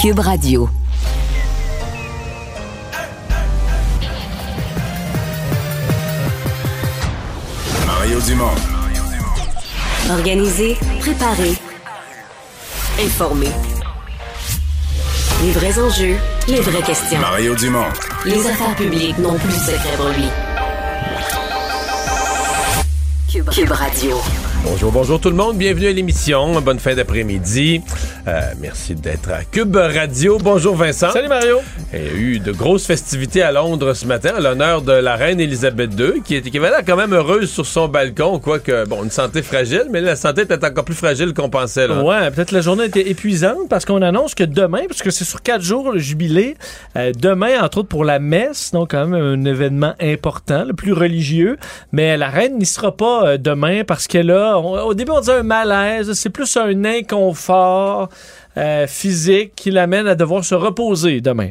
Cube Radio. Mario Dumont. Organiser, préparer, informer. Les vrais enjeux, les vraies questions. Mario Dumont. Les affaires publiques n'ont plus de secret pour lui. Cube, Cube Radio. Bonjour, bonjour tout le monde. Bienvenue à l'émission. Bonne fin d'après-midi. Euh, merci d'être à Cube Radio. Bonjour Vincent. Salut Mario. Il y a eu de grosses festivités à Londres ce matin à l'honneur de la reine Elisabeth II, qui, était, qui avait l'air quand même heureuse sur son balcon, quoique, bon, une santé fragile, mais la santé était encore plus fragile qu'on pensait. Là. Ouais, peut-être la journée était épuisante parce qu'on annonce que demain, parce que c'est sur quatre jours le jubilé, euh, demain, entre autres pour la messe, donc quand même un événement important, le plus religieux, mais la reine n'y sera pas euh, demain parce qu'elle a, on- au début on disait un malaise, c'est plus un inconfort euh, physique qui l'amène à devoir se reposer demain.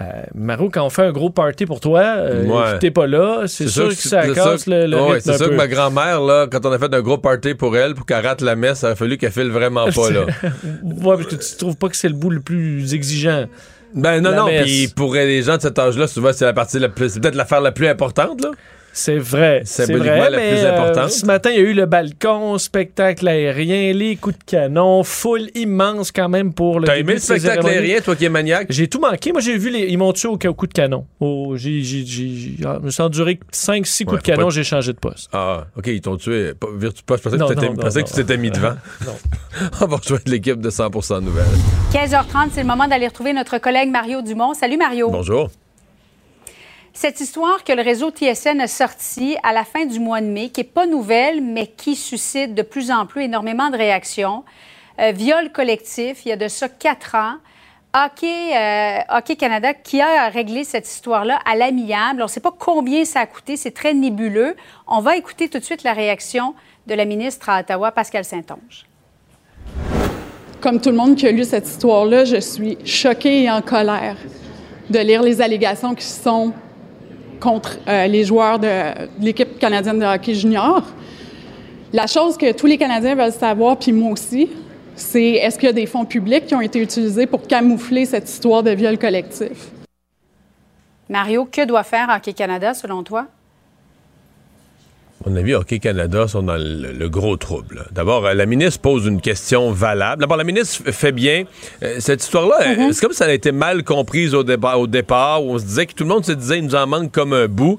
Euh, Maro, quand on fait un gros party pour toi, euh, Ouais. t'es pas là, c'est sûr que ça casse le, le Ouais, c'est sûr peu. que ma grand-mère, là, quand on a fait un gros party pour elle, pour qu'elle rate la messe, ça a fallu qu'elle file vraiment pas, là. Ouais, parce que tu trouves pas que c'est le bout le plus exigeant. Ben non, La non, puis pour les gens de cet âge-là, souvent, c'est la partie la plus, c'est peut-être l'affaire la plus importante, là. C'est vrai. C'est vrai, la mais, plus euh, importante. ce matin, il y a eu le balcon, spectacle aérien, les coups de canon, foule immense quand même pour le T'as aimé le spectacle aérien, toi qui es maniaque? J'ai tout manqué. Moi, j'ai vu les. Ils m'ont tué au, au coup de canon. Oh, j'ai, j'ai, j'ai- j'ai- ah, je me suis enduré 5-6 coups Ouais, de canon, pas- j'ai changé de poste. Ah, OK, ils t'ont tué. Virtu- pas- je pensais, que, Non, non, pensais non, que tu t'étais mis devant. On va rejoindre l'équipe de 100% Nouvelles. 15h30, c'est le moment d'aller retrouver notre collègue Mario Dumont. Salut Mario. Bonjour. Cette histoire que le réseau TSN a sortie à la fin du mois de mai, qui n'est pas nouvelle, mais qui suscite de plus en plus énormément de réactions. Euh, viol collectif, il y a de ça quatre ans. Hockey, euh, Canada qui a réglé cette histoire-là à l'amiable. On ne sait pas combien ça a coûté, c'est très nébuleux. On va écouter tout de suite la réaction de la ministre à Ottawa, Pascal Saint-Onge. Comme tout le monde qui a lu cette histoire-là, je suis choquée et en colère de lire les allégations qui sont contre euh, les joueurs de, de l'équipe canadienne de hockey junior. La chose que tous les Canadiens veulent savoir, puis moi aussi, c'est est-ce qu'il y a des fonds publics qui ont été utilisés pour camoufler cette histoire de viol collectif? Mario, que doit faire Hockey Canada selon toi? À mon avis, Hockey Canada sont dans le, le gros trouble. D'abord, euh, la ministre pose une question valable. D'abord, la ministre fait bien. Euh, cette histoire-là, euh, c'est comme si elle a été mal comprise au, débat, au départ, où on se disait que tout le monde se disait il nous en manque comme un bout.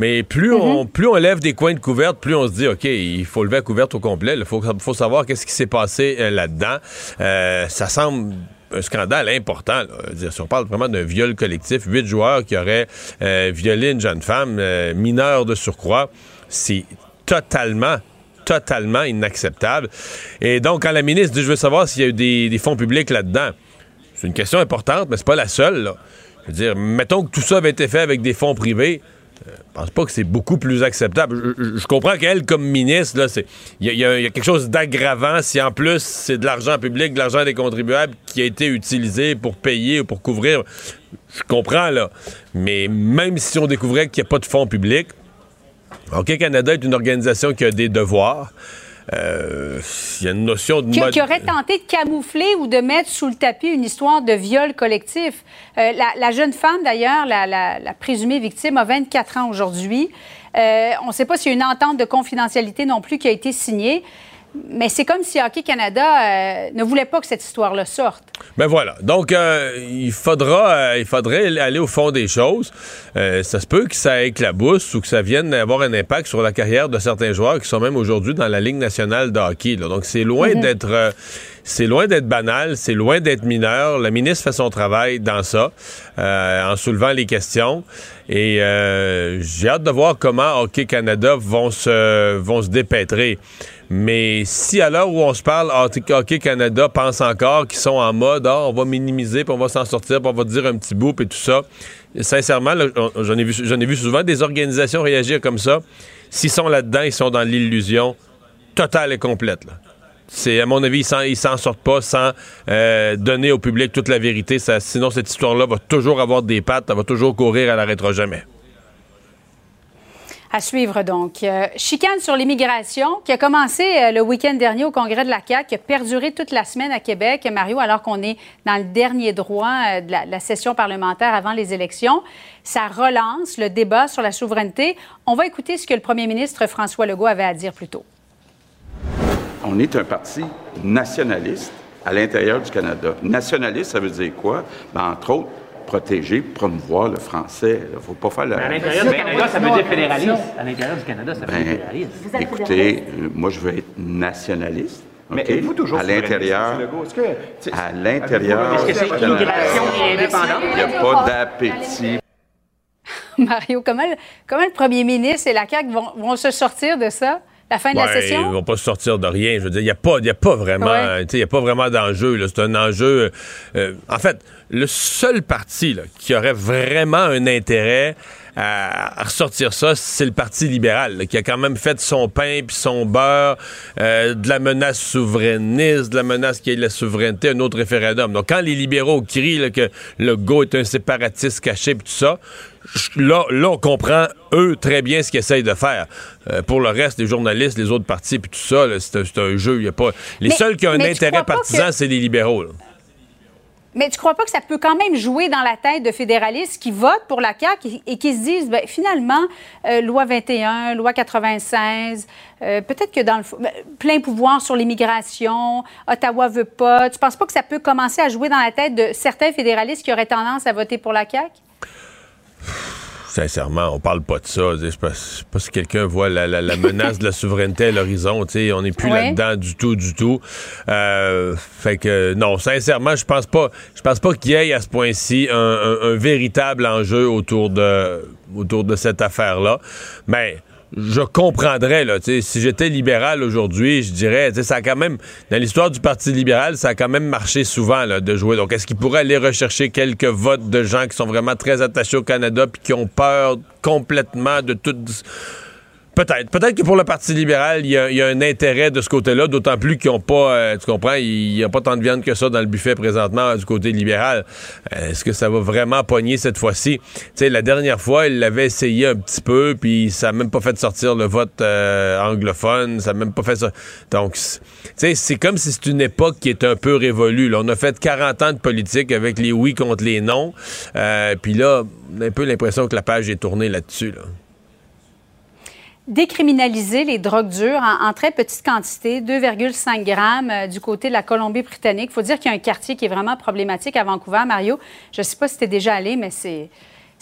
Mais plus, on, plus on lève des coins de couverte, plus on se dit, OK, il faut lever la couverte au complet. Il faut, faut savoir qu'est-ce qui s'est passé euh, là-dedans. Euh, ça semble un scandale important. là. Si on parle vraiment d'un viol collectif, huit joueurs qui auraient euh, violé une jeune femme euh, mineure de surcroît, c'est totalement totalement inacceptable. Et donc, quand la ministre dit, je veux savoir s'il y a eu des, fonds publics là-dedans, c'est une question importante, mais c'est pas la seule. Je veux dire, mettons que tout ça avait été fait avec des fonds privés. euh, Je pense pas que c'est beaucoup plus acceptable. Je, comprends qu'elle, comme ministre, il y, y a quelque chose d'aggravant si en plus c'est de l'argent public, de l'argent des contribuables qui a été utilisé pour payer ou pour couvrir. Je comprends là, mais même si on découvrait qu'il n'y a pas de fonds publics, OK Canada est une organisation qui a des devoirs. Euh, Il y a une notion de qui, mode- qui aurait tenté de camoufler ou de mettre sous le tapis une histoire de viol collectif. Euh, la, la jeune femme, d'ailleurs, la, la- la présumée victime, a 24 ans aujourd'hui. Euh, on ne sait pas s'il y a une entente de confidentialité non plus qui a été signée. Mais c'est comme si Hockey Canada euh, ne voulait pas que cette histoire-là sorte. Ben voilà. Donc, euh, il faudra, euh, il faudrait aller au fond des choses. Ça se peut que ça éclabousse ou que ça vienne avoir un impact sur la carrière de certains joueurs qui sont même aujourd'hui dans la Ligue nationale de hockey. là. Donc, c'est loin d'être, euh, c'est loin d'être banal, c'est loin d'être mineur. La ministre fait son travail dans ça, euh, en soulevant les questions. Et euh, j'ai hâte de voir comment Hockey Canada vont se, vont se dépêtrer. Mais si à l'heure où on se parle, Hockey Canada pense encore qu'ils sont en mode Ah, on va minimiser, puis on va s'en sortir, puis on va dire un petit bout, et tout ça. Sincèrement, j'en ai, vu, ai vu souvent des organisations réagir comme ça. S'ils sont là-dedans, ils sont dans l'illusion totale et complète. à mon avis, ils s'en, sortent pas sans euh, donner au public toute la vérité. Sinon, cette histoire-là va toujours avoir des pattes, elle va toujours courir, elle n'arrêtera jamais. À suivre donc. Euh, chicane sur l'immigration qui a commencé euh, le week-end dernier au congrès de la CAQ, qui a perduré toute la semaine à Québec, Mario, alors qu'on est dans le dernier droit euh, de la, session parlementaire avant les élections. Ça relance le débat sur la souveraineté. On va écouter ce que le premier ministre François Legault avait à dire plus tôt. On est un parti nationaliste à l'intérieur du Canada. Nationaliste, ça veut dire quoi? Ben, entre autres, protéger, promouvoir le français. Il ne faut pas faire la... à l'intérieur du Canada, ça veut dire fédéraliste. À l'intérieur du Canada, ça veut dire ben, fédéraliste. Écoutez, moi, je veux être nationaliste. Mais êtes-vous toujours à l'intérieur? À l'intérieur. Est-ce que c'est immigration et indépendance? Il n'y a pas d'appétit. Mario, comment le, comment le premier ministre et la CAQ vont, vont se sortir de ça? La fin de la session? Ils vont pas sortir de rien. Je veux dire, il n'y a, pas, a pas vraiment, a pas vraiment d'enjeu. C'est un enjeu. Euh, en fait, le seul parti qui aurait vraiment un intérêt à, ressortir ça, c'est le Parti libéral, qui a quand même fait son pain puis son beurre euh, de la menace souverainiste, de la menace qui est la souveraineté, un autre référendum. Donc, quand les libéraux crient que le go est un séparatiste caché puis tout ça, là, là, on comprend, eux, très bien ce qu'ils essayent de faire. Euh, pour le reste, les journalistes, les autres partis, puis tout ça, c'est un, jeu. Y a pas... Les seuls qui ont un intérêt partisan, c'est les libéraux. Mais tu crois pas que ça peut quand même jouer dans la tête de fédéralistes qui votent pour la CAQ et, qui se disent, ben, finalement, euh, loi 21, loi 96, euh, peut-être que dans le ben, plein pouvoir sur l'immigration, Ottawa veut pas. Tu penses pas que ça peut commencer à jouer dans la tête de certains fédéralistes qui auraient tendance à voter pour la CAQ? Sincèrement, on parle pas de ça. Je sais pas, pas si quelqu'un voit la, menace de la souveraineté à l'horizon. On n'est plus là-dedans du tout, du tout. Euh, fait que non, sincèrement, je pense pas. Je pense pas qu'il y ait à ce point-ci un, véritable enjeu autour de autour de cette affaire-là. Mais je comprendrais, là, si j'étais libéral aujourd'hui, je dirais, ça a quand même, dans l'histoire du Parti libéral, ça a quand même marché souvent là, de jouer. Donc, est-ce qu'il pourrait aller rechercher quelques votes de gens qui sont vraiment très attachés au Canada puis qui ont peur complètement de tout Peut-être. Peut-être que pour le Parti libéral, il y, a, un intérêt de ce côté-là, d'autant plus qu'ils n'ont pas, euh, tu comprends, il n'y a pas tant de viande que ça dans le buffet présentement du côté libéral. Euh, est-ce que ça va vraiment pogner cette fois-ci? Tu sais, la dernière fois, il l'avait essayé un petit peu, puis ça n'a même pas fait sortir le vote euh, anglophone, ça n'a même pas fait ça. Donc, tu sais, c'est comme si c'est une époque qui est un peu révolue. On a fait 40 ans de politique avec les oui contre les non, puis là, on a un peu l'impression que la page est tournée là-dessus. Là décriminaliser les drogues dures en, très petite quantité, 2,5 grammes euh, du côté de la Colombie-Britannique. Il faut dire qu'il y a un quartier qui est vraiment problématique à Vancouver. Mario, je ne sais pas si tu es déjà allé, mais c'est...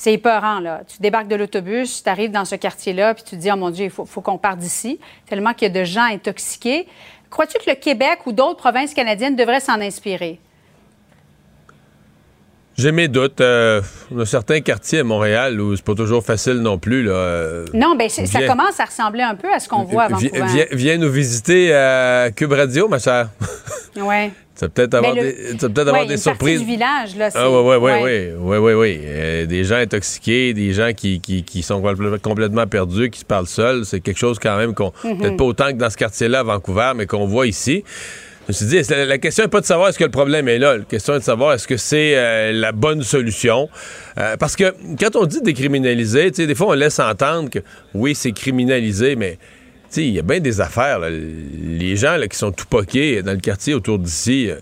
C'est épeurant, là. Tu débarques de l'autobus, tu arrives dans ce quartier-là, puis tu dis, oh mon Dieu, il faut qu'on parte d'ici, tellement qu'il y a de gens intoxiqués. Crois-tu que le Québec ou d'autres provinces canadiennes devraient s'en inspirer? J'ai mes doutes. Euh, on a certains quartiers à Montréal où c'est pas toujours facile non plus. Là. Euh, non, bien, ça commence à ressembler un peu à ce qu'on voit à Vancouver. Viens, nous visiter à Cube Radio, ma chère. Oui. Ça peut peut-être avoir, des, peut avoir des surprises. du village, là. Ah, oui, oui, oui, oui, oui, oui, des gens intoxiqués, des gens qui, qui, qui, sont complètement perdus, qui se parlent seuls. C'est quelque chose quand même qu'on, mm-hmm. peut-être pas autant que dans ce quartier-là à Vancouver, mais qu'on voit ici. Me suis dit, la question n'est pas de savoir est-ce que le problème est là. La question est de savoir est-ce que c'est euh, la bonne solution. Euh, parce que quand on dit décriminaliser, des fois, on laisse entendre que oui, c'est criminalisé, mais il y a bien des affaires. Les gens qui sont tout poqués dans le quartier autour d'ici, euh,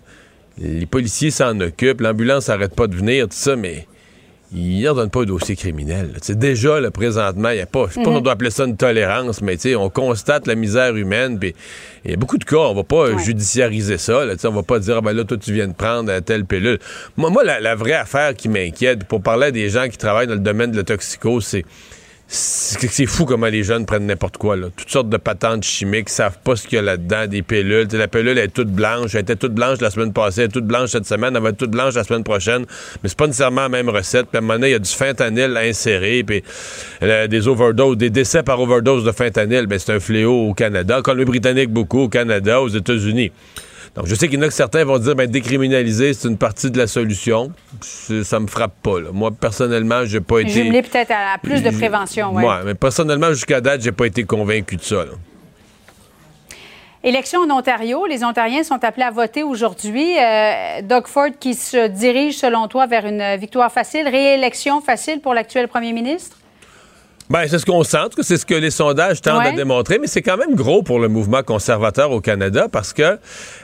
les policiers s'en occupent, l'ambulance n'arrête pas de venir, tout ça, mais il ne donne pas un dossier criminel. C'est déjà, là, présentement, il n'y a pas, je sais pas mhm. on doit appeler ça une tolérance, mais on constate la misère humaine, puis il y a beaucoup de cas, on va pas judiciariser ça, là, on va pas dire, ah, ben là, toi, tu viens de prendre telle pilule. Moi, moi la, la vraie affaire qui m'inquiète, pour parler à des gens qui travaillent dans le domaine de la toxico, c'est c'est fou comment les jeunes prennent n'importe quoi. Toutes sortes de patentes chimiques, savent pas ce qu'il y a là-dedans, des pilules. la pilule est toute blanche. Elle était toute blanche la semaine passée, elle est toute blanche cette semaine, elle va être toute blanche la semaine prochaine. Mais c'est pas nécessairement la même recette. Puis à un moment donné, il y a du fentanyl inséré, puis euh, des overdoses, des décès par overdose de fentanyl. Ben, c'est un fléau au Canada. Comme le britannique beaucoup au Canada, aux États-Unis. Donc, je sais qu'il y en a que certains vont dire, ben, décriminaliser, c'est une partie de la solution. Ça me frappe pas. Moi, personnellement, j'ai pas été. Jumelé peut-être à plus de prévention, oui. Ouais, mais personnellement, jusqu'à date, j'ai pas été convaincu de ça. Élection en Ontario. Les Ontariens sont appelés à voter aujourd'hui. Euh, Doug Ford qui se dirige, selon toi, vers une victoire facile. Réélection facile pour l'actuel premier ministre? Ben, c'est ce qu'on sent, cas, c'est ce que les sondages tentent Ouais. à démontrer, mais c'est quand même gros pour le mouvement conservateur au Canada parce que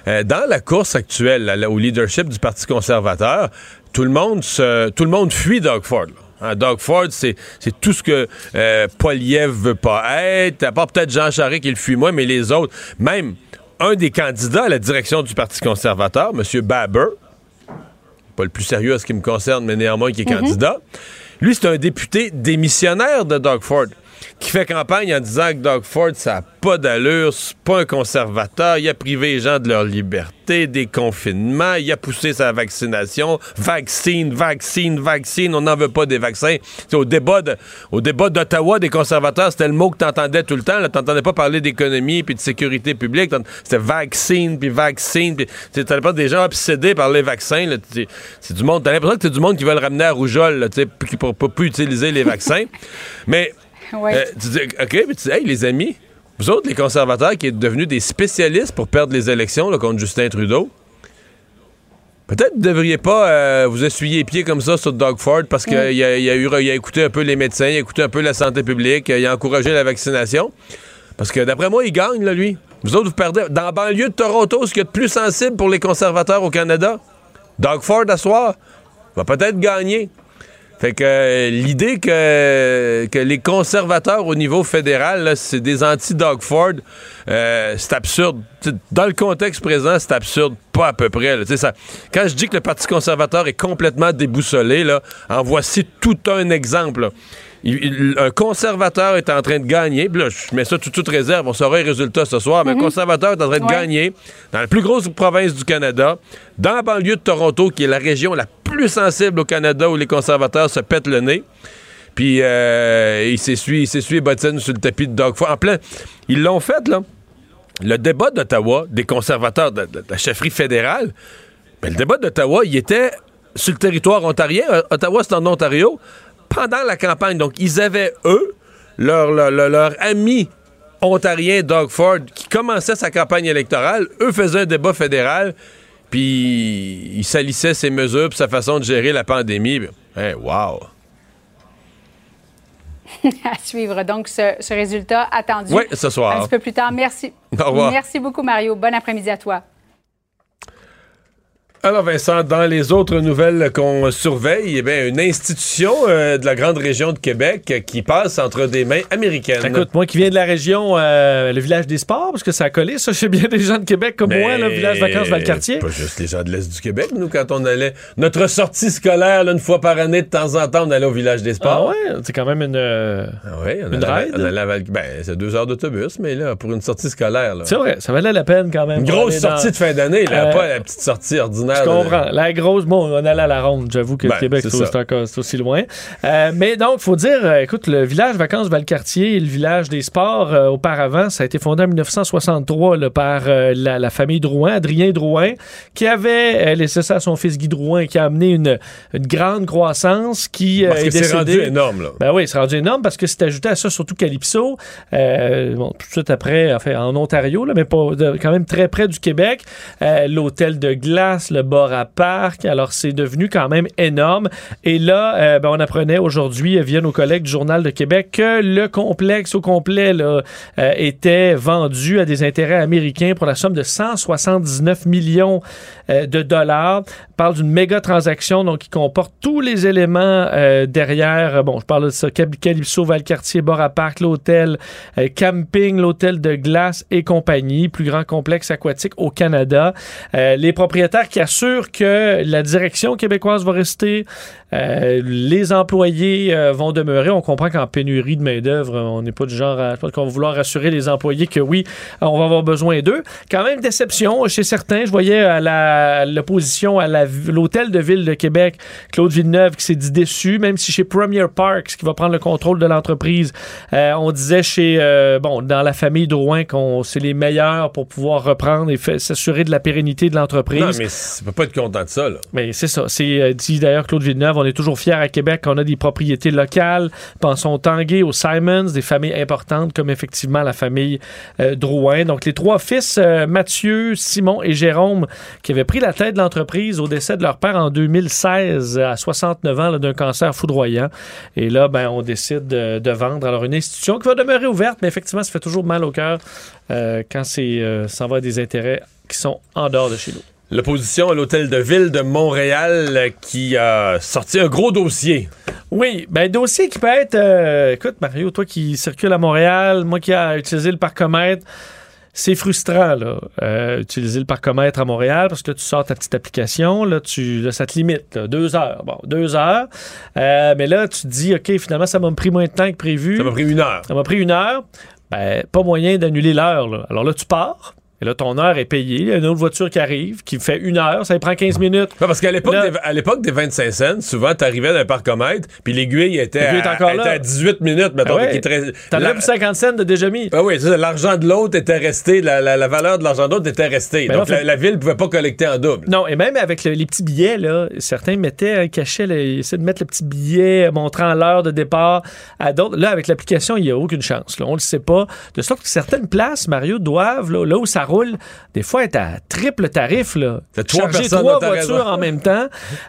euh, dans la course actuelle là, au leadership du Parti conservateur, tout le monde se, tout le monde fuit Doug Ford. là. Hein, Doug Ford, c'est tout ce que euh, Poiliev veut pas être, à part peut-être Jean Charest qui le fuit moins, mais les autres, même un des candidats à la direction du Parti conservateur, M. Baber, pas le plus sérieux à ce qui me concerne, mais néanmoins qui est candidat. Lui, c'est un député démissionnaire de Doug Ford qui fait campagne en disant que Doug Ford, ça n'a pas d'allure, c'est pas un conservateur, il a privé les gens de leur liberté, des confinements, il a poussé sa vaccination, vaccine, vaccine, vaccine, on n'en veut pas des vaccins. C'est au débat au débat d'Ottawa des conservateurs, c'était le mot que t'entendais tout le temps, t'entendais pas parler d'économie puis de sécurité publique, c'était vaccine puis vaccine, puis tu t'avais pas des gens obsédés par les vaccins, c'est du monde, t'as l'impression que c'est du monde qui veut le ramener à rougeole, là, qui ne peut plus utiliser les vaccins. Mais Ouais. euh, tu dis, OK, puis tu dis, hey, les amis, vous autres, les conservateurs qui êtes devenus des spécialistes pour perdre les élections là, contre Justin Trudeau, peut-être ne devriez pas euh, vous essuyer les pieds comme ça sur Doug Ford parce qu'il a, il a, eu, il a écouté un peu les médecins, il a écouté un peu la santé publique, il a encouragé la vaccination. Parce que d'après moi, il gagne, là, lui. Vous autres, vous perdez. Dans la banlieue de Toronto, ce qu'il y a de plus sensible pour les conservateurs au Canada, Doug Ford, à soir, va peut-être gagner. Fait que euh, l'idée que, que les conservateurs au niveau fédéral, c'est des anti-Doug Ford, euh, c'est absurde. Dans le contexte présent, c'est absurde. Pas à peu près. là. Ça, quand je dis que le Parti conservateur est complètement déboussolé, là, en voici tout un exemple. là. Il- un conservateur est en train de gagner. Puis là, je mets ça tout toute réserve. On saura les résultats ce soir. Mais un conservateur est en train de Ouais. gagner dans la plus grosse province du Canada, dans la banlieue de Toronto, qui est la région la plus sensible au Canada où les conservateurs se pètent le nez. Puis euh, il s'essuie, il s'essuie sur le tapis de Doug Ford. En plein, ils l'ont fait, là. Le débat d'Ottawa, des conservateurs de, de- de la chefferie fédérale, ben, le débat d'Ottawa, il était sur le territoire ontarien. Euh, Ottawa, c'est en Ontario. Pendant la campagne, donc, ils avaient, eux, leur, leur, leur- leur ami ontarien, Doug Ford, qui commençait sa campagne électorale. Eux faisaient un débat fédéral, puis ils salissaient ses mesures, puis sa façon de gérer la pandémie. Hey, wow! à suivre donc ce, ce résultat attendu. Oui, ce soir. Un petit peu plus tard. Merci. Au revoir. Merci beaucoup, Mario. Bon après-midi à toi. Alors Vincent, dans les autres nouvelles qu'on surveille, eh bien, une institution euh, de la grande région de Québec euh, qui passe entre des mains américaines. Écoute, moi qui viens de la région, euh, le village des sports, parce que ça a collé, ça, chez bien des gens de Québec comme moi, le village vacances Valcartier. Pas juste les gens de l'Est du Québec, nous, quand on allait... Notre sortie scolaire, là, une fois par année, de temps en temps, on allait au village des Ah sports. ouais, c'est quand même une. euh, Ah ouais, on Une allait, ride? on allait à Val- Ben, c'est deux heures d'autobus, mais là, pour une sortie scolaire. C'est vrai, ça valait la peine quand même. Une grosse dans- sortie de fin d'année, là, pas la petite sortie ordinaire. Je comprends. La grosse, bon, on allait à la ronde. J'avoue que Ben, le Québec, c'est aussi loin. Euh, mais donc, faut dire, euh, écoute, le village vacances Valcartier, le village des sports, euh, auparavant, ça a été fondé en 1963 là, par euh, la, la famille Drouin, Adrien Drouin, qui avait euh, laissé ça à son fils Guy Drouin, qui a amené une, une grande croissance, qui euh, Parce que c'est rendu énorme, là. Ben oui, c'est rendu énorme parce que c'est ajouté à ça surtout Calypso, euh, bon, tout de suite après, enfin, en Ontario, là, mais pas de- quand même très près du Québec. Euh, L'hôtel de glace, le bar à parc, alors c'est devenu quand même énorme. Et là, euh, ben, on apprenait aujourd'hui via nos collègues du Journal de Québec que le complexe au complet euh, était vendu à des intérêts américains pour la somme de 179 millions de dollars. Parle d'une méga transaction donc qui comporte tous les éléments euh, derrière. Euh, Bon, je parle de ça, Calypso, Valcartier, Bora Park, l'hôtel, euh, camping, l'hôtel de glace et compagnie, plus grand complexe aquatique au Canada. Euh, les propriétaires qui assurent que la direction québécoise va rester, euh, les employés euh, vont demeurer. On comprend qu'en pénurie de main-d'œuvre, on n'est pas du genre à. Qu'on va vouloir rassurer les employés que oui, on va avoir besoin d'eux. Quand même, déception chez certains. Je voyais à la- l'opposition à la- l'hôtel de ville de Québec, Claude Villeneuve, qui s'est dit déçu, même si chez Premier Parks, qui va prendre le contrôle de l'entreprise, euh, on disait chez, euh, bon, dans la famille Drouin qu'on c'est les meilleurs pour pouvoir reprendre et s'assurer de la pérennité de l'entreprise. Non, mais tu peux pas être content de ça, là. Mais c'est ça. C'est euh, dit d'ailleurs Claude Villeneuve. On est toujours fiers à Québec qu'on a des propriétés locales. Pensons au Tanguay, aux Simons, des familles importantes comme effectivement la famille euh, Drouin. Donc les trois fils, euh, Mathieu, Simon et Jérôme, qui avaient pris la tête de l'entreprise au décès de leur père en 2016 à 69 ans d'un cancer foudroyant. Et là, ben, on décide de, vendre. Alors, une institution qui va demeurer ouverte, mais effectivement, ça fait toujours mal au cœur euh, quand c'est, ça va des intérêts qui sont en dehors de chez nous. L'opposition à l'hôtel de ville de Montréal euh, qui a sorti un gros dossier. Oui, ben dossier qui peut être... euh, écoute, Mario, toi qui circule à Montréal, moi qui a utilisé le parcomètre, c'est frustrant, là, euh, utiliser le parcomètre à Montréal, parce que là, tu sors ta petite application, là, tu, là, ça te limite, là, deux heures. Bon, deux heures. Euh, mais là, tu te dis, OK, finalement, ça m'a pris moins de temps que prévu. Ça m'a pris une heure. Ça m'a pris une heure. Ben, pas moyen d'annuler l'heure, là. Alors là, tu pars. Et là, ton heure est payée. Il y a une autre voiture qui arrive, qui fait une heure, ça lui prend 15 minutes. Ouais, parce qu'à l'époque, des, à l'époque des 25 cents, souvent, t'arrivais d'un parcomètre, puis l'aiguille était, L'aiguille à, était à 18 minutes, mettons. Ah ouais. T'en la- pour 50 cents de déjà mis. Ah oui, c'est ça, l'argent de l'autre était resté, la, la- la valeur de l'argent de l'autre était restée. Ben Donc, là, la, ville pouvait pas collecter en double. Non, et même avec le- les petits billets, là, certains mettaient un cachet, là, ils essaient de mettre le petit billet euh, montrant l'heure de départ à d'autres. Là, avec l'application, il n'y a aucune chance. Là. On ne le sait pas. De sorte que certaines places, Mario, doivent, là, là où ça roule, des fois être à triple tarif. Là. Trois Charger trois voitures raison. en même temps.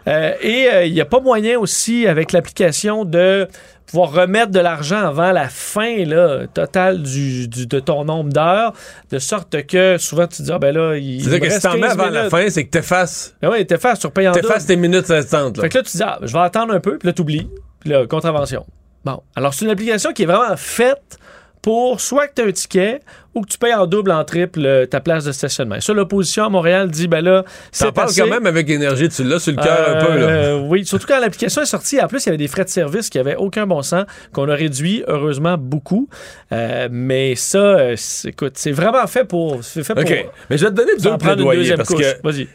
Euh, et euh, il n'y a pas moyen aussi, avec l'application, de pouvoir remettre de l'argent avant la fin là, totale du, du- de ton nombre d'heures, de sorte que souvent tu te dis, ah ben là, il C'est-à-dire que si t'en mets 15 avant la fin, c'est que t'effaces. Ben oui, t'es fait sur paye en. T'effaces tes minutes restantes. Fait que là, tu dis, ah, je vais attendre un peu, puis là, t'oublies. Puis là, contravention. Bon. Alors, c'est une application qui est vraiment faite pour soit que tu as un ticket ou que tu payes en double, en triple euh, ta place de stationnement. Ça, l'opposition à Montréal dit, ben là, c'est parles assez. quand même avec énergie, tu l'as sur le cœur un peu. Là. Euh, oui, surtout quand l'application est sortie. En plus, il y avait des frais de service qui avaient aucun bon sens, qu'on a réduit, heureusement, beaucoup. Euh, mais ça, écoute, c'est vraiment fait pour. C'est fait pour. OK. Mais je vais te donner deux plaidoyers parce couche. que Vas-y.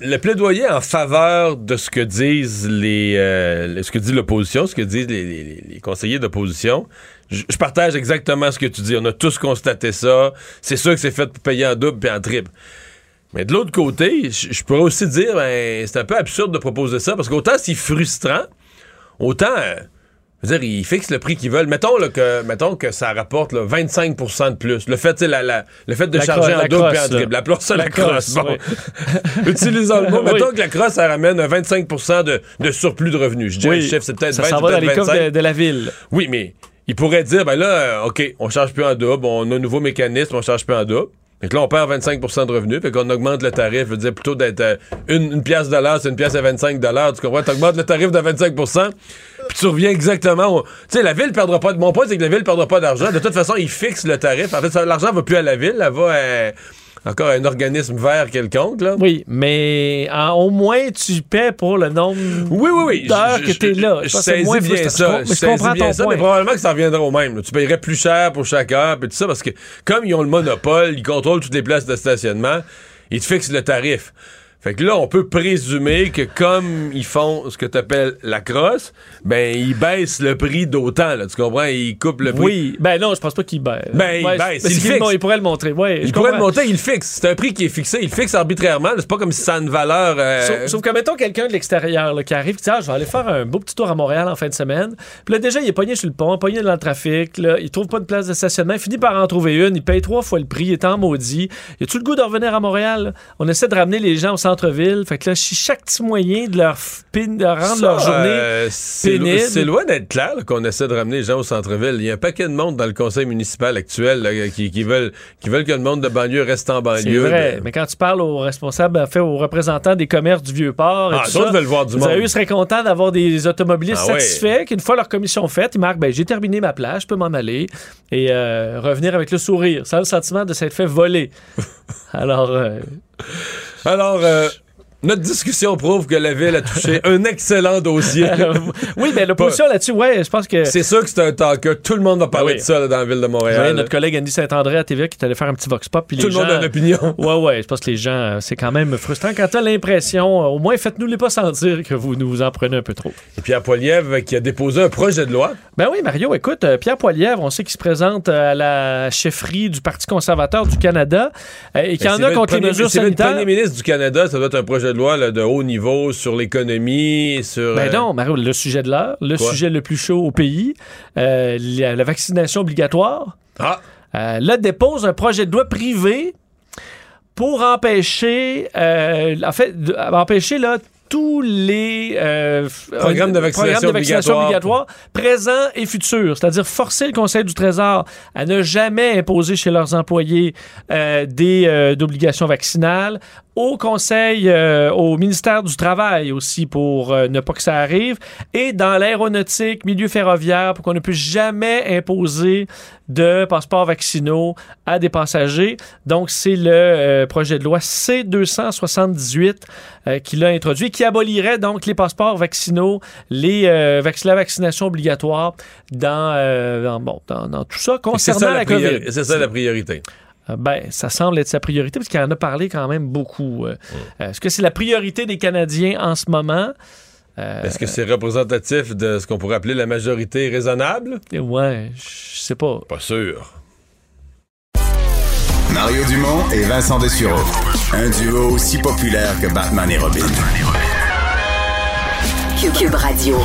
le plaidoyer en faveur de ce que disent les, euh, ce que dit l'opposition, ce que disent les, les- les conseillers d'opposition, je partage exactement ce que tu dis. On a tous constaté ça. C'est sûr que c'est fait pour payer en double puis en triple. Mais de l'autre côté, je pourrais aussi dire, ben, c'est un peu absurde de proposer ça parce qu'autant c'est frustrant, autant, euh, je veux dire, ils fixent le prix qu'ils veulent. Mettons, là, que, mettons que ça rapporte là, 25% de plus. Le fait, tu sais, la, la- le fait de La charger en double puis en triple. Appelons ça la, La crosse. crosse, Bon. oui. Utilisons le mot. Oui. Mettons que la crosse, ça ramène un 25 de, de surplus de revenus. Je dirais, Oui. le chiffre, c'est peut-être Ça 20, s'en c'est va dans peut-être les coffres 25. de, de la ville. Oui, mais il pourrait dire, ben là, euh, OK, on charge plus en double, on a un nouveau mécanisme, on charge plus en double. Fait que là, on perd 25% de revenus, fait qu'on augmente le tarif, veut dire plutôt d'être euh, une, une pièce de l'heure, c'est une pièce à 25 tu comprends? Tu augmentes le tarif de 25% puis tu reviens exactement. Tu sais, la ville perdra pas... de- Mon point, c'est que la ville perdra pas d'argent. De toute façon, ils fixent le tarif. En fait, l'argent va plus à la ville, elle va à- encore un organisme vert quelconque, là. Oui, mais en- au moins tu paies pour le nombre Oui, oui, oui. d'heures Je- que tu es je- là. Je que c'est saisis moins bien ça. Je Je je comprends bien ton ça, point. mais probablement que ça reviendra au même. là. Tu payerais plus cher pour chaque heure, puis tout ça, parce que comme ils ont le monopole, ils contrôlent toutes les places de stationnement, ils te fixent le tarif. Fait que là, on peut présumer que comme ils font ce que tu appelles la crosse, ben ils baissent le prix d'autant, là, tu comprends? Ils coupent le prix. Oui, ben non, je pense pas qu'il baisse. Ben, il Ouais, baisse, mais il bon, il pourrait le montrer. Ouais, Ils pourraient le monter, ils le fixent. C'est un prix qui est fixé. Ils le fixent arbitrairement. C'est pas comme si ça a une valeur. euh, Sauf, sauf que, mettons, quelqu'un de l'extérieur qui arrive, qui dit Ah, je vais aller faire un beau petit tour à Montréal en fin de semaine. Puis là, déjà, il est pogné sur le pont, pogné dans le trafic. Là, il trouve pas de place de stationnement. Il finit par en trouver une. Il paye trois fois le prix. Il est en maudit. Il a-tu le goût de revenir à Montréal? On essaie de ramener les gens au centre-ville. Fait que là, chaque petit moyen de leur, de rendre leur journée. euh, c'est pénible. c'est loin d'être clair qu'on essaie de ramener les gens au centre-ville. Il y a un paquet de monde dans le conseil municipal actuel là, qui, qui veulent, qui veulent que le monde de banlieue reste en C'est banlieue. vrai, Ben, mais quand tu parles aux responsables, fait, aux représentants des commerces du Vieux-Port, Ah, ça, veulent voir du monde. ils seraient contents d'avoir des automobilistes Ah ouais. satisfaits, qu'une fois leur commission faite, ils marquent, ben, j'ai terminé ma plage, je peux m'en aller, et euh, revenir avec le sourire, sans le sentiment de s'être fait voler. Alors, euh, Alors, euh, notre discussion prouve que la ville a touché un excellent dossier. oui, mais l'opposition là-dessus, ouais, je pense que... C'est sûr que c'est un talker. Tout le monde va parler Ah oui. de ça là, dans la ville de Montréal. notre collègue Andy Saint-André à TVA qui est allé faire un petit vox pop. Puis Tout les le monde a une opinion. Ouais, ouais, je pense que les gens, euh, c'est quand même frustrant. Quand t'as l'impression, euh, au moins faites-nous les pas sentir que vous nous en prenez un peu trop. Et Pierre Poilievre qui a déposé un projet de loi. Ben oui, Mario, écoute, euh, Pierre Poilièvre, on sait qu'il se présente à la chefferie du Parti conservateur du Canada et qu'il y Ben, en a contre les mesures sanitaires. premier ministre du Canada, ça doit être un projet de loi là, de haut niveau sur l'économie, sur... Ben euh, non, Mario, le sujet de l'heure, le Quoi? sujet le plus chaud au pays, euh, la, la vaccination obligatoire. Ah, Euh, là, dépose un projet de loi privé pour empêcher, euh, en fait, de- empêcher là tous les euh, Programmes de vaccination obligatoires. obligatoires présents et futurs, c'est-à-dire forcer le Conseil du Trésor à ne jamais imposer chez leurs employés euh, des euh, d'obligations vaccinales, au Conseil, euh, au ministère du Travail aussi pour euh, ne pas que ça arrive, et dans l'aéronautique, milieu ferroviaire, pour qu'on ne puisse jamais imposer de passeports vaccinaux à des passagers. Donc, c'est le euh, projet de loi C-278 euh, qui l'a introduit, qui abolirait donc les passeports vaccinaux, les, vac- la vaccination obligatoire dans, dans, bon, dans, dans tout ça concernant ça, la, la COVID. c'est ça la priorité. Euh, Ben, ça semble être sa priorité parce qu'il en a parlé quand même beaucoup. Euh, euh, Est-ce que c'est la priorité des Canadiens en ce moment? Euh, Est-ce que c'est représentatif de ce qu'on pourrait appeler la majorité raisonnable? Ouais, je sais pas. Pas sûr. Mario Dumont et Vincent Dessureau. Un duo aussi populaire que Batman et Robin. Cube, Cube Radio.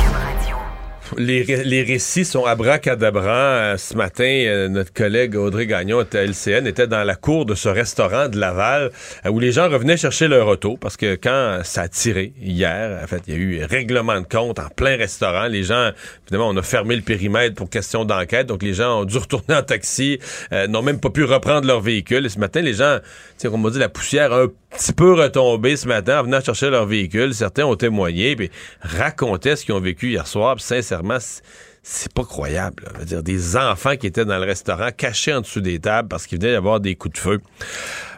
Les, les récits sont abracadabrants. Euh, ce matin, euh, notre collègue Audrey Gagnon à LCN était dans la cour de ce restaurant de Laval euh, où les gens revenaient chercher leur auto parce que quand ça a tiré hier, en fait, il y a eu règlement de compte en plein restaurant. Les gens, évidemment, on a fermé le périmètre pour question d'enquête, donc les gens ont dû retourner en taxi, n'ont même pas pu reprendre leur véhicule. Et ce matin, les gens, on dit, la poussière a un petit peu retombé ce matin en venant chercher leur véhicule. Certains ont témoigné, puis racontaient ce qu'ils ont vécu hier soir. Sincèrement, c'est- c'est pas croyable. là. Je veux dire, des enfants qui étaient dans le restaurant, cachés en dessous des tables parce qu'il venait y avoir des coups de feu.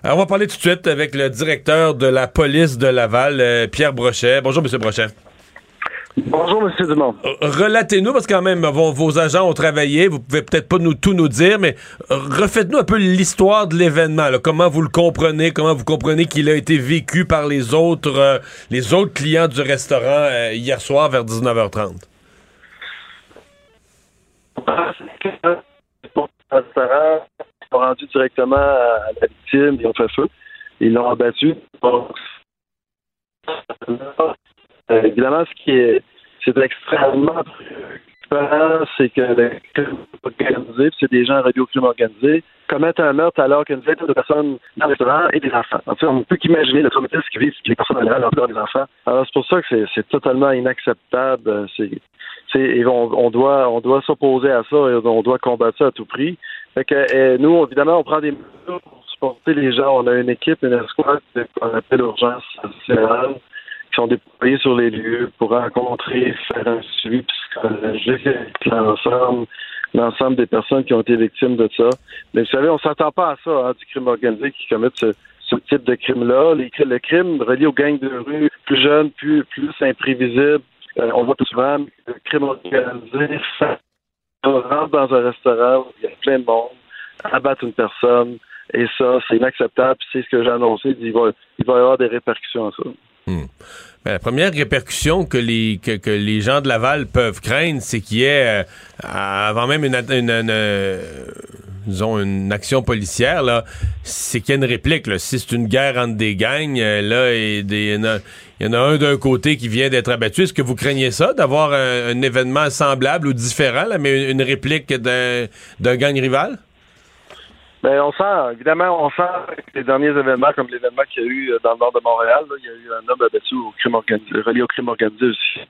Alors, on va parler tout de suite avec le directeur de la police de Laval, euh, Pierre Brochet. Bonjour, Monsieur Brochet. Bonjour, M. Dumont. Euh, Relatez-nous, parce que quand même, vos, vos agents ont travaillé, vous pouvez peut-être pas nous, tout nous dire, mais euh, refaites-nous un peu l'histoire de l'événement. Comment vous le comprenez, comment vous comprenez qu'il a été vécu par les autres, euh, les autres clients du restaurant euh, hier soir vers 19h30. Ils sont rendus directement à la victime, ils ont fait feu, ils l'ont abattu. Euh, évidemment, ce qui est, c'est extrêmement c'est que le crime organisé, c'est des gens radio crime organisé, commettent un meurtre alors qu'une vingtaine de personnes dans le restaurant et des enfants. On ne peut qu'imaginer le traumatisme qui vivent les personnes en général, des enfants. Alors, c'est pour ça que c'est, totalement inacceptable. C'est, c'est, on, doit, s'opposer à ça et on doit combattre ça à tout prix. Fait euh, nous, évidemment, on prend des mesures pour supporter les gens. On a une équipe, une escouade qu'on appelle urgence nationale qui sont déployés sur les lieux pour rencontrer, faire un suivi psychologique avec l'ensemble, l'ensemble des personnes qui ont été victimes de ça. Mais vous savez, on s'attend pas à ça, hein, du crime organisé qui commettent ce, type de crime-là. Les le crime relié aux gangs de rue, plus jeunes, plus, plus. Euh, on voit plus souvent le crime organisé on rentre dans un restaurant où il y a plein de monde, abattre une personne, et ça, c'est inacceptable. C'est ce que j'ai annoncé. Il va, y avoir des répercussions à ça. Ben, la première répercussion que les, que, les gens de Laval peuvent craindre, c'est qu'il y ait, euh, avant même une, disons, une action policière, là, c'est qu'il y a une réplique. Si c'est une guerre entre des gangs, euh, là, il y en a- y en a un d'un côté qui vient d'être abattu. Est-ce que vous craignez ça, d'avoir un, événement semblable ou différent, mais une, réplique d'un gang rival? Ben, on sent, évidemment, on sent les derniers événements, comme l'événement qu'il y a eu euh, dans le nord de Montréal, il y a eu un homme abattu au crime organisé, relié au crime organisé aussi.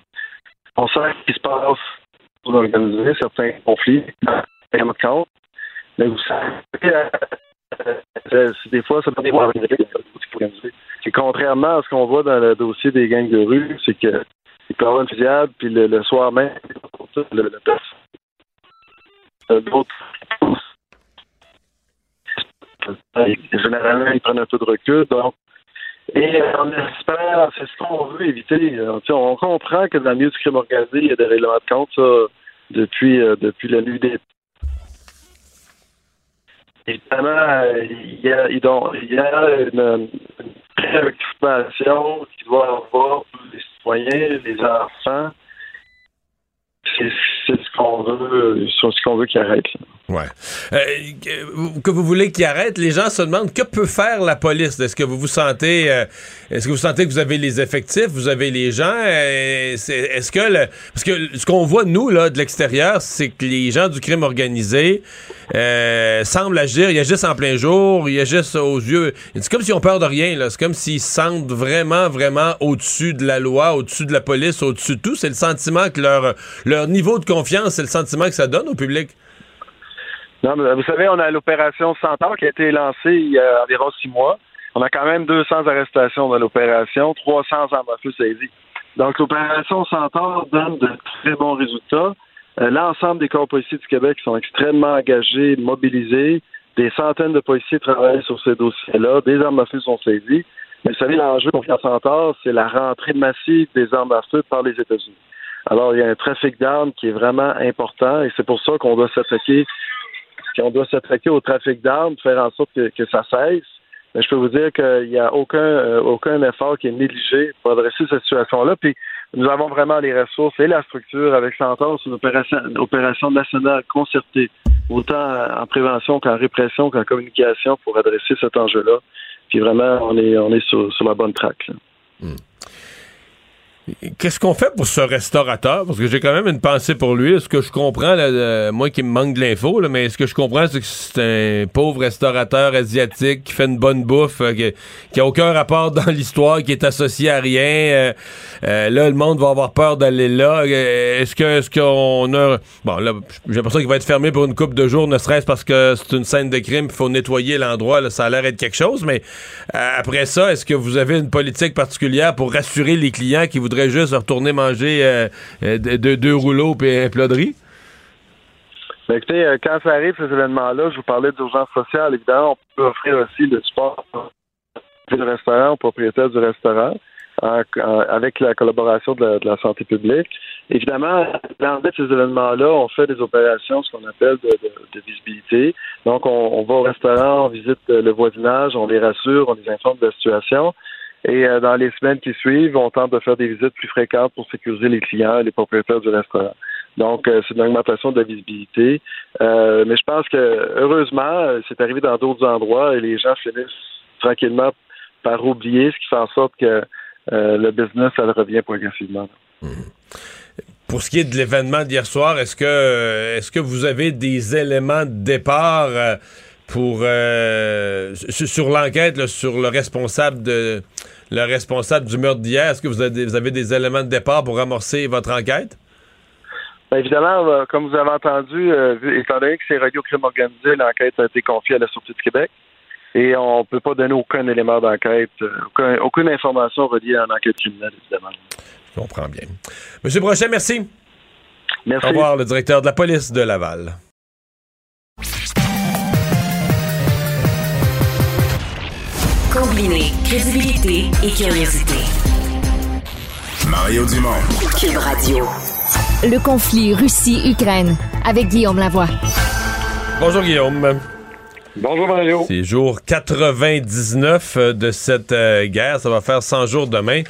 On sent qu'il se passe pour organisé certains conflits. Mais vous savez, euh, euh, des fois, ça organisé. Et contrairement à ce qu'on voit dans le dossier des gangs de rue, c'est que il peut avoir une fusillade, puis le, soir même, le, le, d'autres Généralement, ils prennent un peu de recul. Donc, et on espère, c'est ce qu'on veut éviter. Sais, On comprend que dans le milieu du crime organisé, il y a des règlements de compte, ça, depuis, euh, depuis la nuit des Évidemment, euh, il y a, une, préoccupation qui doit avoir les citoyens, les enfants. C'est ce qu'on veut, ce qu'on veut qu'il arrête. Ouais. Euh, que vous voulez qu'il arrête, les gens se demandent que peut faire la police? Est-ce que vous vous sentez, euh, est-ce que vous sentez que vous avez les effectifs, vous avez les gens? Euh, Est-ce que le, parce que ce qu'on voit nous là de l'extérieur, c'est que les gens du crime organisé semblent agir, ils agissent en plein jour, ils agissent aux yeux. C'est comme s'ils ont peur de rien. C'est comme s'ils se sentent vraiment, vraiment au-dessus de la loi, au-dessus de la police, au-dessus de tout. C'est le sentiment que leur leur niveau de confiance, c'est le sentiment que ça donne au public. Mais vous savez, on a l'opération Centaure qui a été lancée il y a environ six mois. On a quand même 200 arrestations dans l'opération, 300 armes à feu saisies. Donc, l'opération Centaure donne de très bons résultats. Euh, l'ensemble des corps policiers du Québec sont extrêmement engagés, mobilisés. Des centaines de policiers travaillent sur ces dossiers-là. Des armes à feu sont saisies. Mais vous savez, l'enjeu pour Centaure, c'est la rentrée massive des armes à feu par les États-Unis. Alors, il y a un trafic d'armes qui est vraiment important et c'est pour ça qu'on doit s'attaquer on doit s'attaquer au trafic d'armes, faire en sorte que, ça cesse. Mais je peux vous dire qu'il n'y a aucun, euh, aucun effort qui est négligé pour adresser cette situation-là. Puis nous avons vraiment les ressources et la structure avec sur une opération, nationale concertée, autant en prévention qu'en répression qu'en communication pour adresser cet enjeu-là. Puis vraiment, on est, on est sur, la bonne traque. Qu'est-ce qu'on fait pour ce restaurateur? Parce que j'ai quand même une pensée pour lui. Ce que je comprends, moi qui me manque de l'info, mais ce que je comprends, c'est que c'est un pauvre restaurateur asiatique qui fait une bonne bouffe, euh, qui, a aucun rapport dans l'histoire, qui est associé à rien. Euh, euh, là, le monde va avoir peur d'aller là. Est-ce que est-ce qu'on a. Bon, là, j'ai l'impression qu'il va être fermé pour une coupe de jours, ne serait-ce parce que c'est une scène de crime, il faut nettoyer l'endroit. Ça a l'air d'être quelque chose. Mais après ça, est-ce que vous avez une politique particulière pour rassurer les clients qui voudraient juste retourner manger euh, euh, deux, rouleaux et un plat de riz? Ben, écoutez, euh, quand ça arrive, ces événements-là, je vous parlais d'urgence sociale. Évidemment, on peut offrir aussi le support du restaurant au propriétaire du restaurant avec la collaboration de la, santé publique. Évidemment, dans ces événements-là, on fait des opérations, ce qu'on appelle de, visibilité. Donc, on, va au restaurant, on visite le voisinage, on les rassure, on les informe de la situation. Et euh, dans les semaines qui suivent, on tente de faire des visites plus fréquentes pour sécuriser les clients et les propriétaires du restaurant. Donc, euh, c'est une augmentation de la visibilité. Euh, mais je pense que, heureusement, c'est arrivé dans d'autres endroits et les gens finissent tranquillement par oublier, ce qui fait en sorte que le business, revient progressivement. Mmh. Pour ce qui est de l'événement d'hier soir, est-ce que, est-ce que vous avez des éléments de départ pour sur l'enquête sur le responsable de le responsable du meurtre d'hier. Est-ce que vous avez, vous avez, des éléments de départ pour amorcer votre enquête? Bien, évidemment, euh, comme vous avez entendu, euh, étant donné que c'est Radio Crime Organisé, l'enquête a été confiée à la Sûreté du Québec. Et on ne peut pas donner aucun élément d'enquête, euh, aucune information reliée à l'enquête criminelle, évidemment. Je comprends bien. Monsieur Brochet, merci. Merci. Au revoir, le directeur de la police de Laval. Combiner crédibilité et curiosité. Mario Dumont. Cube Radio. Le conflit Russie-Ukraine avec Guillaume Lavoie. Bonjour Guillaume. Bonjour Mario. C'est jour 99 euh, de cette euh, guerre. Ça va faire 100 jours demain.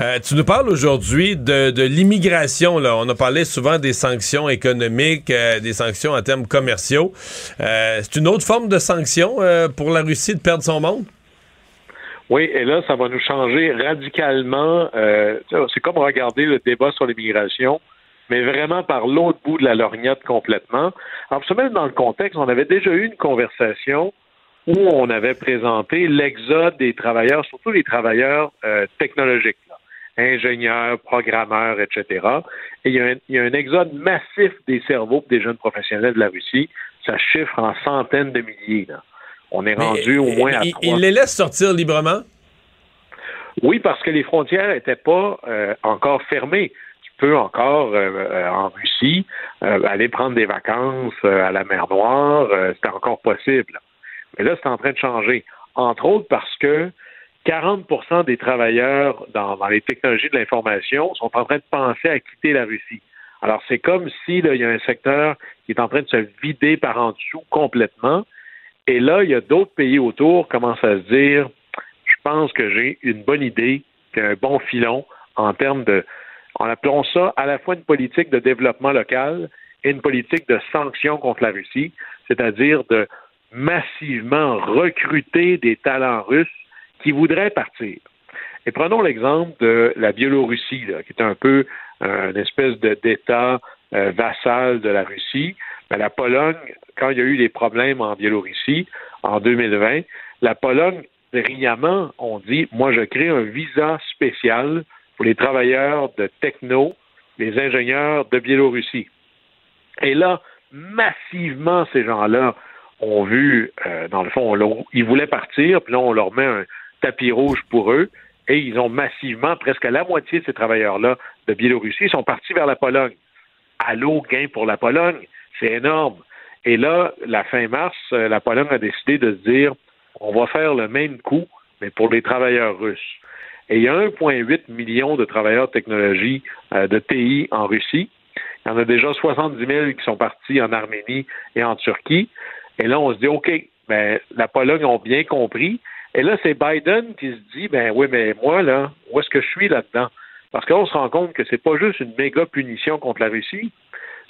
Euh, tu nous parles aujourd'hui de, l'immigration. On a parlé souvent des sanctions économiques, des sanctions en termes commerciaux. c'est une autre forme de sanction pour la Russie de perdre son monde? Oui, et là, ça va nous changer radicalement. Euh, c'est comme regarder le débat sur l'immigration, mais vraiment par l'autre bout de la lorgnette complètement. Alors, pour se mettre dans le contexte, on avait déjà eu une conversation où on avait présenté l'exode des travailleurs, surtout les travailleurs euh, technologiques, ingénieurs, programmeurs, etc. Et il y, a un, il y, a un, exode massif des cerveaux des jeunes professionnels de la Russie. Ça chiffre en centaines de milliers. Là. On est rendu au moins à il, il les laisse sortir librement? Oui, parce que les frontières n'étaient pas euh, encore fermées. Tu peux encore, euh, euh, en Russie, aller prendre des vacances à la mer Noire. c'est encore possible. Mais là, c'est en train de changer. Entre autres parce que 40% des travailleurs dans, dans les technologies de l'information sont en train de penser à quitter la Russie. Alors, c'est comme si il y a un secteur qui est en train de se vider par en dessous complètement. Et là, il y a d'autres pays autour qui commencent à se dire je pense que j'ai une bonne idée, puis un bon filon en termes de, en appelant ça à la fois une politique de développement local et une politique de sanctions contre la Russie. c'est-à-dire de massivement recruter des talents russes qui voudraient partir. Et prenons l'exemple de la Biélorussie, qui est un peu euh, une espèce d'État euh, vassal de la Russie. Ben, la Pologne, quand il y a eu des problèmes en Biélorussie en 2020, la Pologne, brillamment, on dit, moi je crée un visa spécial pour les travailleurs de techno, les ingénieurs de Biélorussie. Et là, massivement, ces gens-là ont vu, euh, dans le fond, ils voulaient partir, puis là, on leur met un tapis rouge pour eux, et ils ont massivement, presque la moitié de ces travailleurs-là de Biélorussie sont partis vers la Pologne. Allô, gain pour la Pologne, c'est énorme. Et là, la fin mars, euh, la Pologne a décidé de se dire, on va faire le même coup, mais pour les travailleurs russes. Et il y a 1,8 million de travailleurs de technologie euh, de TI en Russie. Il y en a déjà 70 000 qui sont partis en Arménie et en Turquie. Et là, on se dit, OK, ben, la Pologne ont bien compris. Et là, c'est Biden qui se dit, ben oui, mais moi, là, où est-ce que je suis là-dedans? Parce qu'on se rend compte que c'est pas juste une méga punition contre la Russie,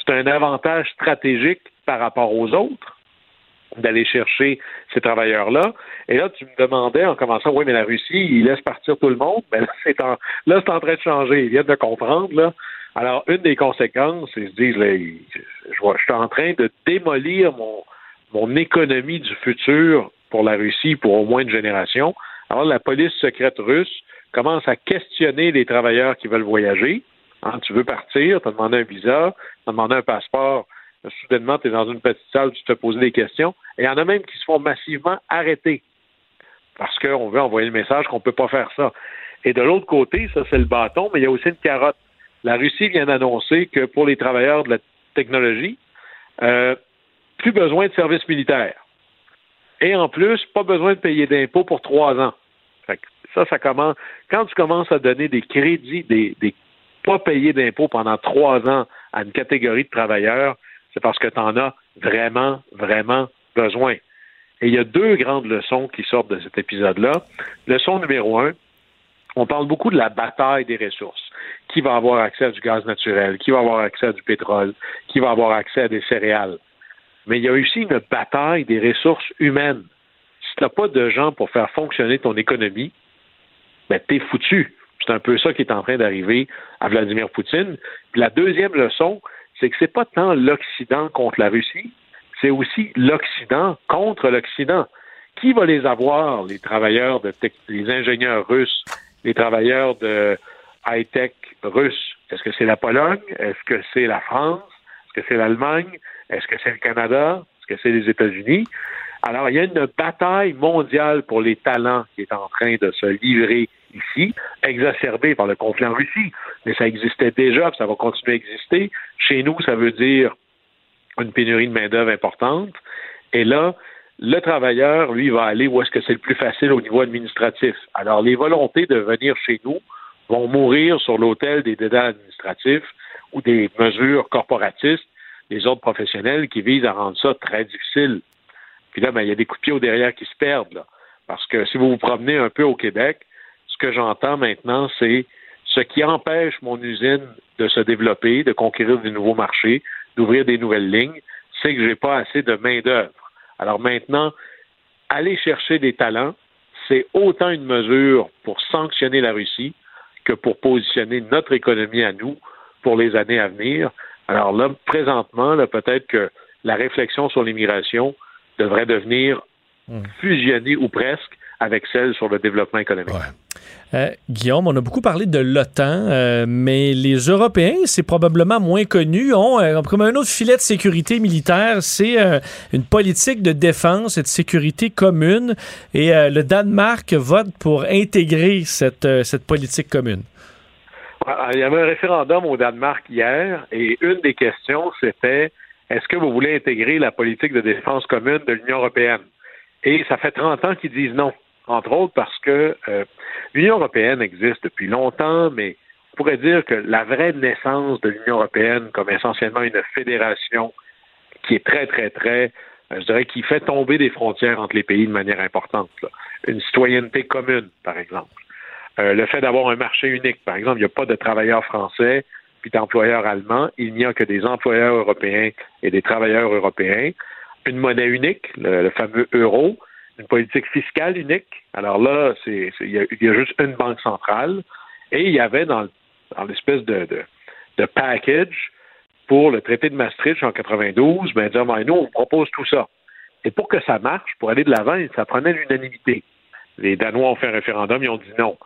c'est un avantage stratégique par rapport aux autres d'aller chercher ces travailleurs-là. Et là, tu me demandais en commençant, oui, mais la Russie, il laisse partir tout le monde. Mais là, c'est en, là, c'est en train de changer. Ils viennent de comprendre. Alors, une des conséquences, ils se disent, je, suis en train de démolir mon, mon économie du futur pour la Russie pour au moins une génération. Alors, la police secrète russe commence à questionner les travailleurs qui veulent voyager. Hein, tu veux partir, tu as demandé un visa, tu as demandé un passeport. Soudainement, tu es dans une petite salle, tu te poses des questions. Et il y en a même qui se font massivement arrêter parce qu'on veut envoyer le message qu'on ne peut pas faire ça. Et de l'autre côté, ça c'est le bâton, mais il y a aussi une carotte. La Russie vient d'annoncer que pour les travailleurs de la technologie, euh, plus besoin de service militaire. Et en plus, pas besoin de payer d'impôts pour trois ans. ça, ça commence. Quand tu commences à donner des crédits, des, des pas d'impôts pendant trois ans à une catégorie de travailleurs, c'est parce que tu en as vraiment, vraiment besoin. Et il y a deux grandes leçons qui sortent de cet épisode-là. Leçon numéro un, on parle beaucoup de la bataille des ressources. Qui va avoir accès à du gaz naturel? Qui va avoir accès à du pétrole? Qui va avoir accès à des céréales? Mais il y a aussi une bataille des ressources humaines. Si tu n'as pas de gens pour faire fonctionner ton économie, ben, t'es foutu. C'est un peu ça qui est en train d'arriver à Vladimir Poutine. Puis la deuxième leçon, c'est que c'est pas tant l'Occident contre la Russie, c'est aussi l'Occident contre l'Occident. Qui va les avoir, les travailleurs de les ingénieurs russes, les travailleurs de high-tech russes? Est-ce que c'est la Pologne? Est-ce que c'est la France? Est-ce que c'est l'Allemagne? Est-ce que c'est le Canada? Est-ce que c'est les États-Unis? Alors, il y a une bataille mondiale pour les talents qui est en train de se livrer ici, exacerbée par le conflit en Russie. Mais ça existait déjà, ça va continuer à exister. Chez nous, ça veut dire une pénurie de main-d'œuvre importante. Et là, le travailleur, lui, va aller où est-ce que c'est le plus facile au niveau administratif. Alors, les volontés de venir chez nous vont mourir sur l'autel des dédans administratifs ou des mesures corporatistes des autres professionnels qui visent à rendre ça très difficile. Puis là, ben, il y a des coups de pied au derrière qui se perdent. Parce que si vous vous promenez un peu au Québec, ce que j'entends maintenant, c'est ce qui empêche mon usine de se développer, de conquérir de nouveaux marchés, d'ouvrir des nouvelles lignes, c'est que j'ai pas assez de main-d'œuvre. Alors maintenant, aller chercher des talents, c'est autant une mesure pour sanctionner la Russie que pour positionner notre économie à nous pour les années à venir. Alors là, présentement, là, peut-être que la réflexion sur l'immigration devrait devenir hmm. fusionnée ou presque avec celle sur le développement économique. Euh, Guillaume, on a beaucoup parlé de l'OTAN, euh, mais les Européens, c'est probablement moins connu, ont euh, comme un autre filet de sécurité militaire, c'est une politique de défense et de sécurité commune, et le Danemark vote pour intégrer cette, cette politique commune. Ah, il y avait un référendum au Danemark hier et une des questions, c'était est-ce que vous voulez intégrer la politique de défense commune de l'Union européenne? Et ça fait 30 ans qu'ils disent non, entre autres parce que euh, l'Union européenne existe depuis longtemps, mais on pourrait dire que la vraie naissance de l'Union européenne comme essentiellement une fédération qui est très, très, très, euh, je dirais, qui fait tomber des frontières entre les pays de manière importante. Une citoyenneté commune, par exemple. Euh, le fait d'avoir un marché unique, par exemple, il n'y a pas de travailleurs français puis d'employeurs allemands, il n'y a que des employeurs européens et des travailleurs européens. une monnaie unique, le, le fameux euro, une politique fiscale unique. Alors là, il y, a- juste une banque centrale. Et il y avait dans, dans l'espèce de package pour le traité de Maastricht en 92, ben dire, ben, nous, on propose tout ça. Et pour que ça marche, pour aller de l'avant, ça prenait l'unanimité. Les Danois ont fait un référendum, ils ont dit non.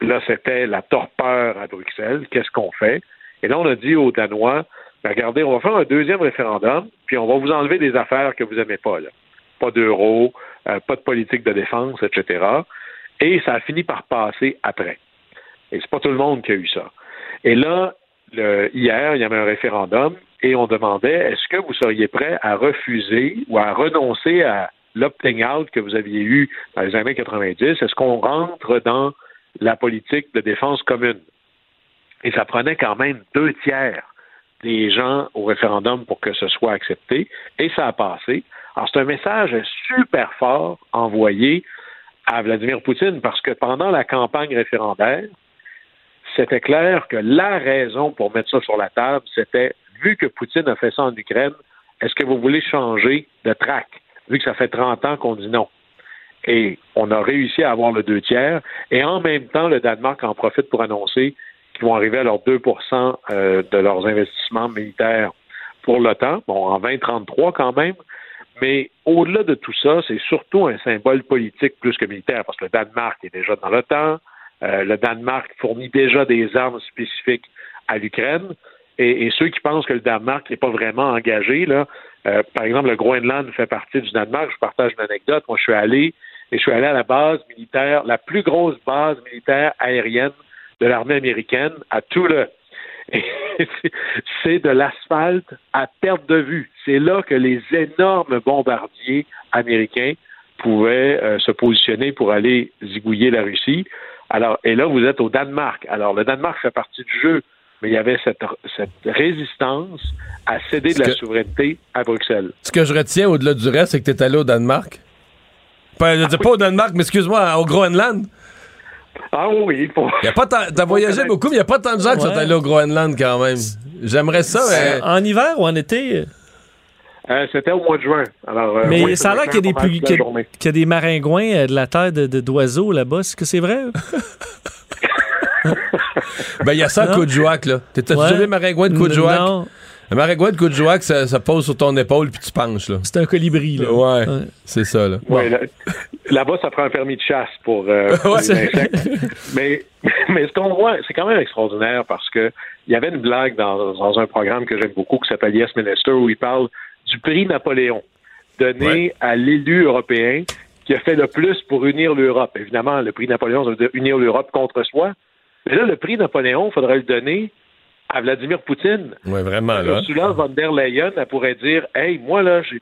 Là, c'était la torpeur à Bruxelles. Qu'est-ce qu'on fait? Et là, on a dit aux Danois, ben, regardez, on va faire un deuxième référendum, puis on va vous enlever des affaires que vous n'aimez pas. Là. Pas d'euro, euh, pas de politique de défense, etc. Et ça a fini par passer après. Et c'est pas tout le monde qui a eu ça. Et là, hier, il y avait un référendum et on demandait est-ce que vous seriez prêt à refuser ou à renoncer à l'opting out que vous aviez eu dans les années 90? Est-ce qu'on rentre dans la politique de défense commune? Et ça prenait quand même deux tiers des gens au référendum pour que ce soit accepté, et ça a passé. Alors, c'est un message super fort envoyé à Vladimir Poutine parce que pendant la campagne référendaire, c'était clair que la raison pour mettre ça sur la table, c'était vu que Poutine a fait ça en Ukraine, est-ce que vous voulez changer de track, vu que ça fait 30 ans qu'on dit non? Et on a réussi à avoir le deux tiers, et en même temps, le Danemark en profite pour annoncer qu'ils vont arriver à leurs 2% euh, de leurs investissements militaires pour l'OTAN, bon, en 2033 quand même, mais au-delà de tout ça, c'est surtout un symbole politique plus que militaire, parce que le Danemark est déjà dans l'OTAN, euh, le Danemark fournit déjà des armes spécifiques à l'Ukraine, et, ceux qui pensent que le Danemark n'est pas vraiment engagé, là, euh, par exemple, le Groenland fait partie du Danemark, je partage une anecdote, moi je suis allé, et je suis allé à la base militaire, la plus grosse base militaire aérienne de l'armée américaine, à tout le c'est de l'asphalte à perte de vue. C'est là que les énormes bombardiers américains pouvaient euh, se positionner pour aller zigouiller la Russie. Alors, et là, vous êtes au Danemark. Alors, le Danemark fait partie du jeu, mais il y avait cette, cette résistance à céder de la que- souveraineté à Bruxelles. Ce que je retiens au-delà du reste, c'est que tu es allé au Danemark. Pas, je dis pas au Danemark, mais excuse-moi, au Groenland. Ah oui, pour... Y a pas tant- T'as voyagé beaucoup, mais il n'y a pas tant de gens qui sont allés au Groenland quand même. J'aimerais ça, mais. En hiver ou en été? Euh, C'était au mois de juin. Alors, euh, Mais oui, ça a l'air qu'il y a des, plus, y a- maringouins euh, de la terre de- de- d'oiseaux là-bas. Est-ce que c'est vrai? Ben, il y a ça à? Coudjouac, là. T'as Ouais. maringouin de Coudjouac? Non, Un maringouin de Coudjouac, ça, ça pose sur ton épaule puis tu penches, là. c'est un colibri. Là. Ouais, Ouais. c'est ça, là. Ouais, là- Là-bas, ça prend un permis de chasse pour, euh, pour Ouais. les insectes. mais, mais ce qu'on voit, c'est quand même extraordinaire parce que il y avait une blague dans, dans un programme que j'aime beaucoup qui s'appelle Yes Minister où il parle du prix Napoléon donné Ouais. à l'élu européen qui a fait le plus pour unir l'Europe. Évidemment, le prix Napoléon, ça veut dire unir l'Europe contre soi. Mais là, le prix Napoléon, il faudrait le donner à Vladimir Poutine. Ouais, vraiment, là. Ursula von der Leyen, elle pourrait dire Hey, moi, là, j'ai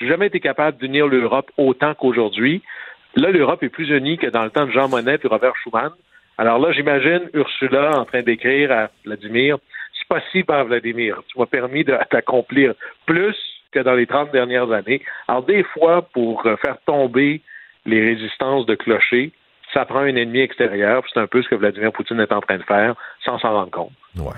jamais été capable d'unir l'Europe autant qu'aujourd'hui. Là, l'Europe est plus unie que dans le temps de Jean Monnet et Robert Schuman. Alors là, j'imagine Ursula en train d'écrire à Vladimir C'est possible, hein, Vladimir. Tu m'as permis de t'accomplir plus que dans les 30 dernières années. Alors, des fois, pour euh, faire tomber les résistances de clocher, ça prend un ennemi extérieur. C'est un peu ce que Vladimir Poutine est en train de faire sans s'en rendre compte. Ouais.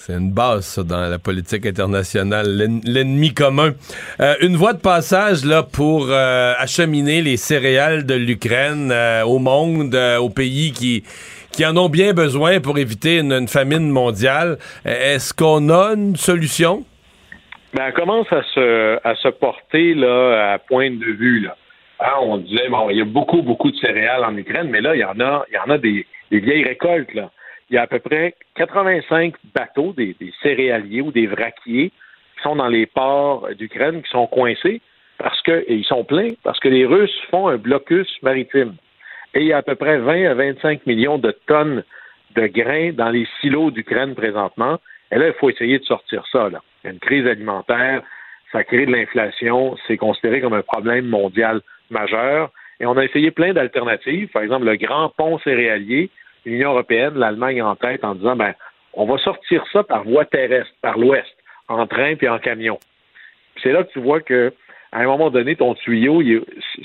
C'est une base, ça, dans la politique internationale, l'en- l'ennemi commun. Euh, une voie de passage, là, pour euh, acheminer les céréales de l'Ukraine euh, au monde, euh, aux pays qui, qui en ont bien besoin pour éviter une, une famine mondiale. Euh, Est-ce qu'on a une solution? Ben, elle commence à se, à se porter là, à pointe de vue. Là. Hein, on disait, bon, il y a beaucoup, beaucoup de céréales en Ukraine, mais là, il y en a, il y en a des, des vieilles récoltes. Là. Il y a à peu près 85 bateaux, des, céréaliers ou des vraquiers qui sont dans les ports d'Ukraine, qui sont coincés parce que, et ils sont pleins, parce que les Russes font un blocus maritime. Et il y a à peu près 20 à 25 millions de tonnes de grains dans les silos d'Ukraine présentement. Et là, il faut essayer de sortir ça. Là. Il y a une crise alimentaire, ça crée de l'inflation, c'est considéré comme un problème mondial majeur. Et on a essayé plein d'alternatives. Par exemple, le grand pont céréalier, l'Union européenne, l'Allemagne en tête, en disant, ben, on va sortir ça par voie terrestre, par l'ouest, en train puis en camion. C'est là que tu vois que à un moment donné, ton tuyau,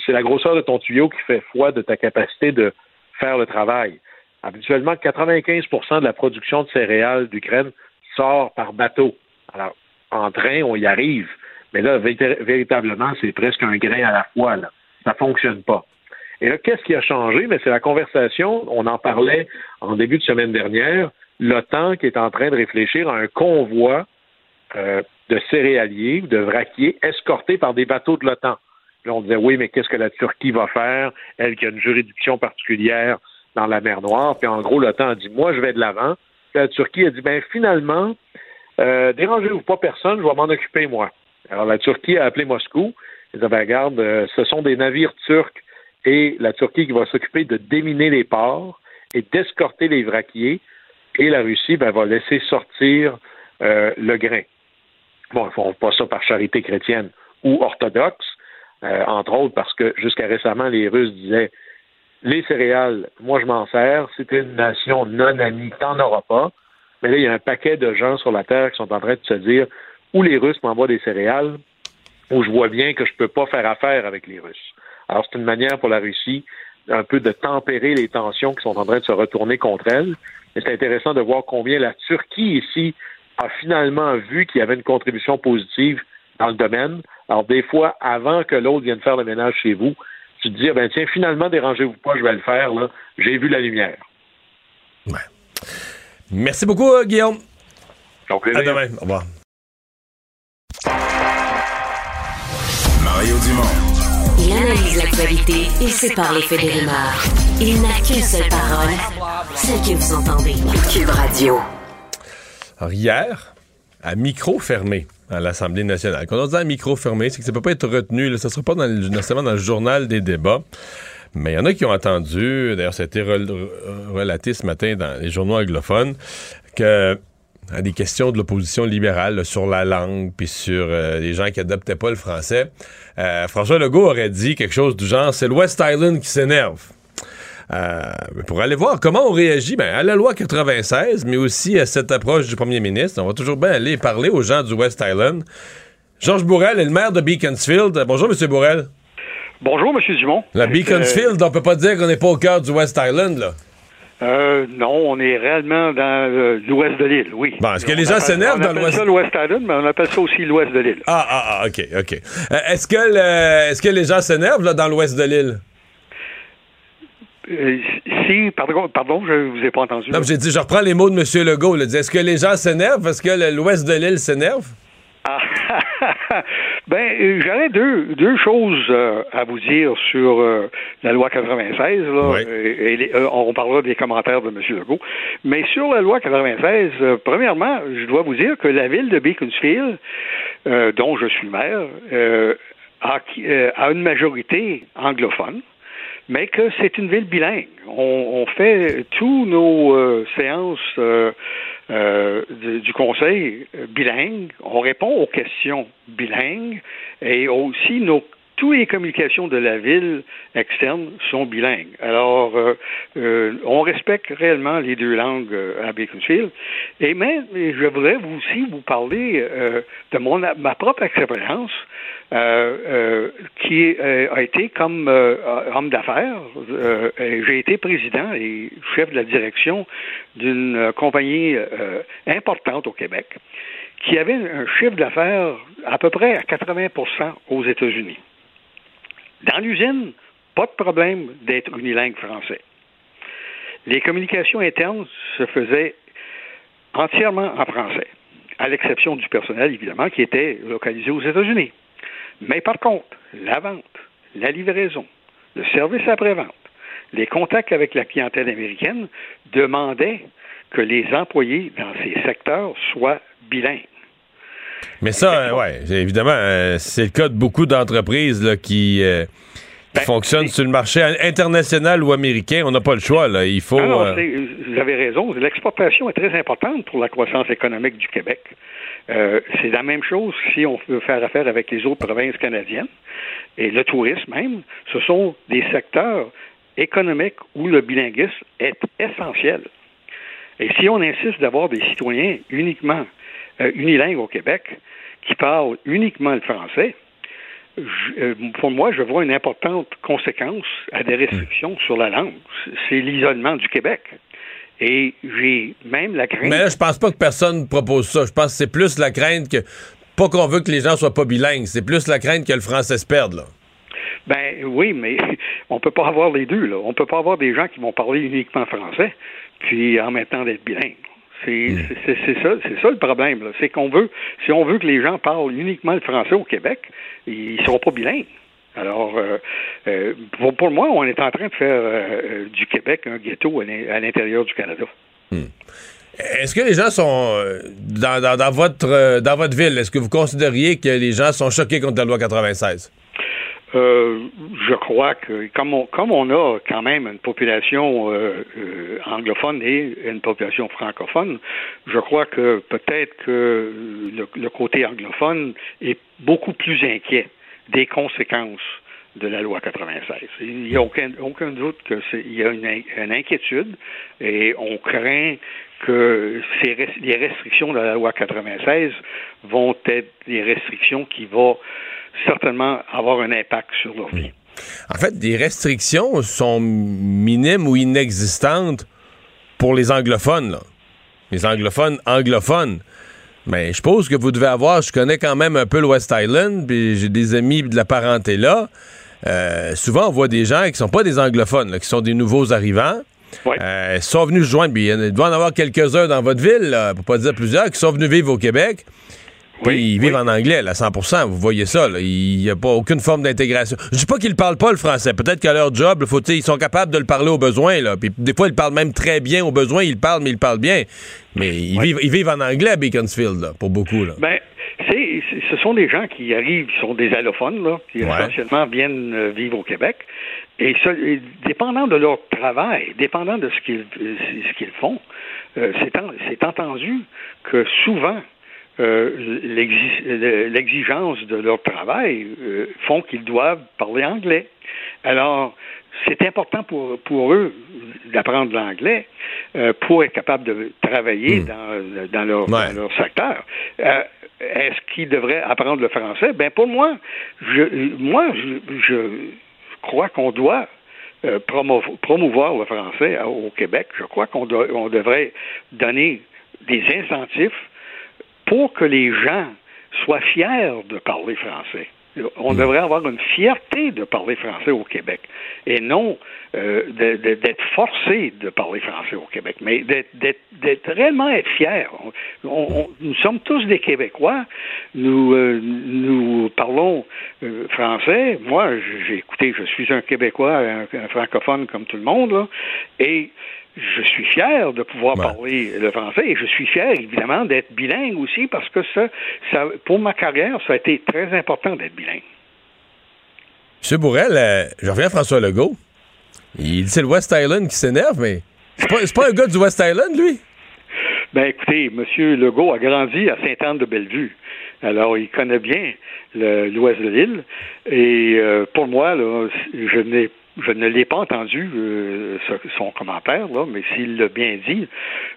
c'est la grosseur de ton tuyau qui fait foi de ta capacité de faire le travail. Habituellement, 95% de la production de céréales d'Ukraine sort par bateau. Alors, en train, on y arrive, Mais là, véritablement, c'est presque un grain à la fois. Ça fonctionne pas. Et là, qu'est-ce qui a changé? Mais c'est la conversation, on en parlait en début de semaine dernière, l'OTAN qui est en train de réfléchir à un convoi euh, de céréaliers ou de vraquiers escortés par des bateaux de l'OTAN. Là, on disait, oui, mais qu'est-ce que la Turquie va faire? Elle qui a une juridiction particulière dans la mer Noire. Puis en gros, l'OTAN a dit, moi, je vais de l'avant. La Turquie a dit, ben finalement, euh, dérangez-vous pas personne, je vais m'en occuper moi. Alors la Turquie a appelé Moscou. Ils ben, regarde, euh, ce sont des navires turcs et la Turquie qui va s'occuper de déminer les ports et d'escorter les vraquiers. Et la Russie ben, va laisser sortir euh, le grain. Bon, ils ne font pas ça par charité chrétienne ou orthodoxe, euh, entre autres parce que jusqu'à récemment, les Russes disaient les céréales, moi je m'en sers, c'est une nation non amie, t'en auras pas. Mais là, il y a un paquet de gens sur la Terre qui sont en train de se dire où les Russes m'envoient des céréales, où je vois bien que je ne peux pas faire affaire avec les Russes. Alors, c'est une manière pour la Russie un peu de tempérer les tensions qui sont en train de se retourner contre elle. Mais c'est intéressant de voir combien la Turquie ici a finalement vu qu'il y avait une contribution positive dans le domaine. Alors, des fois, avant que l'autre vienne faire le ménage chez vous, tu te dis, ah ben tiens, finalement, dérangez-vous pas, je vais le faire, là. J'ai vu la lumière. Ouais. Merci beaucoup, euh, Guillaume. À demain. Au revoir. Mario Dumont. Il analyse l'actualité et sépare les faits des rumeurs. Il n'a qu'une seule parole, celle que vous entendez. Cube Radio. Alors, hier, à micro fermé à l'Assemblée nationale. Quand on dit à micro fermé, c'est que ça ne peut pas être retenu. Ça ne sera pas dans le, nécessairement dans le journal des débats. Mais il y en a qui ont entendu, d'ailleurs, ça a été relaté ce matin dans les journaux anglophones, que à des questions de l'opposition libérale sur la langue puis sur euh, les gens qui adoptaient pas le français, euh, François Legault aurait dit quelque chose du genre c'est le West Island qui s'énerve. Euh, pour aller voir comment on réagit ben, à la loi 96, mais aussi à cette approche du premier ministre. On va toujours bien aller parler aux gens du West Island. Georges Bourrel est le maire de Beaconsfield. Bonjour, M. Bourrel. Bonjour, M. Dumont. La Beaconsfield, on peut pas dire qu'on n'est pas au cœur du West Island, là. Euh, non, on est réellement dans euh, l'ouest de l'île, oui. Bon, est-ce que les gens s'énervent dans l'ouest? On appelle ça l'Ouest Island, mais on appelle ça aussi l'ouest de l'île. Ah, ah, ah, OK, OK. Euh, est-ce que, est-ce que les gens s'énervent dans l'ouest de l'île? Si, pardon, pardon, je vous ai pas entendu. Non, j'ai dit, je reprends les mots de M. Legault. Est-ce que les gens s'énervent? Parce que l'ouest de l'île s'énerve? Ah, ben, euh, j'aurais deux, deux choses euh, à vous dire sur la loi 96. Là, et, on parlera des commentaires de M. Legault. Mais sur la loi 96, premièrement, je dois vous dire que la ville de Beaconsfield, dont je suis maire, a, a une majorité anglophone mais que c'est une ville bilingue. On, fait tous nos euh, séances euh, euh, du, conseil bilingue. On répond aux questions bilingues et aussi nos toutes les communications de la ville externe sont bilingues. Alors, on respecte réellement les deux langues à Beaconsfield. Et même, je voudrais aussi vous parler de mon, ma propre expérience euh, euh, qui euh, a été comme homme d'affaires. J'ai été président et chef de la direction d'une compagnie importante au Québec qui avait un chiffre d'affaires à peu près à 80 aux États-Unis. Dans l'usine, pas de problème d'être unilingue français. Les communications internes se faisaient entièrement en français, à l'exception du personnel, évidemment, qui était localisé aux États-Unis. Mais par contre, la vente, la livraison, le service après-vente, les contacts avec la clientèle américaine demandaient que les employés dans ces secteurs soient bilingues. Mais ça, oui, évidemment, euh, c'est le cas de beaucoup d'entreprises qui, euh, ben, fonctionnent sur le marché international ou américain. On n'a pas le choix. Là. Il faut. Euh, vous avez raison. L'exportation est très importante pour la croissance économique du Québec. Euh, c'est la même chose si on veut faire affaire avec les autres provinces canadiennes. Et le tourisme même, ce sont des secteurs économiques où le bilinguisme est essentiel. Et si on insiste d'avoir des citoyens uniquement euh, unilingues au Québec, qui parlent uniquement le français, euh, pour moi, je vois une importante conséquence à des restrictions sur la langue. C'est l'isolement du Québec. Et j'ai même la crainte. Mais là, je pense pas que personne propose ça. Je pense que c'est plus la crainte que pas qu'on veut que les gens soient pas bilingues, c'est plus la crainte que le français se perde, là. Ben oui, mais on peut pas avoir les deux, là. On peut pas avoir des gens qui vont parler uniquement français, puis en même temps d'être bilingues. C'est c'est ça, c'est ça le problème. C'est qu'on veut, si on veut que les gens parlent uniquement le français au Québec, ils seront pas bilingues. Alors, euh, euh, pour, moi, on est en train de faire euh, du Québec un ghetto à l'intérieur du Canada. Hmm. Est-ce que les gens sont dans, dans, votre dans votre ville, est-ce que vous considériez que les gens sont choqués contre la loi 96? Euh, je crois que comme on, comme on a quand même une population euh, euh, anglophone et une population francophone, je crois que peut-être que le, côté anglophone est beaucoup plus inquiet des conséquences de la loi 96. Il n'y a aucun, doute qu'il y a une, inquiétude et on craint que les restrictions de la loi 96 vont être des restrictions qui vont certainement avoir un impact sur leur vie. En fait, des restrictions sont minimes ou inexistantes pour les anglophones, les anglophones anglophones. Mais je suppose que vous devez avoir, je connais quand même un peu le West Island, puis j'ai des amis de la parenté là. Euh, souvent, on voit des gens qui sont pas des anglophones, qui sont des nouveaux arrivants. Euh, sont venus se joindre. il doit en avoir quelques-uns dans votre ville, pour pas dire plusieurs, qui sont venus vivre au Québec. Oui, ils vivent en anglais, à 100 Vous voyez ça, il n'y a pas aucune forme d'intégration. Je dis pas qu'ils ne parlent pas le français. Peut-être qu'à leur job, faut, ils sont capables de le parler aux besoins. Là. Puis des fois, ils parlent même très bien aux besoins. Ils parlent, mais ils parlent bien. Mais ils, vivent, ils vivent en anglais à Beaconsfield, pour beaucoup. Là. Ben, ce sont des gens qui arrivent, qui sont des allophones, là, qui essentiellement viennent euh, vivre au Québec. Et, dépendant de leur travail, dépendant de ce qu'ils ce qu'ils font, euh, c'est entendu que souvent, euh, l'exigence de leur travail euh, font qu'ils doivent parler anglais. Alors, c'est important pour, pour eux d'apprendre l'anglais euh, pour être capable de travailler hmm. dans, dans, leur, dans, leur, secteur. Est-ce qu'ils devraient apprendre le français? Ben pour moi, je, moi, je, je crois qu'on doit promouvoir le français au Québec. Je crois qu'on on devrait donner des incentifs pour que les gens soient fiers de parler français. On devrait avoir une fierté de parler français au Québec et non euh, d'être forcé de parler français au Québec, mais d'être réellement être fier. nous sommes tous des Québécois. Nous, euh, parlons euh, français. Moi, j'ai écouté, je suis un Québécois, un, francophone comme tout le monde, et je suis fier de pouvoir parler le français et je suis fier évidemment d'être bilingue aussi parce que ça, ça, pour ma carrière, ça a été très important d'être bilingue. M. Bourrel, euh, je reviens à François Legault. Il dit c'est le West Island qui s'énerve, mais c'est pas, pas un gars du West Island, lui? Ben écoutez, M. Legault a grandi à Sainte-Anne-de-Bellevue. Alors, il connaît bien l'ouest de l'île. Et euh, pour moi, là, je n'ai je ne l'ai pas entendu, euh, son commentaire, là, mais s'il l'a bien dit,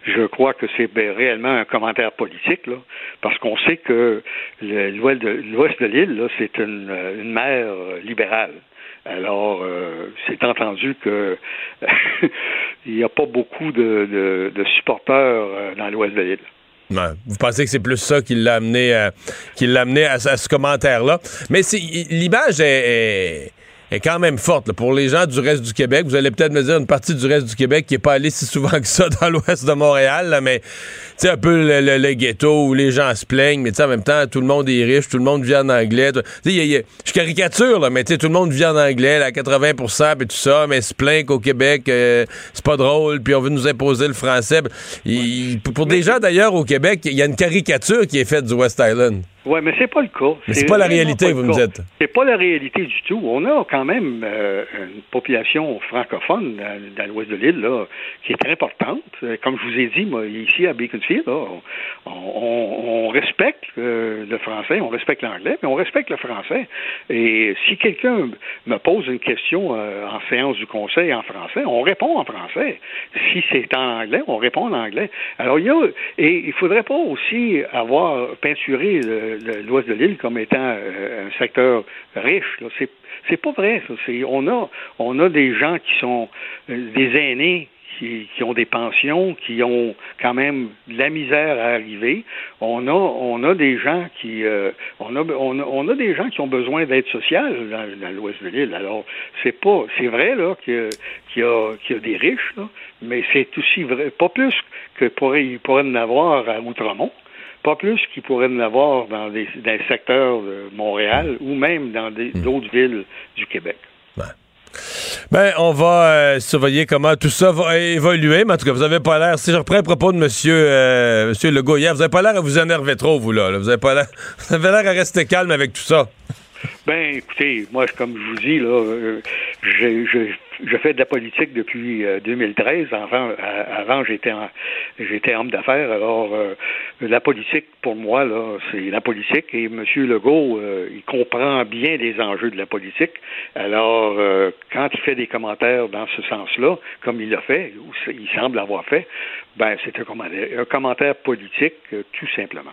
je crois que c'est ben, réellement un commentaire politique, là, parce qu'on sait que l'ouest de, l'île, c'est une, une mer libérale. Alors, euh, c'est entendu que il n'y a pas beaucoup de, supporters euh, dans l'ouest de l'île. Vous pensez que c'est plus ça qui l'a amené, qui amené à, ce commentaire-là? Mais l'image est quand même forte. Pour les gens du reste du Québec, vous allez peut-être me dire une partie du reste du Québec qui n'est pas allé si souvent que ça dans l'ouest de Montréal, là, mais c'est un peu le, ghetto où les gens se plaignent, mais en même temps, tout le monde est riche, tout le monde vit en anglais. je caricature, là, mais tout le monde vit en anglais, à 80% et tout ça, mais se plaint qu'au Québec, euh, c'est pas drôle, puis on veut nous imposer le français. pour des gens d'ailleurs au Québec, il y a une caricature qui est faite du West Island. Oui, mais c'est pas le cas. Mais c'est pas la réalité, vous me dites. C'est pas la réalité du tout. On a quand même euh, une population francophone dans, l'ouest de l'île là, qui est très importante. Euh, comme je vous ai dit, moi, ici à Beaconsfield, on, respecte euh, le français, on respecte l'anglais, mais on respecte le français. Et si quelqu'un me pose une question en séance du conseil en français, on répond en français. Si c'est en anglais, on répond en anglais. Alors, il y a, et il faudrait pas aussi avoir peinturé l'ouest de l'île comme étant euh, un secteur riche. C'est c'est pas vrai. On a on a des gens qui sont euh, des aînés qui, qui, ont des pensions, qui ont quand même de la misère à arriver. On a, on a des gens qui, euh, on, a, on, a, on, a, des gens qui ont besoin d'aide sociale dans, dans l'ouest de l'île. Alors, c'est pas, c'est vrai là qu'il y, a, qu'il y a des riches, là, mais c'est aussi vrai, pas plus que pourrait, il pourrait en avoir à Outremont pas plus qu'il pourrait en avoir dans des, dans les secteurs de Montréal ou même dans d'autres villes du Québec. Ben, on va euh, surveiller comment tout ça va évoluer, mais en tout cas, vous avez pas l'air, si je reprends le propos de monsieur, euh, monsieur Legault hier, vous avez pas l'air à vous énerver trop, vous, là. Vous avez pas l'air, vous avez l'air à rester calme avec tout ça. Ben, écoutez, moi, comme je vous dis, là, euh, fais de la politique depuis 2013. Euh, avant, avant j'étais j'étais homme d'affaires. Alors, euh, la politique, pour moi, là, c'est la politique. Et M. Legault, euh, il comprend bien les enjeux de la politique. Alors, quand il fait des commentaires dans ce sens-là, comme il l'a fait, ou il semble avoir fait, ben, c'est un commentaire, un commentaire politique, tout simplement.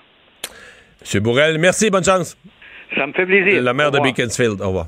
M. Bourrel, merci, bonne chance. Ça me fait plaisir. La maire de Beaconsfield, au revoir.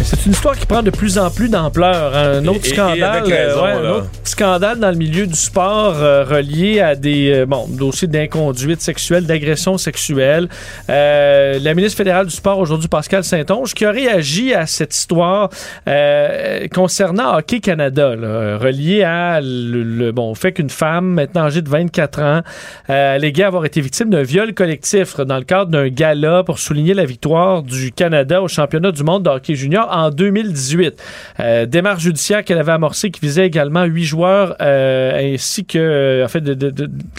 C'est une histoire qui prend de plus en plus d'ampleur. Un autre scandale, euh, un autre scandale dans le milieu du sport euh, relié à des euh, bon, dossiers d'inconduite sexuelle, d'agression sexuelle. la ministre fédérale du sport aujourd'hui, Pascal Saint-Onge, qui a réagi à cette histoire concernant Hockey Canada, relié à le, bon, au fait qu'une femme, maintenant âgée de 24 ans, alléguait avoir été victime d'un viol collectif dans le cadre d'un gala pour souligner la victoire du Canada au championnat du monde de hockey junior en 2018. Euh, démarche judiciaire qu'elle avait amorcée qui visait également huit joueurs euh, ainsi que euh, en fait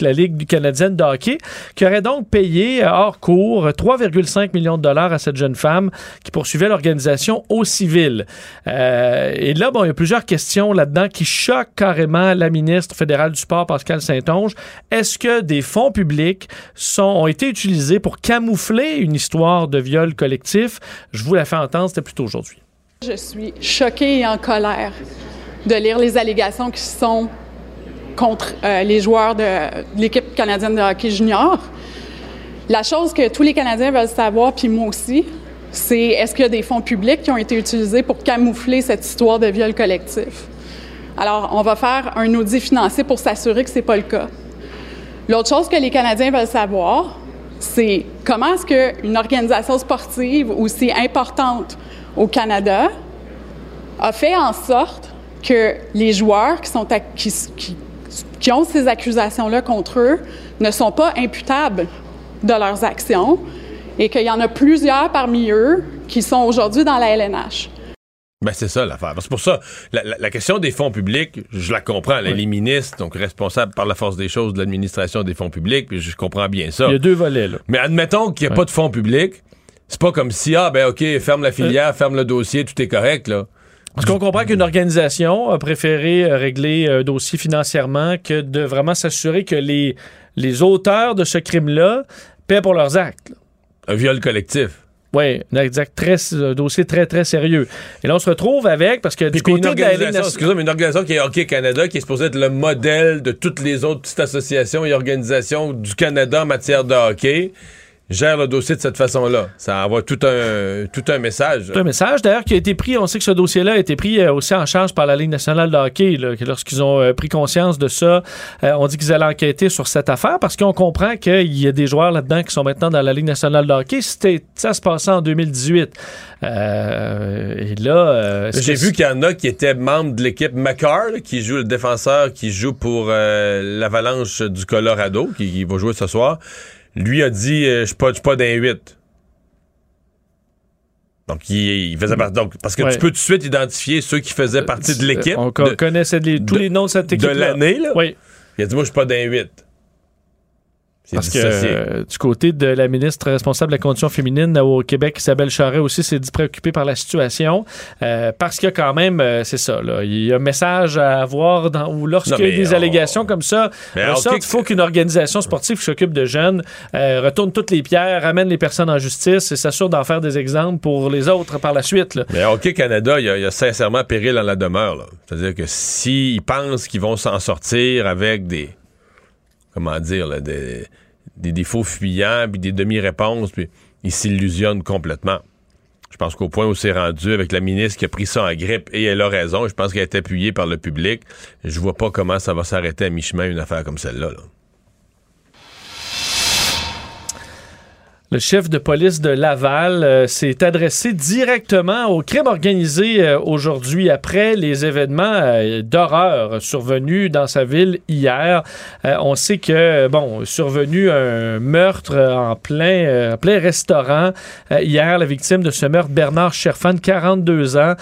la Ligue canadienne de hockey qui aurait donc payé hors cours 3,5 millions de dollars à cette jeune femme qui poursuivait l'organisation au civil. et là, bon, il y a plusieurs questions là-dedans qui choquent carrément la ministre fédérale du sport, Pascal Saint-Onge. Est-ce que des fonds publics sont, ont été utilisés pour camoufler une histoire de viol collectif? Je vous la fais entendre, c'était plutôt aujourd'hui. Je suis choquée et en colère de lire les allégations qui sont contre euh, les joueurs de, l'équipe canadienne de hockey junior. La chose que tous les Canadiens veulent savoir, puis moi aussi, c'est est-ce qu'il y a des fonds publics qui ont été utilisés pour camoufler cette histoire de viol collectif? Alors, on va faire un audit financier pour s'assurer que ce n'est pas le cas. L'autre chose que les Canadiens veulent savoir, c'est comment est-ce qu'une organisation sportive aussi importante au Canada a fait en sorte que les joueurs qui, sont qui, ont ces accusations-là contre eux ne sont pas imputables de leurs actions et qu'il y en a plusieurs parmi eux qui sont aujourd'hui dans la LNH. Ben c'est ça l'affaire. C'est pour ça, la, question des fonds publics, je la comprends. Elle est ministre, donc responsable par la force des choses de l'administration des fonds publics, puis je comprends bien ça. Il y a deux volets, là. Mais admettons qu'il n'y a pas de fonds publics c'est pas comme si, ah, ben, OK, ferme la filière, euh. ferme le dossier, tout est correct, là. Parce qu'on comprend qu'une organisation a préféré euh, régler un dossier financièrement que de vraiment s'assurer que les, les auteurs de ce crime-là paient pour leurs actes. Un viol collectif. Oui, un, très, un dossier très, très sérieux. Et là, on se retrouve avec, parce que du côté une organisation, une organisation qui est Hockey Canada, qui est supposée être le modèle de toutes les autres petites associations et organisations du Canada en matière de hockey gère le dossier de cette façon-là. Ça envoie tout un, tout un message. Tout un message, d'ailleurs, qui a été pris, on sait que ce dossier-là a été pris euh, aussi en charge par la Ligue nationale de hockey. lorsqu'ils ont euh, pris conscience de ça, euh, on dit qu'ils allaient enquêter sur cette affaire parce qu'on comprend qu'il y a des joueurs là-dedans qui sont maintenant dans la Ligue nationale de hockey. C'était, ça se passait en 2018. et là... J'ai vu qu'il y en a qui étaient membres de l'équipe McCarr, qui joue le défenseur, qui joue pour l'Avalanche du Colorado, qui, qui va jouer ce soir lui a dit euh, je suis pas, pas d'un 8. Donc, il, faisait partie. Donc, parce que tu peux tout de suite identifier ceux qui faisaient euh, partie de l'équipe. On connaissait tous les noms de cette équipe. De l'année, là. Oui. Il a dit Moi, je suis pas d'un 8. Parce que euh, du côté de la ministre responsable de la condition féminine au Québec, Isabelle Charret aussi s'est dit préoccupée par la situation. euh, parce qu'il y a quand même, euh, c'est ça, là, il y a un message à avoir dans, Non, lorsqu'il y a des on- allégations comme ça, ressortent, il faut qu'une organisation sportive qui s'occupe de jeunes retourne toutes les pierres, ramène les personnes en justice et s'assure d'en faire des exemples pour les autres par la suite. là. Mais Hockey Canada, il y, a, il y a sincèrement péril en la demeure. C'est-à-dire que s'ils pensent qu'ils vont s'en sortir avec des. Comment dire, là, des, des défauts fuyants, puis des demi-réponses, puis ils s'illusionnent complètement. Je pense qu'au point où c'est rendu avec la ministre qui a pris ça en grippe, et elle a raison, je pense qu'elle est appuyée par le public, je vois pas comment ça va s'arrêter à mi-chemin une affaire comme celle-là. là. Le chef de police de Laval euh, s'est adressé directement au crime organisé euh, aujourd'hui après les événements euh, d'horreur survenus dans sa ville hier. On sait que, bon, survenu un meurtre en plein, plein restaurant. Hier, la victime de ce meurtre, Bernard Cherfan, 42 ans,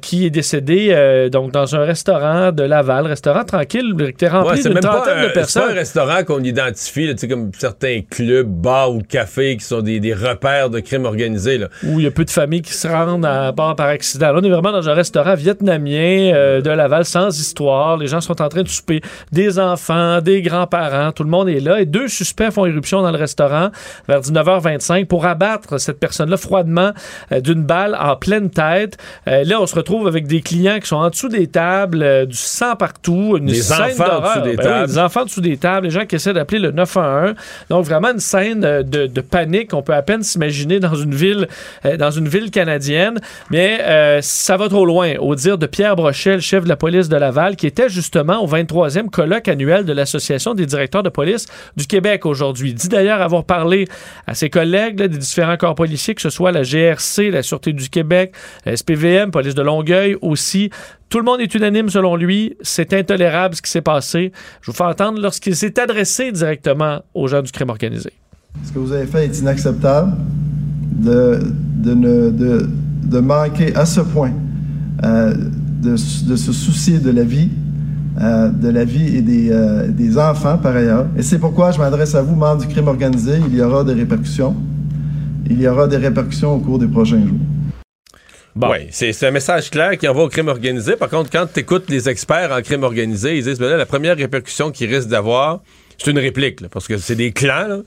qui est décédé donc dans un restaurant de Laval, restaurant tranquille, qui était rempli Ouais, c'est d'une même pas trentaine un, de c'est pas personnes. un restaurant qu'on identifie, là, comme certains clubs, bars ou cafés qui sont des, des repères de crimes organisés. Là. où il y a peu de familles qui se rendent à bord par accident. Là, on est vraiment dans un restaurant vietnamien euh, de Laval sans histoire. Les gens sont en train de souper. Des enfants, des grands-parents, tout le monde est là. Et deux suspects font irruption dans le restaurant vers 19h25 pour abattre cette personne-là froidement euh, d'une balle en pleine tête. Euh, là, on se retrouve avec des clients qui sont en dessous des tables, euh, du sang partout, une Des enfants en dessous des Ben oui, tables. des enfants en dessous des tables, les gens qui essaient d'appeler le 911. Donc vraiment une scène de, de panique. On peut à peine s'imaginer dans une ville, euh, dans une ville canadienne. Mais euh, ça va trop loin. Au dire de Pierre Brochet, le chef de la police de Laval, qui était justement au 23e colloque annuel de l'Association des directeurs de police du Québec aujourd'hui. Il dit d'ailleurs avoir parlé à ses collègues des différents corps policiers, que ce soit la GRC, la Sûreté du Québec, la SPVM, police de Longueuil aussi. Tout le monde est unanime selon lui. C'est intolérable ce qui s'est passé. Je vous fais entendre lorsqu'il s'est adressé directement aux gens du crime organisé. Ce que vous avez fait est inacceptable de, de, de- manquer à ce point euh, de, se soucier de la vie, euh, de la vie et des, euh, des enfants par ailleurs? Et c'est pourquoi je m'adresse à vous, membres du crime organisé. Il y aura des répercussions. Il y aura des répercussions au cours des prochains jours. Oui, c'est c'est un message clair qui envoie au crime organisé. Par contre, quand tu écoutes les experts en crime organisé, ils disent ben là, la première répercussion qu'ils risquent d'avoir, c'est une réplique, là, parce que c'est des clans. Là.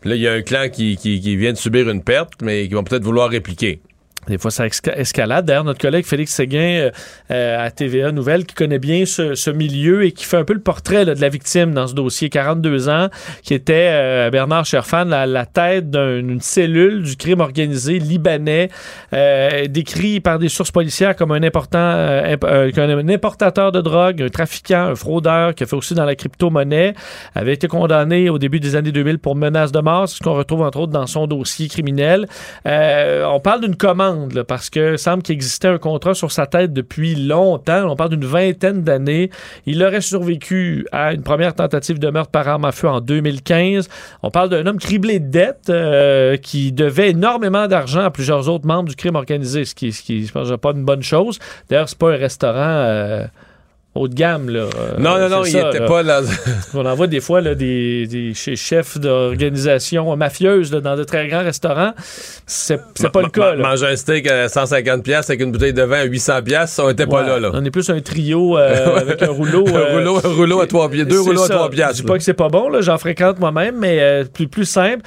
Puis là, il y a un clan qui, qui, qui vient de subir une perte, mais qui vont peut-être vouloir répliquer. Des fois, ça esca- escalade. D'ailleurs, notre collègue Félix Séguin euh, euh, à TVA Nouvelle, qui connaît bien ce, ce milieu et qui fait un peu le portrait là, de la victime dans ce dossier, 42 ans, qui était euh, Bernard Cherfan, la, la tête d'un- d'une cellule du crime organisé libanais, euh, décrit par des sources policières comme un important, euh, euh, un importateur de drogue, un trafiquant, un fraudeur, qui a fait aussi dans la crypto-monnaie, avait été condamné au début des années 2000 pour menace de mort, ce qu'on retrouve entre autres dans son dossier criminel. On parle d'une commande, parce que semble qu'il existait un contrat sur sa tête depuis longtemps. On parle d'une vingtaine d'années. Il aurait survécu à une première tentative de meurtre par arme à feu en 2015. On parle d'un homme criblé de dettes euh, qui devait énormément d'argent à plusieurs autres membres du crime organisé, ce qui, ce qui je pense, pas une bonne chose. D'ailleurs, c'est pas un restaurant euh, haut de gamme. Là. Non, non, non, il ça, était là. pas là. On en voit des fois là, des, des chez- chefs d'organisations mafieuses là, dans de très grands restaurants. C'est pas le cas. là. Manger un steak à 150$ piastres avec une bouteille de vin à 800$, piastres, on était pas là. là. On est plus un trio euh, avec un rouleau. un, euh, rouleau, un rouleau à trois pieds, deux rouleaux à ça. trois Je piastres. dis pas que c'est pas bon, j'en fréquente moi-même, mais euh, plus, plus simple.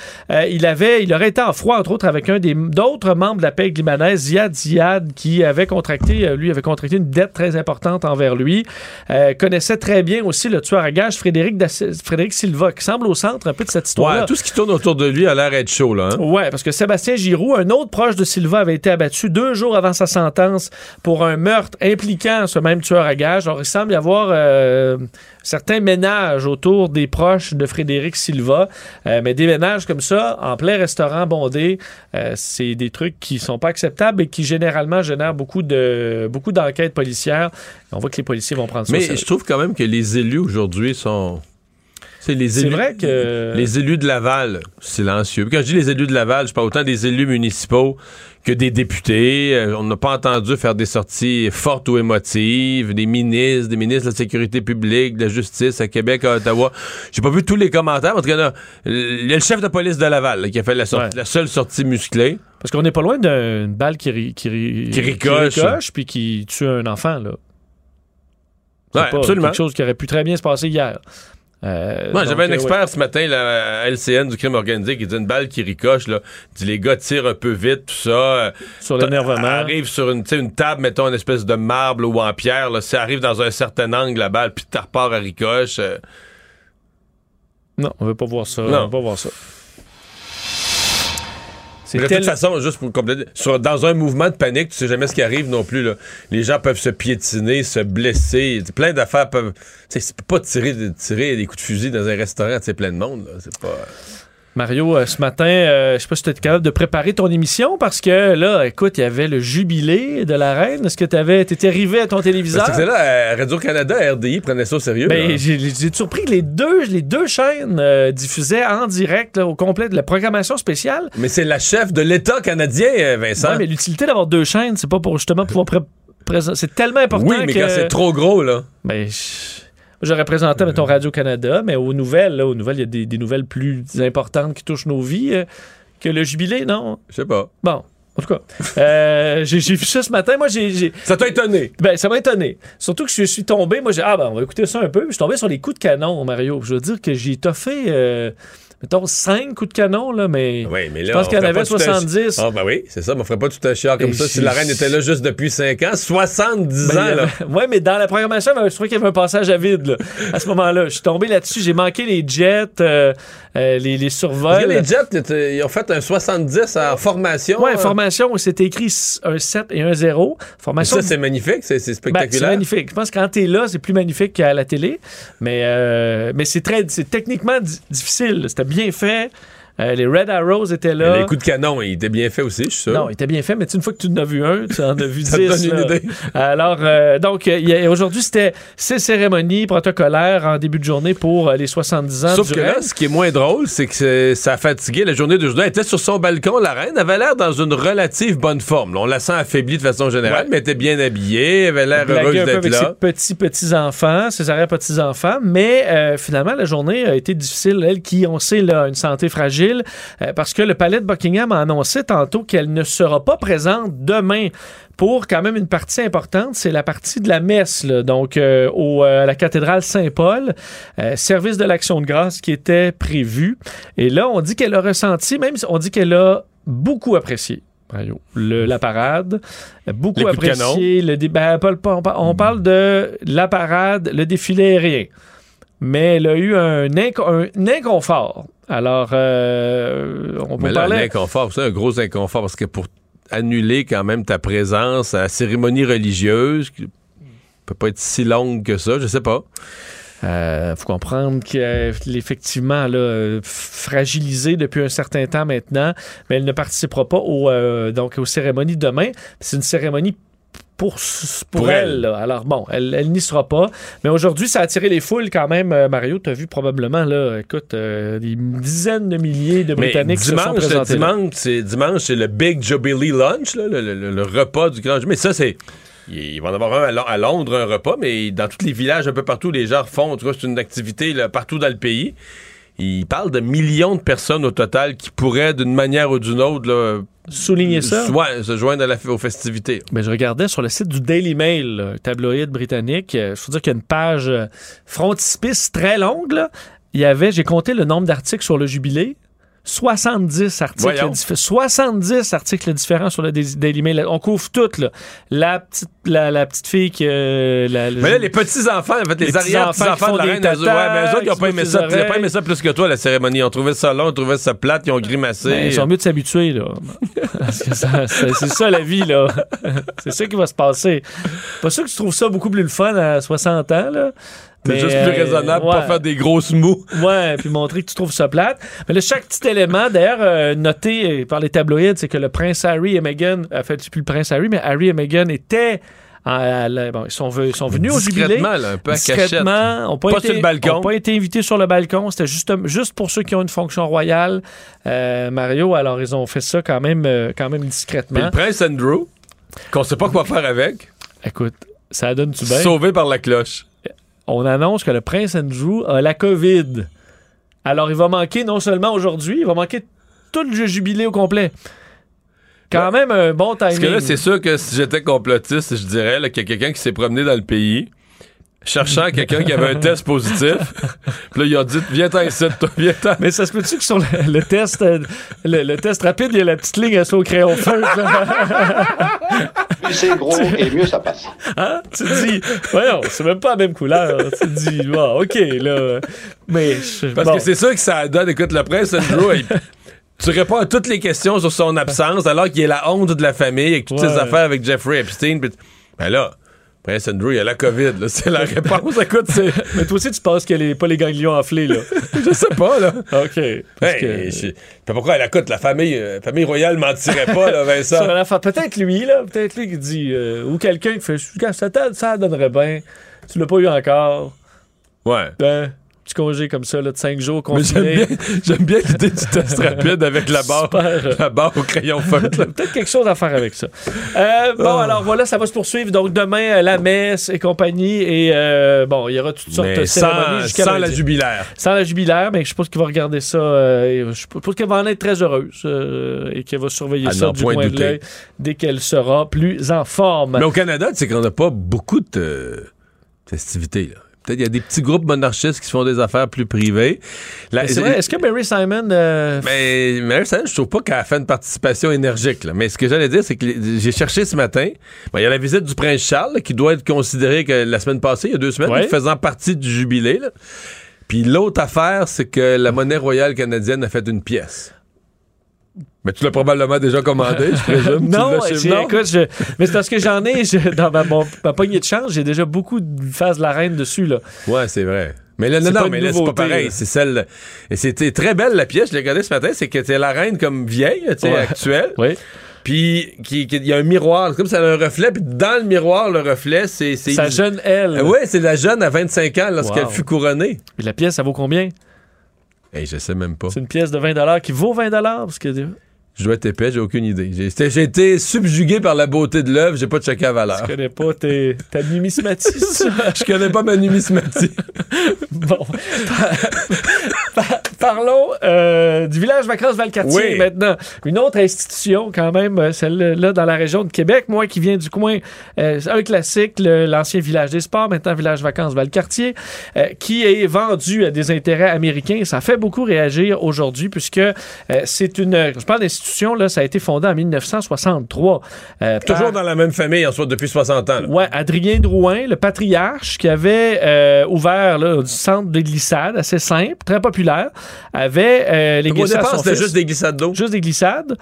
Il avait, il aurait été en froid, entre autres, avec un des d'autres membres de la PEG libanaise, Ziad Ziad, qui avait contracté, lui, avait contracté une dette très importante envers lui. Euh, connaissait très bien aussi le tueur à gages Frédéric, Frédéric Silva, qui semble au centre un peu de cette histoire. Ouais, tout ce qui tourne autour de lui a l'air d'être chaud, là. hein? Ouais, parce que Sébastien Giroux, un autre proche de Silva, avait été abattu deux jours avant sa sentence pour un meurtre impliquant ce même tueur à gages. Alors, il semble y avoir euh, certains ménages autour des proches de Frédéric Silva. Euh, mais des ménages comme ça, en plein restaurant bondé, euh, c'est des trucs qui sont pas acceptables et qui généralement génèrent beaucoup de beaucoup d'enquêtes policières. On voit que les policiers vont ça. Mais je trouve quand même que les élus aujourd'hui sont C'est les C'est élus, vrai que- les élus de Laval, silencieux. Quand je dis les élus de Laval, je parle autant des élus municipaux que des députés. Euh, on n'a pas entendu faire des sorties fortes ou émotives, des ministres, des ministres de la sécurité publique, de la justice à Québec, à Ottawa. J'ai pas vu tous les commentaires. En tout cas, il y a le chef de police de Laval là, qui a fait la, sortie- la seule sortie musclée. Parce qu'on n'est pas loin d'une balle qui, ri- qui, ri- Qui ricoche. puis qui tue un enfant, là. C'est Ouais, pas absolument. quelque chose qui aurait pu très bien se passer hier. Euh, j'avais un euh, expert ouais. ce matin là, à LCN du crime organisé qui dit une balle qui ricoche. Là, dit les gars tirent un peu vite, tout ça. euh, Sur l'énervement. Arrive sur une, une table, mettons, une espèce de marbre ou en pierre. Là, ça arrive dans un certain angle, la balle, puis tu repars à ricoche. euh, Non, on veut pas voir ça. Non. On veut pas voir ça. Mais de tel- toute façon, juste pour compléter, sur- dans un mouvement de panique, tu sais jamais ce qui arrive non plus. Là. Les gens peuvent se piétiner, se blesser. Plein d'affaires peuvent. Tu sais, tu peux pas tirer, tirer des coups de fusil dans un restaurant, tu sais, plein de monde. là. C'est pas. Mario, euh, ce matin, euh, je sais pas si tu étais capable de préparer ton émission parce que là, écoute, il y avait le jubilé de la reine. Est-ce que tu étais arrivé à ton téléviseur? Que c'est là, à Radio-Canada, RDI prenait ça au sérieux. Ben, j'ai surpris que les deux, les deux chaînes euh, diffusaient en direct là, au complet de la programmation spéciale. Mais c'est la chef de l'État canadien, euh, Vincent. Mais l'utilité d'avoir deux chaînes, c'est pas pour justement pouvoir pré- présenter. C'est tellement important oui, mais que... quand c'est trop gros, là. Ben, je- J'aurais présenté, mettons, Radio-Canada, mais aux nouvelles, là, aux nouvelles, il y a des, des nouvelles plus importantes qui touchent nos vies euh, que le jubilé, non? Je sais pas. Bon. En tout cas, euh, j'ai vu ça ce matin. Moi, j'ai. j'ai- Ça t'a étonné? Ben, ça m'a étonné. Surtout que je suis tombé. Moi, j'ai. Ah, ben, on va écouter ça un peu. Je suis tombé sur les coups de canon, Mario. Je veux dire que j'ai toffé, euh, mettons, cinq coups de canon, là, mais. Oui, mais là. Je pense qu'il y en avait pas tout un- 70. Ah, ben oui, c'est ça. On ferait pas tout un chiard comme Et ça si la reine était là juste depuis 5 ans. 70 Ben, ans, là. ouais, mais dans la programmation, ben, je trouvais qu'il y avait un passage à vide là, à ce moment-là. Je suis tombé là-dessus. J'ai manqué les jets, euh, euh, les, les survols. Parce que les Jets, ils ont fait un 70 en formation. Ouais, hein. formation où c'était écrit un 7 et un 0. Formation Ça, c'est magnifique, c'est Ben, spectaculaire. c'est magnifique. Je pense que quand t'es là, c'est plus magnifique qu'à la télé. Mais, euh, mais c'est très, c'est techniquement di- difficile. C'était bien fait. Euh, les Red Arrows étaient là. Les coups de canon, ils étaient bien faits aussi, je suis sûr. Non, il était bien fait, mais une fois que tu en as vu un, tu en as vu Ça te dix. donne une idée. Alors, euh, donc, aujourd'hui, c'était ces cérémonies protocolaires en début de journée pour euh, les 70 ans Sauf du que là, ce qui est moins drôle, c'est que ça a fatigué la journée d'aujourd'hui. Elle était sur son balcon, la reine avait l'air dans une relative bonne forme. là. on la sent affaiblie de façon générale, Ouais. mais elle était bien habillée, elle avait l'air heureuse d'être avec là. ses petits petits-enfants, ses arrière-petits-enfants, mais euh, finalement, la journée a été difficile. Elle qui, on sait, là, a une santé fragile, euh, parce que le palais de Buckingham a annoncé tantôt qu'elle ne sera pas présente demain pour quand même une partie importante, c'est la partie de la messe, là, donc euh, au, euh, à la cathédrale Saint-Paul, euh, service de l'action de grâce qui était prévu. Et là, on dit qu'elle a ressenti, même si on dit qu'elle a beaucoup apprécié. Le- la parade, beaucoup Les apprécié. Le dé- ben, on, par- on parle de la parade, le défilé aérien. Mais elle a eu un inconfort. Alors, euh, on peut Mais là, parler. l'inconfort, c'est un gros inconfort parce que pour annuler quand même ta présence à la cérémonie religieuse, qui peut pas être si longue que ça, je sais pas. Euh, faut comprendre qu'elle est effectivement là, euh, fragilisée depuis un certain temps maintenant, mais elle ne participera pas au, euh, donc, aux cérémonies demain. C'est une cérémonie pour, pour, Pour elle. elle. là. Alors bon, elle, elle n'y sera pas. Mais aujourd'hui, ça a attiré les foules quand même. Euh, Mario, tu as vu probablement, là, écoute, euh, des dizaines de milliers de Mais Britanniques se sont dimanche, présentés dimanche, c'est dimanche, c'est le Big Jubilee Lunch, là, le, le- le repas du grand. Mais ça, c'est il va en avoir un à Lo- à Londres, un repas, mais dans tous les villages, un peu partout, les gens font. En tout cas, c'est une activité là, partout dans le pays. Il parle de millions de personnes au total qui pourraient, d'une manière ou d'une autre, là, Souligner ça. Ouais, se joindre à la- aux festivités. Mais je regardais sur le site du Daily Mail, là, tabloïd britannique. euh, Je veux dire qu'il y a une page euh, frontispice très longue. là. Il y avait, j'ai compté le nombre d'articles sur le jubilé. 70 articles, Voyons. diffé- 70 articles différents sur le Dai- Daily Mail. On couvre toutes. Là. La, petite, la, la petite fille qui... euh, la- Mais là, les petits-enfants, en fait, les, Les arrière-petits-enfants petits-enfants de la reine, ouais, mais eux autres, ils n'ont pas, aimé ça, ils pas aimé ça plus que toi, la cérémonie. Ils ont trouvé ça long, ils ont trouvé ça plate, ils ont grimacé. Ben, ils ont mieux de s'habituer, là. C'est ça, la vie, là. c'est ça qui va se passer. Pas sûr que tu trouves ça beaucoup plus le fun à 60 ans, là. C'est juste plus euh, raisonnable, ouais. pas faire des grosses mous. Ouais, puis montrer que tu trouves ça plate. Mais là, chaque petit élément, d'ailleurs, euh, noté euh, par les tabloïds, c'est que le prince Harry et Meghan, en fait, c'est plus le prince Harry, mais Harry et Meghan étaient à la- bon, ils, sont, ve- ils sont venus au jubilé. Discrètement, là, un peu à Discrètement, ont pas, Pas été, sur le balcon. ont pas été invités sur le balcon. C'était juste, juste pour ceux qui ont une fonction royale, euh, Mario. Alors, ils ont fait ça quand même, euh, quand même Puis discrètement. le prince Andrew, qu'on sait pas quoi faire avec, Écoute, ça donne-tu bien? sauvé par la cloche. On annonce que le prince Andrew a la COVID. Alors, il va manquer non seulement aujourd'hui, il va manquer tout le jubilé au complet. Quand même un bon timing. Parce que là, c'est sûr que si j'étais complotiste, je dirais là, qu'il y a quelqu'un qui s'est promené dans le pays, cherchant quelqu'un qui avait un test positif. Puis là, il a dit Viens-t'en ici, toi, viens-t'en. Mais ça se peut-tu que sur le, le test euh, le, le test rapide, il y a la petite ligne à au crayon feutre? Plus c'est gros et mieux ça passe. Hein? Tu te dis, voyons, c'est même pas la même couleur. Tu te dis, bon, OK, là. Mais. je- Parce bon. que c'est ça que ça donne. Écoute, le prince Andrew, il- tu réponds à toutes les questions sur son absence, alors qu'il est la honte de la famille, avec toutes Ouais. ses affaires avec Jeffrey Epstein. Ben là, Prince Andrew, il a la COVID. là. C'est la réponse. Écoute, c'est. Mais toi aussi, tu penses qu'elle est pas les ganglions enflés, là. Je sais pas, là. OK. Parce Hey, que- je- Puis pourquoi elle écoute la famille, euh, famille royale mentirait pas, là, Vincent? Peut-être lui, là. Peut-être lui qui dit. euh, ou quelqu'un qui fait. Ça, ça donnerait bien. Tu l'as pas eu encore. Ouais. Ben, petit congé comme ça, là, de 5 jours Mais j'aime bien, bien l'idée du test rapide avec la barre, Super. la barre au crayon feutre. Peut-être quelque chose à faire avec ça. Euh, bon, alors voilà, ça va se poursuivre. Donc demain, la messe et compagnie. Et euh, bon, il y aura toutes sortes de cérémonies sans, jusqu'à sans la jubilaire. Sans la jubilaire, mais je suppose qu'il va regarder ça. euh, je suppose qu'elle va en être très heureuse et qu'elle va surveiller Ah ça du point coin de l'œil dès qu'elle sera plus en forme. Mais au Canada, tu sais qu'on n'a pas beaucoup de festivités. là. Peut-être qu'il y a des petits groupes monarchistes qui se font des affaires plus privées. Est-ce que Mary Simon. euh, Mais Mary Simon, je trouve pas qu'elle a fait une participation énergique. là. Mais ce que j'allais dire, c'est que j'ai cherché ce matin. Bon, Il y a la visite du prince Charles, là, qui doit être considéré que la semaine passée, il y a deux semaines, Ouais. faisant partie du jubilé. là. Puis l'autre affaire, c'est que la monnaie royale canadienne a fait une pièce. Mais tu l'as probablement déjà commandé, je présume. Non, chez- non? écoute, je- mais c'est parce que j'en ai je- dans ma, mon- ma poignée de change, j'ai déjà beaucoup de phases de la reine dessus. Là. Ouais, c'est vrai. Mais là, non, non, mais là, c'est pas pareil. C'est celle. Et c'était très belle, la pièce. Je l'ai regardée ce matin. C'est que c'est la reine comme vieille, tu sais, Ouais. actuelle. Oui. Puis, il y a un miroir. C'est Comme ça, a un reflet. Puis, dans le miroir, le reflet, c'est. c'est Sa jeune elle. oui, c'est la jeune à 25 ans lorsqu'elle Wow. fut couronnée. Puis la pièce, ça vaut combien? Hey, je sais même pas. C'est une pièce de 20 qui vaut 20 parce que Je dois être épais, j'ai aucune idée. J'ai été subjugué par la beauté de l'œuvre, j'ai pas checké la valeur. tu connais pas tes, ta numismatisme. Je connais pas ma numismatie. bon. Par- parlons euh, du village vacances Valcartier Oui. maintenant. Une autre institution quand même, euh, celle-là dans la région de Québec. Moi qui viens du coin, euh, un classique, l'ancien village des sports, maintenant village vacances Valcartier, euh, qui est vendu à des intérêts américains. Ça fait beaucoup réagir aujourd'hui puisque euh, c'est une... Je parle d'institution, là, ça a été fondé en 1963. euh, par- Toujours dans la même famille, en soit depuis 60 ans. là. Ouais, Adrien Drouin, le patriarche, qui avait euh, ouvert là, du centre de glissade assez simple, très populaire, avait euh, les Donc, au glissades à départ, c'était juste des glissades d'eau. Juste des glissades.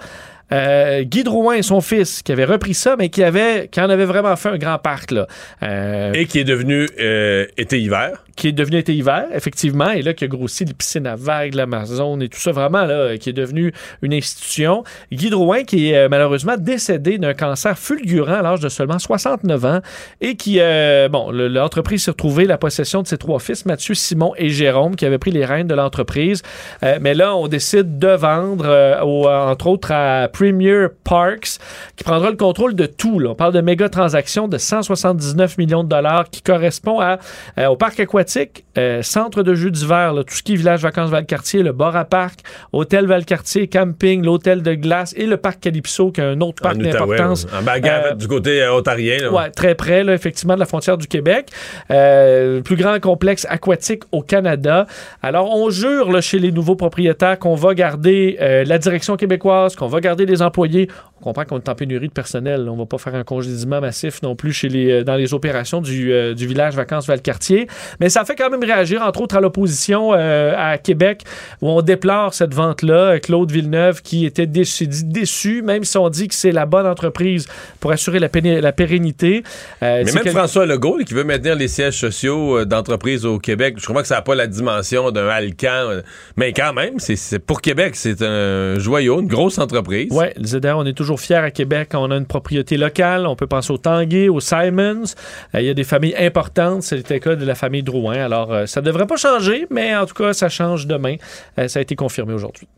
Euh, Guy Drouin, son fils, qui avait repris ça, mais qui avait, qui en avait vraiment fait un grand parc là. Euh, Et qui est devenu euh, été-hiver. qui est devenu été hiver, effectivement, et là, qui a grossi les piscines à vagues, l'Amazon et tout ça, vraiment, là, qui est devenu une institution. Guy Drouin, qui est euh, malheureusement décédé d'un cancer fulgurant à l'âge de seulement 69 ans, et qui, euh, bon, le- l'entreprise s'est retrouvée la possession de ses trois fils, Mathieu, Simon et Jérôme, qui avaient pris les rênes de l'entreprise. Euh, mais là, on décide de vendre, euh, au- entre autres, à Premier Parks, qui prendra le contrôle de tout. là. On parle de méga transactions de 179 millions de dollars qui correspond à, euh, au parc aquatique, euh, centre de jeux d'hiver, là, tout ce qui est village vacances Valcartier, le bar à parc, hôtel Valcartier, camping, l'hôtel de glace et le parc Calypso, qui est un autre parc en d'importance. En bagarre, Euh, du côté ontarien. là. Ouais, très près, là, effectivement, de la frontière du Québec. Le plus grand complexe aquatique au Canada. Alors, on jure là, chez les nouveaux propriétaires qu'on va garder la direction québécoise, qu'on va garder les employés. On comprend qu'on est en pénurie de personnel. On va pas faire un congédiement massif non plus chez les, euh, dans les opérations du, euh, du village vacances Valcartier. Mais ça fait quand même réagir, entre autres, à l'opposition euh, à Québec, où on déplore cette vente-là. Claude Villeneuve, qui était déçu, déçu, même si on dit que c'est la bonne entreprise pour assurer la, la pérennité. Euh, Mais même quel- François Legault, qui veut maintenir les sièges sociaux d'entreprises au Québec, je crois que ça n'a pas la dimension d'un Alcan, mais quand même, c'est pour Québec, c'est un joyau, une grosse entreprise. Oui, le ZDR, on est toujours fiers à Québec on a une propriété locale. On peut penser au Tanguay, au Simons. Euh, Il y a des familles importantes. C'était le cas de la famille Drouin. Alors, euh, ça ne devrait pas changer, mais en tout cas, ça change demain. Euh, ça a été confirmé aujourd'hui.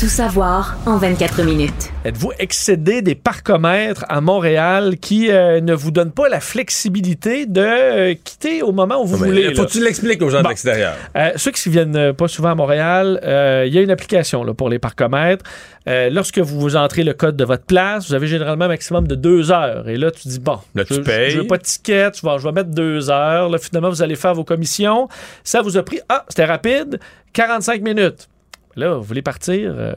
Tout savoir en 24 minutes. Êtes-vous excédé des parcomètres à Montréal qui euh, ne vous donnent pas la flexibilité de euh, quitter au moment où vous Mais voulez? faut que tu l'expliques aux gens Bon. de l'extérieur. Euh, ceux qui ne viennent pas souvent à Montréal, euh, il y a une application là, pour les parcomètres. Euh, lorsque vous entrez le code de votre place, vous avez généralement un maximum de deux heures. Et là, tu dis, bon, Là, tu je, payes. je veux pas de ticket, je vais, je vais mettre deux heures. Là, finalement, vous allez faire vos commissions. Ça vous a pris, ah, c'était rapide, 45 minutes. Là, vous voulez partir. euh,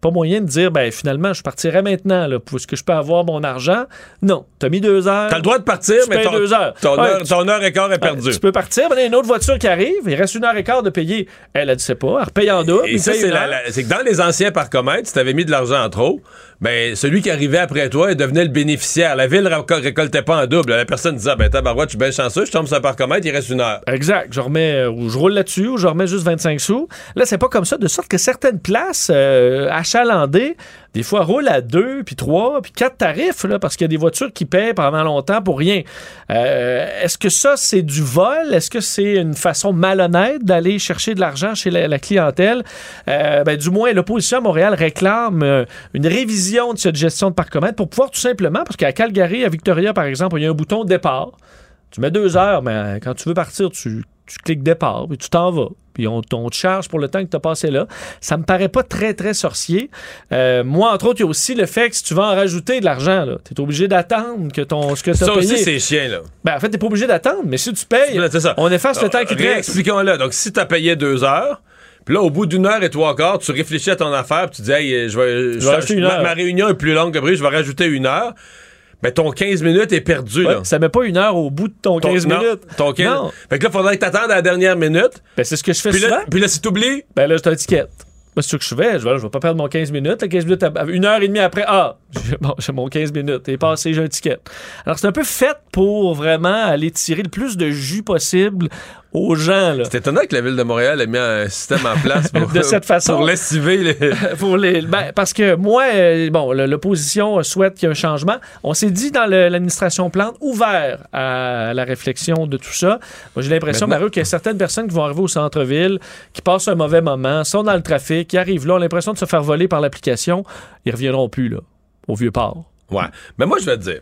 pas moyen de dire, ben finalement, je partirai maintenant, là, est-ce que je peux avoir mon argent? Non. Tu as mis deux heures. T'as le droit de partir, tu mais ton, deux heures. ton Ouais, heure, tu- ton heure et quart est perdue. tu peux partir, mais il y a une autre voiture qui arrive, il reste une heure et quart de payer. Elle, elle ne sait pas, elle repaye en double. Et il ça, paye c'est une la- heure. la- c'est que dans les anciens parcomètres, si t'avais mis de l'argent en trop, ben, celui qui arrivait après toi, il devenait le bénéficiaire. La ville réco- récoltait pas en double. La personne disait, ben, tabarouette, je suis bien chanceux, je tombe sur un parcomètre, il reste une heure. Exact. Je remets, euh, ou je roule là-dessus, ou je remets juste 25 sous. Là, c'est pas comme ça, de sorte que certaines places euh, achalandées, des fois, roulent à deux, puis trois, puis quatre tarifs, parce qu'il y a des voitures qui paient pendant longtemps pour rien. Euh, Est-ce que ça, c'est du vol? Est-ce que c'est une façon malhonnête d'aller chercher de l'argent chez la, clientèle? Euh, ben, du moins, l'opposition à Montréal réclame euh, une révision de cette gestion de parcomètre pour pouvoir tout simplement, parce qu'à Calgary, à Victoria, par exemple, il y a un bouton départ. Tu mets deux heures, mais quand tu veux partir, tu, tu cliques départ, puis tu t'en vas. Puis on, on te charge pour le temps que tu as passé là. Ça me paraît pas très, très sorcier. Euh, moi, entre autres, il y a aussi le fait que si tu veux en rajouter de l'argent, tu es obligé d'attendre que ton, ce que tu as Ça payé. aussi, c'est chiant, là. Ben, en fait, tu pas obligé d'attendre, mais si tu payes, Là, ça. on efface le temps qui te reste. Réexpliquons-le. Donc, si t'as payé deux heures, puis là, au bout d'une heure et trois quarts, tu réfléchis à ton affaire, puis tu dis, hey, je vais, Je vais rajouter une ma, ma réunion est plus longue que prévu, je vais rajouter une heure. Ben, ton 15 minutes est perdu, Ouais, là. ça met pas une heure au bout de ton, Ton- 15 non, minutes. Ton 15 Non. Fait que là, faudrait que t'attendes à la dernière minute. Ben, c'est ce que je fais Puis souvent. là, puis là, si t'oublies, Ben là, j'ai un ticket. Ben, c'est ce que je fais. Je vais, je vais pas perdre mon 15 minutes. Le 15 minutes, une heure et demie après, ah, j'ai- bon, j'ai mon 15 minutes. Il est passé, j'ai un ticket. Alors, c'est un peu fait pour vraiment aller tirer le plus de jus possible aux gens. C'est étonnant que la ville de Montréal ait mis un système en place pour, De cette façon. pour lessiver les... Pour les, ben, parce que moi, euh, bon, l'opposition souhaite qu'il y ait un changement. On s'est dit dans l'administration Plante ouvert à la réflexion de tout ça. Moi, j'ai l'impression, Mario, qu'il y a certaines personnes qui vont arriver au centre-ville, qui passent un mauvais moment, sont dans le trafic, qui arrivent là, ont l'impression de se faire voler par l'application. Ils reviendront plus, là, au vieux port. Ouais. Mais moi, je vais te dire.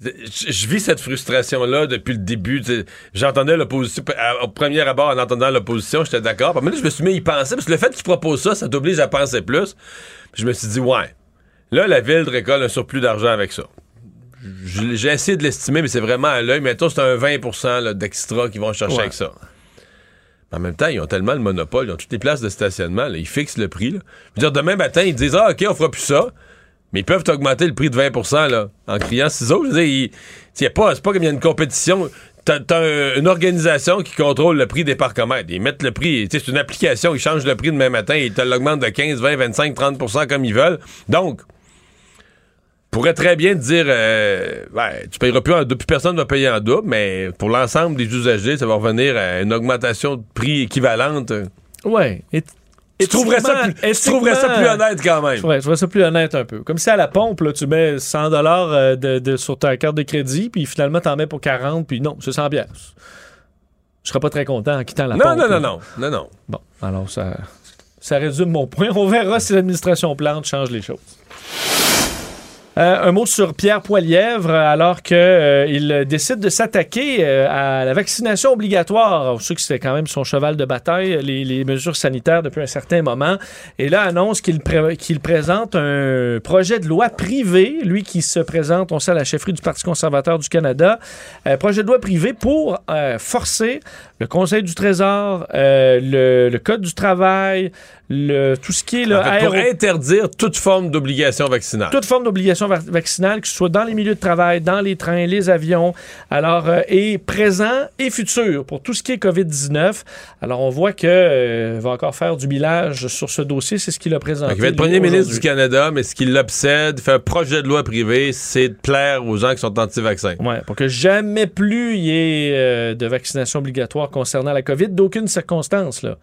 Je vis cette frustration-là depuis le début. tu. J'entendais l'opposition. Au premier abord, en entendant l'opposition, j'étais d'accord. Puis maintenant, je me suis mis à y penser. Parce que le fait qu'ils proposent ça, ça t'oblige à penser plus. Puis je me suis dit, ouais. Là, la ville récolte un surplus d'argent avec ça. J'ai essayé de l'estimer, mais c'est vraiment à l'œil. Mettons, c'est un 20 là, d'extra qu'ils vont chercher Ouais. avec ça. Mais en même temps, ils ont tellement le monopole, ils ont toutes les places de stationnement, là, ils fixent le prix. là. Je veux dire, demain matin, ils disent Ah, OK, on fera plus ça. Mais ils peuvent augmenter le prix de 20 là, en criant ciseaux. Je veux dire, c'est pas comme il y a une compétition. T'as, t'as un- une organisation qui contrôle le prix des parcomètres. Ils mettent le prix. C'est une application. Ils changent le prix demain matin. Ils te l'augmentent de 15, 20, 25, 30% comme ils veulent. Donc, pourrait très bien te dire euh, ouais, tu payeras plus en double, plus personne ne va payer en double, mais pour l'ensemble des usagers, ça va revenir à une augmentation de prix équivalente. Ouais. Et, Tu trouverais ça, plus, tu trouverais ça plus honnête quand même. Ouais, je trouverais ça plus honnête un peu. Comme si à la pompe, là, tu mets 100 dollars de, de- sur ta carte de crédit, puis finalement, t'en mets pour 40, puis non, c'est 100 pièces. Je serais pas très content en quittant la Non, pompe. non, non, non, non, non. Bon, alors ça, ça résume mon point. On verra si l'administration Plante change les choses. Euh, un mot sur Pierre Poilièvre, alors qu'il décide de s'attaquer euh, à la vaccination obligatoire. On sait que c'était quand même son cheval de bataille, les, mesures sanitaires depuis un certain moment. Et là, annonce qu'il pré- qu'il présente un projet de loi privé, lui qui se présente, on sait, à la chefferie du Parti conservateur du Canada, projet de loi privé pour euh, forcer le Conseil du Trésor, euh, le Code du travail, le, tout ce qui est le En fait, pour aéro- interdire toute forme d'obligation vaccinale. toute forme d'obligation vac- vaccinale, que ce soit dans les milieux de travail, dans les trains, les avions, alors euh, et présent et futur pour tout ce qui est COVID-19. Alors on voit que euh, va encore faire du bilage sur ce dossier, c'est ce qu'il a présenté. Donc, il va être premier ministre du. Canada, mais ce qui l'obsède, fait un projet de loi privé, c'est de plaire aux gens qui sont anti-vaccins. Ouais, pour que jamais plus il y ait euh, de vaccination obligatoire concernant la COVID, d'aucune circonstance. Là.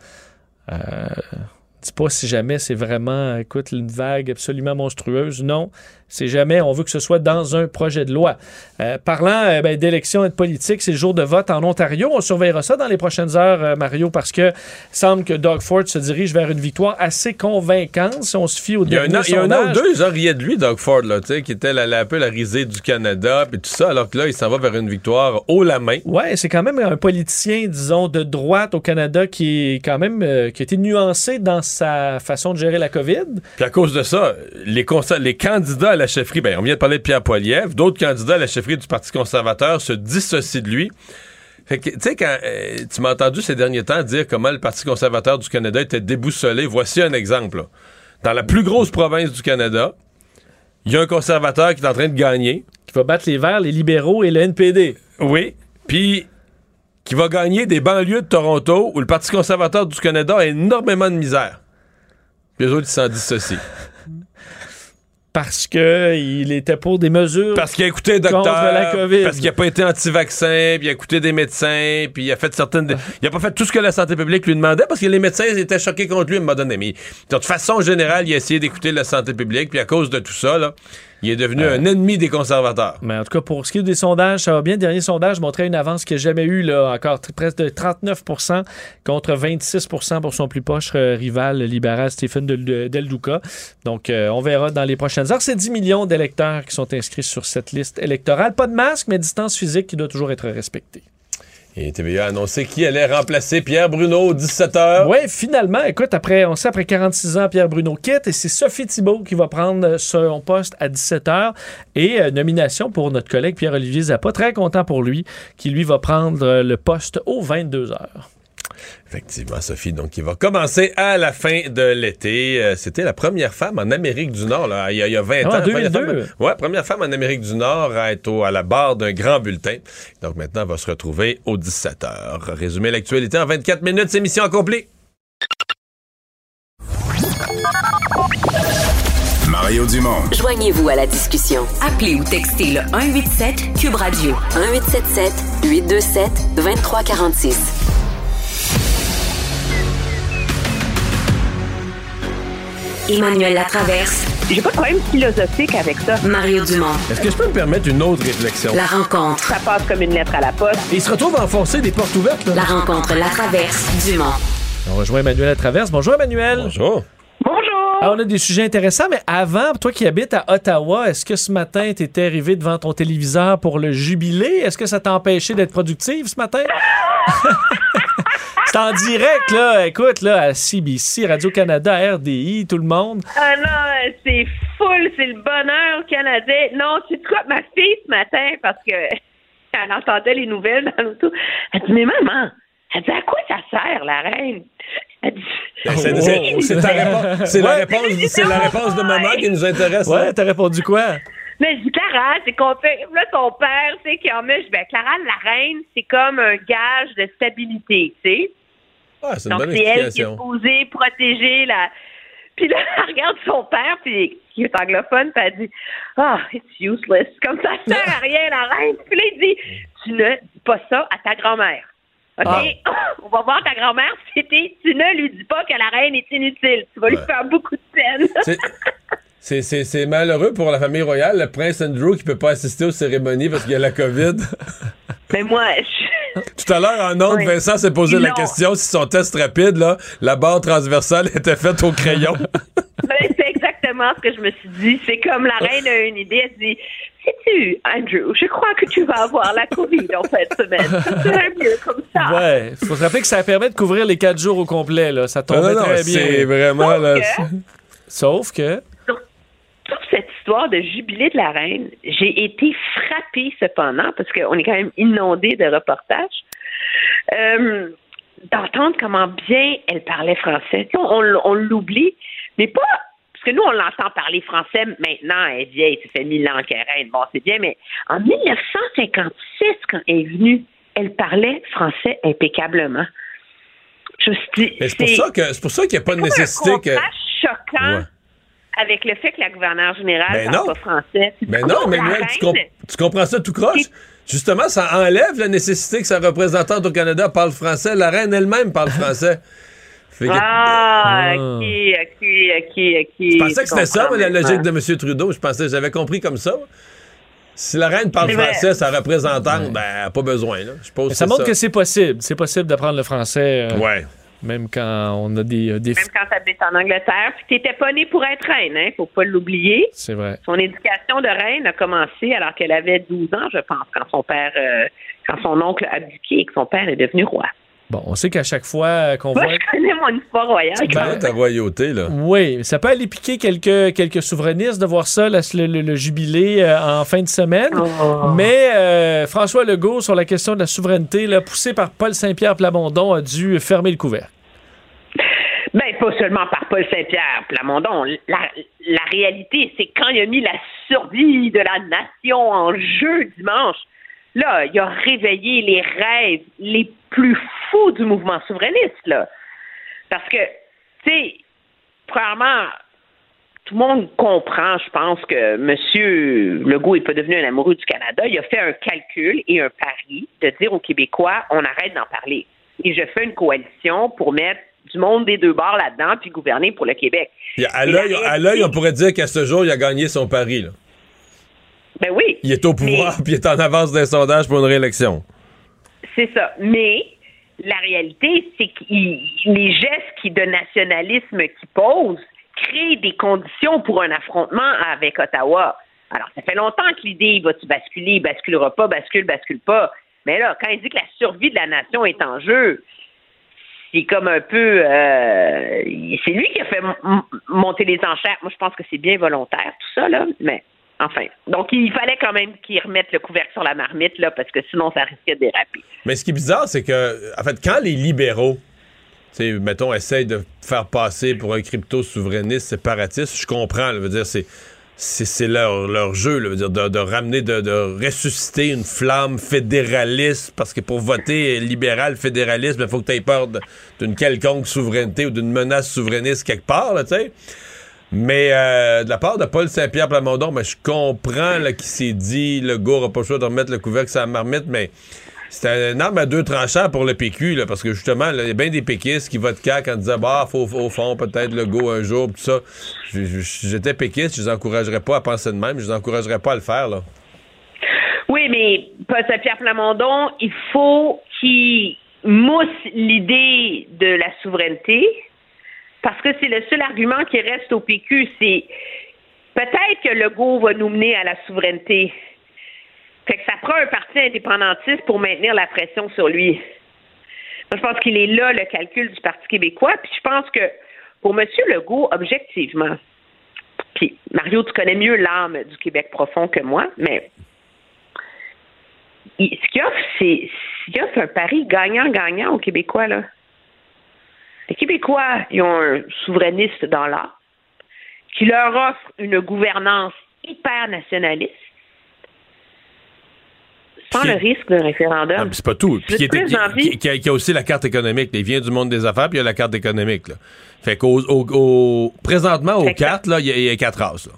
Dis pas si jamais c'est vraiment, écoute, une vague absolument monstrueuse. Non, c'est jamais. On veut que ce soit dans un projet de loi. Euh, parlant euh, ben, d'élections et de politique, c'est le jour de vote en Ontario. On surveillera ça dans les prochaines heures, euh, Mario, parce que semble que Doug Ford se dirige vers une victoire assez convaincante si on se fie au Il y a un dernier il y a un an ou deux, riaient de lui, Doug Ford, là, qui était la- la- un peu la risée du Canada, puis tout ça, alors que là, il s'en va vers une victoire haut la main. Ouais, c'est quand même un politicien, disons, de droite au Canada qui est quand même qui a été nuancé dans sa façon de gérer la COVID. Puis à cause de ça, les, les candidats à la chefferie, ben, on vient de parler de Pierre Poilievre, d'autres candidats à la chefferie du Parti conservateur se dissocient de lui. Fait que, tu sais, quand euh, tu m'as entendu ces derniers temps dire comment le Parti conservateur du Canada était déboussolé, voici un exemple. là. Dans la plus grosse province du Canada, il y a un conservateur qui est en train de gagner. Qui va battre les Verts, les libéraux et le NPD. Oui. Puis qui va gagner des banlieues de Toronto où le Parti conservateur du Canada a énormément de misère. Puis les autres, ils s'en dissocient. Parce que il était pour des mesures Parce qu'il a écouté un docteur. la COVID. Parce qu'il n'a pas été anti-vaccin, puis il a écouté des médecins, puis il a fait certaines. Il a pas fait tout ce que la santé publique lui demandait parce que les médecins étaient choqués contre lui à un moment donné. Mais de toute façon générale, il a essayé d'écouter la santé publique, puis à cause de tout ça, là, il est devenu un ennemi des conservateurs. Mais en tout cas, pour ce qui est des sondages, ça va bien. Le dernier sondage montrait une avance qu'il n'a jamais eue, là, encore presque de 39 contre 26 pour son plus proche euh, rival libéral Stephen Del, de- Del Duca. Donc, euh, on verra dans les prochaines heures. C'est 10 millions d'électeurs qui sont inscrits sur cette liste électorale. Pas de masque, mais distance physique qui doit toujours être respectée. Et TVA a annoncé qui allait remplacer Pierre Bruno, 17h. Oui, finalement, écoute, après, on sait, après 46 ans, Pierre Bruno quitte et c'est Sophie Thibault qui va prendre euh, son poste à 17h et euh, nomination pour notre collègue Pierre-Olivier Zappa. Très content pour lui, qui lui va prendre euh, le poste aux 22h. Effectivement, Sophie, donc il va commencer à la fin de l'été. Euh, C'était la première femme en Amérique du Nord, là, il, y a, il y a 20 Ah, ans. en Première 2002. femme- ouais, première femme en Amérique du Nord à être au- à la barre d'un grand bulletin. Donc maintenant, elle va se retrouver aux 17h. Résumer l'actualité en 24 minutes, c'est mission accomplie. Mario Dumont. Joignez-vous à la discussion. Appelez ou textez le 187 Cube Radio 1877 827 2346. Emmanuel Latraverse. J'ai pas de problème philosophique avec ça. Mario Dumont. Est-ce que je peux me permettre une autre réflexion? La rencontre. Ça passe comme une lettre à la poste. Et il se retrouve à enfoncer des portes ouvertes. Là. La rencontre Latraverse Dumont. On rejoint Emmanuel à Traverse. Bonjour Emmanuel. Bonjour. Bonjour. Ah, on a des sujets intéressants, mais avant, toi qui habites à Ottawa, est-ce que ce matin, tu étais arrivé devant ton téléviseur pour le jubilé? Est-ce que ça t'a empêché d'être productive ce matin? C'est en direct, là. Écoute, là, à CBC, Radio-Canada, RDI, tout le monde. Ah non, c'est full, c'est le bonheur canadien. Non, tu sais quoi, ma fille ce matin, parce que elle entendait les nouvelles dans l'auto, elle dit, mais maman, elle dit, à quoi ça sert, la reine? Elle dit, Ben, c'est- c'est- c'est ta réponse- c'est la réponse, c'est la réponse de maman qui nous intéresse. hein? Ouais, t'as répondu quoi? Mais je dis, Clara, c'est qu'on fait. Là, ton père, tu sais, qui en met. Je dis, ben, Clara, la reine, c'est comme un gage de stabilité, tu sais. Ah, c'est une Donc, bonne c'est elle qui est supposée protéger la. Puis là, elle regarde son père, puis qui est anglophone, puis elle dit Ah, it's useless. Comme ça, ça sert à rien, la reine. Puis là, il dit Tu ne dis pas ça à ta grand-mère. OK? On va voir ta grand-mère. C'était, tu ne lui dis pas que la reine est inutile. Tu vas lui faire beaucoup de peine. C'est- C'est- C'est c'est malheureux pour la famille royale, le prince Andrew qui peut pas assister aux cérémonies parce qu'il y a la COVID. Mais moi, je... Tout à l'heure, en ondes, Oui. Vincent s'est posé la question si son test rapide, là, la barre transversale était faite au crayon. Ben, c'est exactement ce que je me suis dit. C'est comme la reine a une idée. Elle se dit Sais-tu, Andrew, je crois que tu vas avoir la COVID en fin de semaine. Ça serait mieux comme ça. Ouais, faut se rappeler que ça permet de couvrir les quatre jours au complet, là. Ça Non, tombait non, non, très bien. c'est vraiment, là, Sauf que. Toute cette histoire de jubilé de la reine, j'ai été frappée cependant, parce qu'on est quand même inondé de reportages, euh, d'entendre comment bien elle parlait français. On, on l'oublie, mais pas parce que nous, on l'entend parler français maintenant, elle est vieille, ça fait mille ans qu'elle est reine, bon, c'est bien, mais en 1956, quand elle est venue, elle parlait français impeccablement. Je c'est pour ça que c'est pour ça qu'il n'y a pas de nécessité un que. choquant Ouais. Avec le fait que la gouverneure générale Ben parle non. pas français. Mais Non, non, mais tu, comp- tu comprends ça tout croche? Justement, ça enlève la nécessité que sa représentante au Canada parle français. La reine elle-même parle français. Fait que- Ah, Ah. ok, ok, ok, ok. Je pensais que c'était ça, la logique de M. Trudeau. Je pensais, j'avais compris comme ça. Si la reine parle vrai. français, sa représentante, ben, pas besoin. Là. Je ça montre que c'est possible. C'est possible d'apprendre le français. euh, Ouais. Même quand on a des, euh, des Même quand t'habites en Angleterre, puis t'étais pas née pour être reine, hein, faut pas l'oublier. C'est vrai. Son éducation de reine a commencé alors qu'elle avait 12 ans, je pense, quand son père, euh, quand son oncle a abdiqué et que son père est devenu roi. Bon, on sait qu'à chaque fois qu'on voit. je connais mon histoire royale. C'est clair, ta royauté, là? Oui, ça peut aller piquer quelques, quelques souverainistes de voir ça, là, le, le- le jubilé euh, en fin de semaine. Oh. Mais euh, François Legault, sur la question de la souveraineté, là, poussé par Paul Saint-Pierre Plamondon, a dû fermer le couvert. Ben, pas seulement par Paul Saint-Pierre Plamondon. La, la réalité, c'est quand il a mis la survie de la nation en jeu dimanche, là, il a réveillé les rêves les plus fous du mouvement souverainiste, là. Parce que, tu sais, premièrement, tout le monde comprend, je pense, que M. Legault n'est pas devenu un amoureux du Canada. Il a fait un calcul et un pari de dire aux Québécois, on arrête d'en parler. Et je fais une coalition pour mettre du monde des deux bords là-dedans puis gouverner pour le Québec. Et à l'œil, on pourrait dire qu'à ce jour, il a gagné son pari. Là. Ben oui. Il est au pouvoir, puis il est en avance des sondages pour une réélection. C'est ça. Mais la réalité, c'est que les gestes de nationalisme qu'il pose créent des conditions pour un affrontement avec Ottawa. Alors, ça fait longtemps que l'idée, va-tu basculer, basculera pas, bascule, bascule pas. Mais là, quand il dit que la survie de la nation est en jeu, c'est comme un peu... euh, c'est lui qui a fait monter les enchères. Moi, je pense que c'est bien volontaire, tout ça, là. Mais, Donc, il fallait quand même qu'il remette le couvercle sur la marmite, là, parce que sinon, ça risquait de déraper. Mais ce qui est bizarre, c'est que, en fait, quand les libéraux, mettons, essayent de faire passer pour un crypto-souverainiste séparatiste, je comprends, dire, c'est. C'est leur, leur jeu, dire, de, ramener, de, de ressusciter une flamme fédéraliste, parce que pour voter libéral fédéraliste, il faut que tu aies peur d'une quelconque souveraineté ou d'une menace souverainiste quelque part, tu sais. Mais euh, de la part de Paul Saint-Pierre Plamondon, ben, je comprends qu'il s'est dit le gars n'a pas le choix de remettre le couvercle sur la marmite, mais c'est un arme à deux tranchants pour le PQ, là, parce que justement, il y a bien des péquistes qui votent CAQ en disant bah, faut, au fond, peut-être le go un jour, tout ça. J'étais péquiste, je les encouragerais pas à penser de même, je les encouragerais pas à le faire, là. Oui, mais Paul Saint-Pierre Plamondon, il faut qu'il mousse l'idée de la souveraineté parce que c'est le seul argument qui reste au PQ. C'est peut-être que le va nous mener à la souveraineté. Fait que ça prend un parti indépendantiste pour maintenir la pression sur lui. Moi, je pense qu'il est là le calcul du Parti québécois. Puis je pense que pour M. Legault, objectivement, puis Mario, tu connais mieux l'âme du Québec profond que moi, mais ce qu'il offre, c'est un pari gagnant-gagnant aux Québécois. Là. Les Québécois, ils ont un souverainiste dans l'art qui leur offre une gouvernance hyper nationaliste sans le risque d'un référendum. Ah, c'est pas tout. Puis qui, était- a, qui a aussi la carte économique. Il vient du monde des affaires, puis il y a la carte économique. Là. Fait qu'au au- au- présentement, aux cartes, il y, a- il y a quatre races. Là.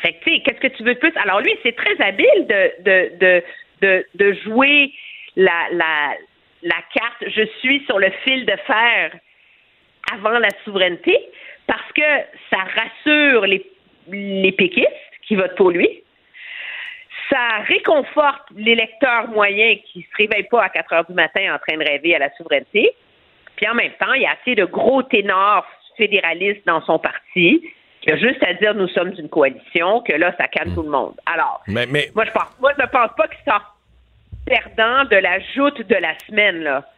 Fait que, tu sais, qu'est-ce que tu veux de plus? Alors, lui, c'est très habile de, de, de, de, de jouer la, la, la carte je suis sur le fil de fer avant la souveraineté parce que ça rassure les, les péquistes qui votent pour lui. Ça réconforte l'électeur moyen qui se réveille pas à 4 heures du matin en train de rêver à la souveraineté. Puis en même temps, il y a assez de gros ténors fédéralistes dans son parti qui a juste à dire nous sommes une coalition, que là, ça calme tout le monde. Alors, Mais, mais moi, je pense, moi, je ne pense pas qu'il sort perdant de la joute de la semaine, là.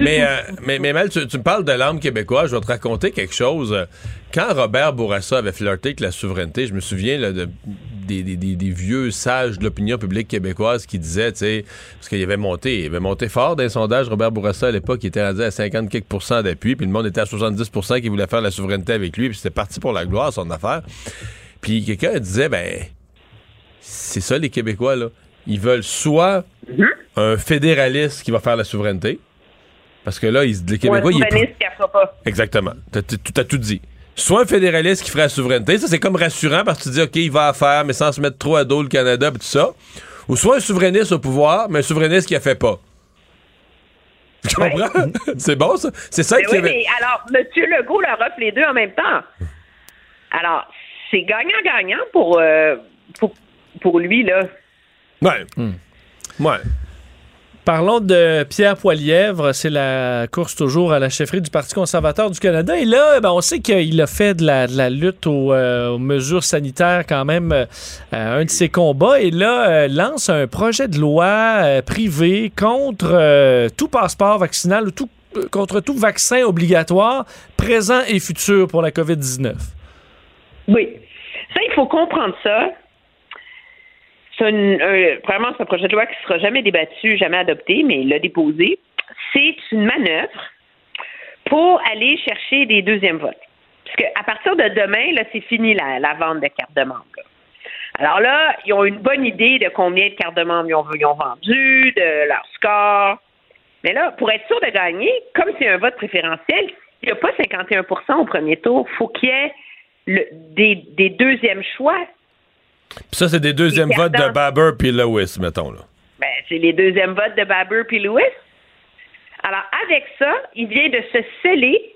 Mais, euh, mais, mais Mel, tu, tu me parles de l'âme québécoise. Je vais te raconter quelque chose. Quand Robert Bourassa avait flirté avec la souveraineté, je me souviens là, de des, des- des- vieux sages de l'opinion publique québécoise qui disaient, tu sais, parce qu'il avait monté, il avait monté fort d'un sondage, Robert Bourassa à l'époque, il était rendu à 50 quelques d'appui, puis le monde était à 70% qui voulait faire la souveraineté avec lui, puis c'était parti pour la gloire, son affaire. Puis quelqu'un disait, ben, c'est ça les Québécois, là. Ils veulent soit un fédéraliste qui va faire la souveraineté, parce que là, ils, les Ou un Québécois, souverainiste qui fera pas. Exactement. T'as tout dit. Soit un fédéraliste qui ferait la souveraineté, ça c'est comme rassurant parce que tu dis, OK, il va à faire, mais sans se mettre trop à dos le Canada, pis tout ça. Ou soit un souverainiste au pouvoir, mais un souverainiste qui a fait pas. Tu comprends? c'est bon, ça? C'est ça Mais qui oui, avait- mais alors, M. Legault leur offre les deux en même temps. Alors, c'est gagnant-gagnant pour, euh, pour, pour lui, là. Ouais. Ouais. Parlons de Pierre Poilièvre, c'est la course toujours à la chefferie du Parti conservateur du Canada. Et là, ben, on sait qu'il a fait de la, de la lutte aux, euh, aux mesures sanitaires quand même euh, un de ses combats. Et là, euh, lance un projet de loi euh, privé contre euh, tout passeport vaccinal ou tout, euh, contre tout vaccin obligatoire présent et futur pour la COVID-19. Oui. Ça, il faut comprendre ça. C'est un- premièrement, c'est un projet de loi qui ne sera jamais débattu, jamais adopté, mais il l'a déposé. C'est une manœuvre pour aller chercher des deuxièmes votes. Parce qu'à partir de demain, là, c'est fini la, vente de cartes de membres. Alors là, ils ont une bonne idée de combien de cartes de membres ils ont, ils ont vendu, de leur score. Mais là, pour être sûr de gagner, comme c'est un vote préférentiel, il n'y a pas 51% au premier tour. faut qu'il y ait des, des deuxièmes choix. Puis ça, c'est des deuxièmes votes de. Baber puis Lewis, mettons, là. Ben, c'est les deuxièmes votes de Baber puis Lewis. Alors, avec ça, il vient de se sceller,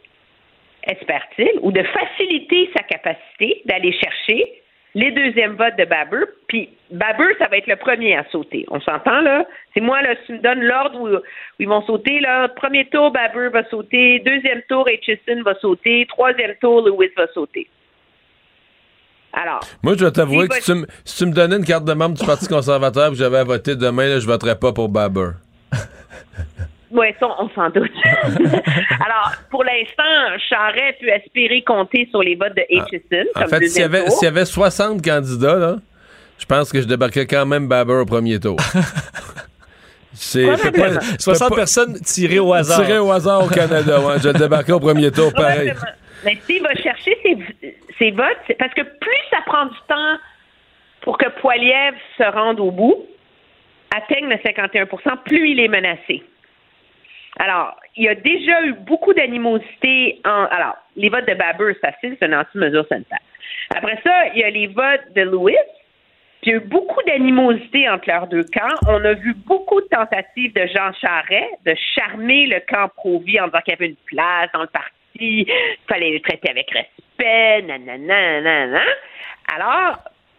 espère-t-il, ou de faciliter sa capacité d'aller chercher les deuxièmes votes de Baber. Puis Baber, ça va être le premier à sauter. On s'entend, là? C'est moi, là, si tu me donnes l'ordre où, où ils vont sauter, là. Premier tour, Baber va sauter. Deuxième tour, Hitchison va sauter. Troisième tour, Lewis va sauter. Alors, Moi, je dois t'avouer que si tu, me, si tu me donnais une carte de membre du Parti conservateur et que j'avais à voter demain, là, je voterais pas pour Baber. Oui, ça, on s'en doute. Alors, pour l'instant, Charret peut espérer compter sur les votes de Hitchison. En comme fait, s'il y, avait, tour. s'il y avait 60 candidats, là, je pense que je débarquais quand même Baber au premier tour. C'est je peux Probablement. pas- je peux 60 pas- personnes tirées au hasard. Tiré au hasard au Canada, ouais. Je débarquais au premier tour, pareil. Mais s'il va chercher ses, ses votes, parce que plus ça prend du temps pour que Poiliev se rende au bout, atteigne le 51% plus il est menacé. Alors, il y a déjà eu beaucoup d'animosité en. Alors, les votes de Baber, c'est facile, c'est une anti-mesure sanitaire. Après ça, il y a les votes de Lewis. Puis il y a eu beaucoup d'animosité entre leurs deux camps. On a vu beaucoup de tentatives de Jean Charest de charmer le camp pro-vie en disant qu'il y avait une place dans le parti, qu'il fallait le traiter avec respect, nanana, nanana. Alors,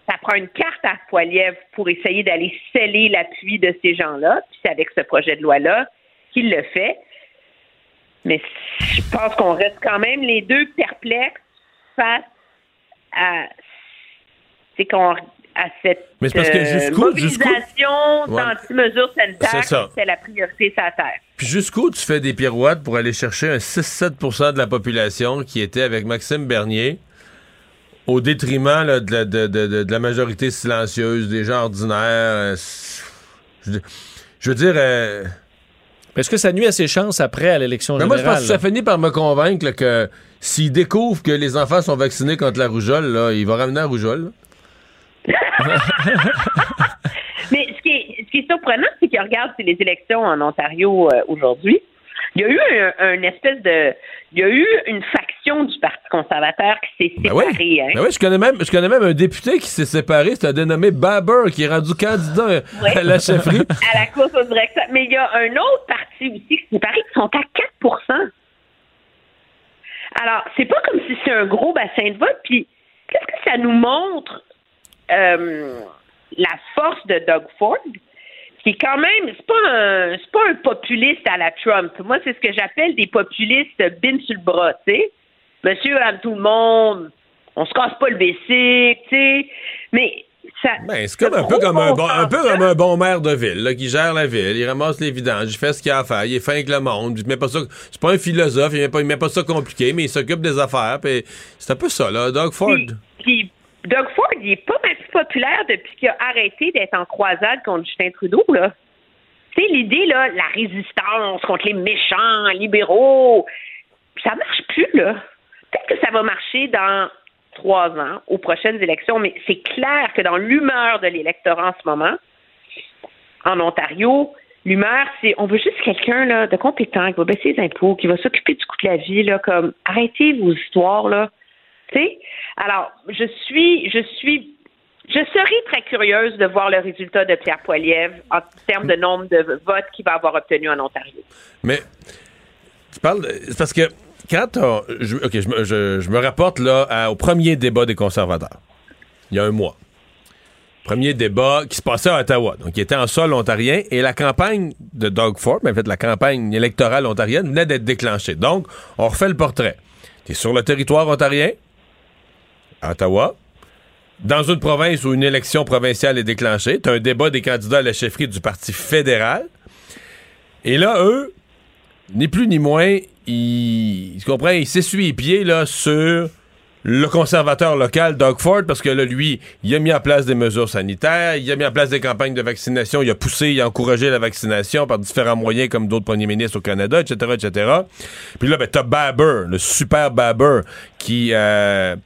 ça prend une carte à Poiliev pour essayer d'aller sceller l'appui de ces gens-là. Puis c'est avec ce projet de loi-là qu'il le fait. Mais je pense qu'on reste quand même les deux perplexes face à, c'est qu'on à cette Mais c'est parce que euh, mobilisation d'anti-mesures sanitaires, C'est ça. c'est la priorité sur la terre. Puis jusqu'où tu fais des pirouettes pour aller chercher un 6-7% de la population qui était avec Maxime Bernier au détriment là, de, la, de- de- de- de la majorité silencieuse, des gens ordinaires. euh, je, veux dire- euh, Est-ce que ça nuit à ses chances après à l'élection mais moi, je générale? pense que ça finit par me convaincre là, que s'il découvre que les enfants sont vaccinés contre la rougeole, là, il va ramener la rougeole. Mais ce qui est, ce qui est surprenant, c'est qu'il regarde c'est les élections en Ontario euh, aujourd'hui. Il y a eu un, un espèce de. Il y a eu une faction du Parti conservateur qui s'est Ben séparée. oui. hein. Ben oui, je connais même, je connais même un député qui s'est séparé, c'est un dénommé Baber, qui est rendu candidat euh, Oui. à la chefferie. à la course au directeur. Mais il y a un autre parti aussi qui s'est séparé qui sont à 4 Alors, c'est pas comme si c'est un gros bassin de vote. Puis, qu'est-ce que ça nous montre? Euh, la force de Doug Ford? Qui est quand même, c'est pas un, c'est pas un populiste à la Trump. Moi, c'est ce que j'appelle des populistes bin sur le bras, tu sais. Monsieur, à tout le monde, on se casse pas le basic, tu sais. Mais ça. Ben, c'est comme un peu comme un, bon, un peu comme un bon maire de ville, là, qui gère la ville. Il ramasse les vidanges, il fait ce qu'il a à faire, il est fin avec le monde. Il met pas ça, c'est pas un philosophe, il met pas, il met pas ça compliqué, mais il s'occupe des affaires. c'est un peu ça, là, Doug Ford. Puis, puis Doug Ford, il est pas mal plus populaire depuis qu'il a arrêté d'être en croisade contre Justin Trudeau, là. Tu sais, l'idée, là, la résistance contre les méchants libéraux, ça marche plus, là. Peut-être que ça va marcher dans trois ans, aux prochaines élections, mais c'est clair que dans l'humeur de l'électorat en ce moment, en Ontario, l'humeur, c'est on veut juste quelqu'un de compétent qui va baisser les impôts, qui va s'occuper du coût de la vie, là, comme arrêtez vos histoires, là. Alors, je suis, je suis je serais très curieuse de voir le résultat de Pierre Poilievre en termes de nombre de votes qu'il va avoir obtenu en Ontario. Mais tu parles, c'est parce que quand je, ok, je, me rapporte là au premier débat des conservateurs, il y a un mois. Premier débat qui se passait à Ottawa, donc il était en sol ontarien et la campagne de Doug Ford, en fait la campagne électorale ontarienne venait d'être déclenchée. Donc on refait le portrait. Tu es sur le territoire ontarien, Ottawa, dans une province où une élection provinciale est déclenchée, tu un débat des candidats à la chefferie du Parti fédéral. Et là, eux, ni plus ni moins, ils, tu comprends, ils s'essuient les pieds là, sur le conservateur local, Doug Ford, parce que là, lui, il a mis en place des mesures sanitaires, il a mis en place des campagnes de vaccination, il a poussé, il a encouragé la vaccination par différents moyens, comme d'autres premiers ministres au Canada, etc., etc. Puis là, ben, t'as Baber, le super Baber, qui, euh,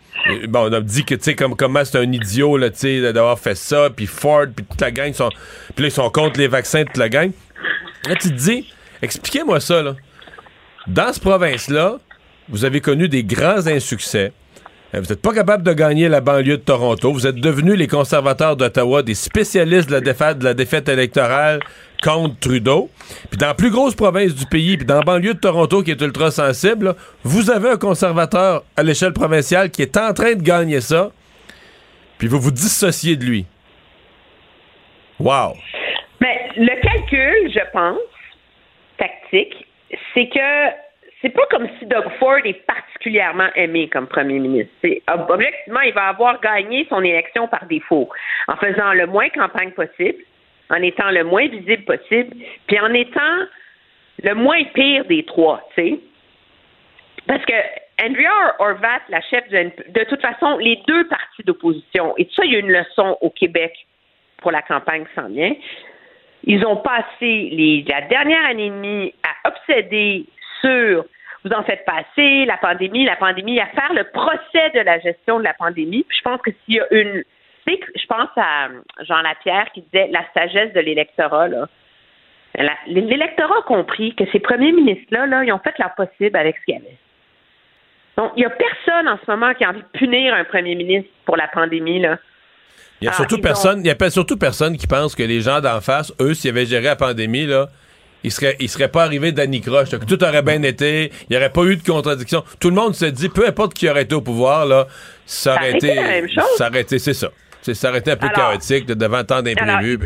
bon, on a dit que, tu sais, comme, comment c'est un idiot, là, tu sais, d'avoir fait ça, puis Ford, puis toute la gang, sont, puis là, ils sont contre les vaccins, toute la gang. Là, tu te dis, expliquez-moi ça, là. Dans ce province-là, vous avez connu des grands insuccès vous n'êtes pas capable de gagner la banlieue de Toronto. Vous êtes devenus les conservateurs d'Ottawa, des spécialistes de la défaite, de la défaite électorale contre Trudeau. Puis dans la plus grosse province du pays, puis dans la banlieue de Toronto qui est ultra sensible, vous avez un conservateur à l'échelle provinciale qui est en train de gagner ça. Puis vous vous dissociez de lui. Wow. Mais le calcul, je pense, tactique, c'est que c'est pas comme si Doug Ford est particulièrement aimé comme premier ministre. objectivement, il va avoir gagné son élection par défaut, en faisant le moins campagne possible, en étant le moins visible possible, puis en étant le moins pire des trois, tu sais. Parce que Andrea Horvat, la chef de, de toute façon, les deux partis d'opposition, et ça, il y a une leçon au Québec pour la campagne s'en vient. Ils ont passé la dernière année et demie à obséder vous en faites passer, la pandémie, la pandémie, à faire le procès de la gestion de la pandémie. Puis je pense que s'il y a une. je pense à Jean Lapierre qui disait la sagesse de l'électorat, là. L'électorat a compris que ces premiers ministres-là, là, ils ont fait leur possible avec ce qu'il y avait. Donc, il n'y a personne en ce moment qui a envie de punir un premier ministre pour la pandémie, là. Il y a ah, surtout personne, il y a surtout personne qui pense que les gens d'en face, eux, s'ils avaient géré la pandémie, là, il serait, il serait pas arrivé Danny Croche. Tout aurait bien été. Il n'y aurait pas eu de contradiction. Tout le monde se dit, peu importe qui aurait été au pouvoir, là, ça aurait été. Ça aurait été, c'est ça. Ça aurait été un peu chaotique devant tant d'imprévus.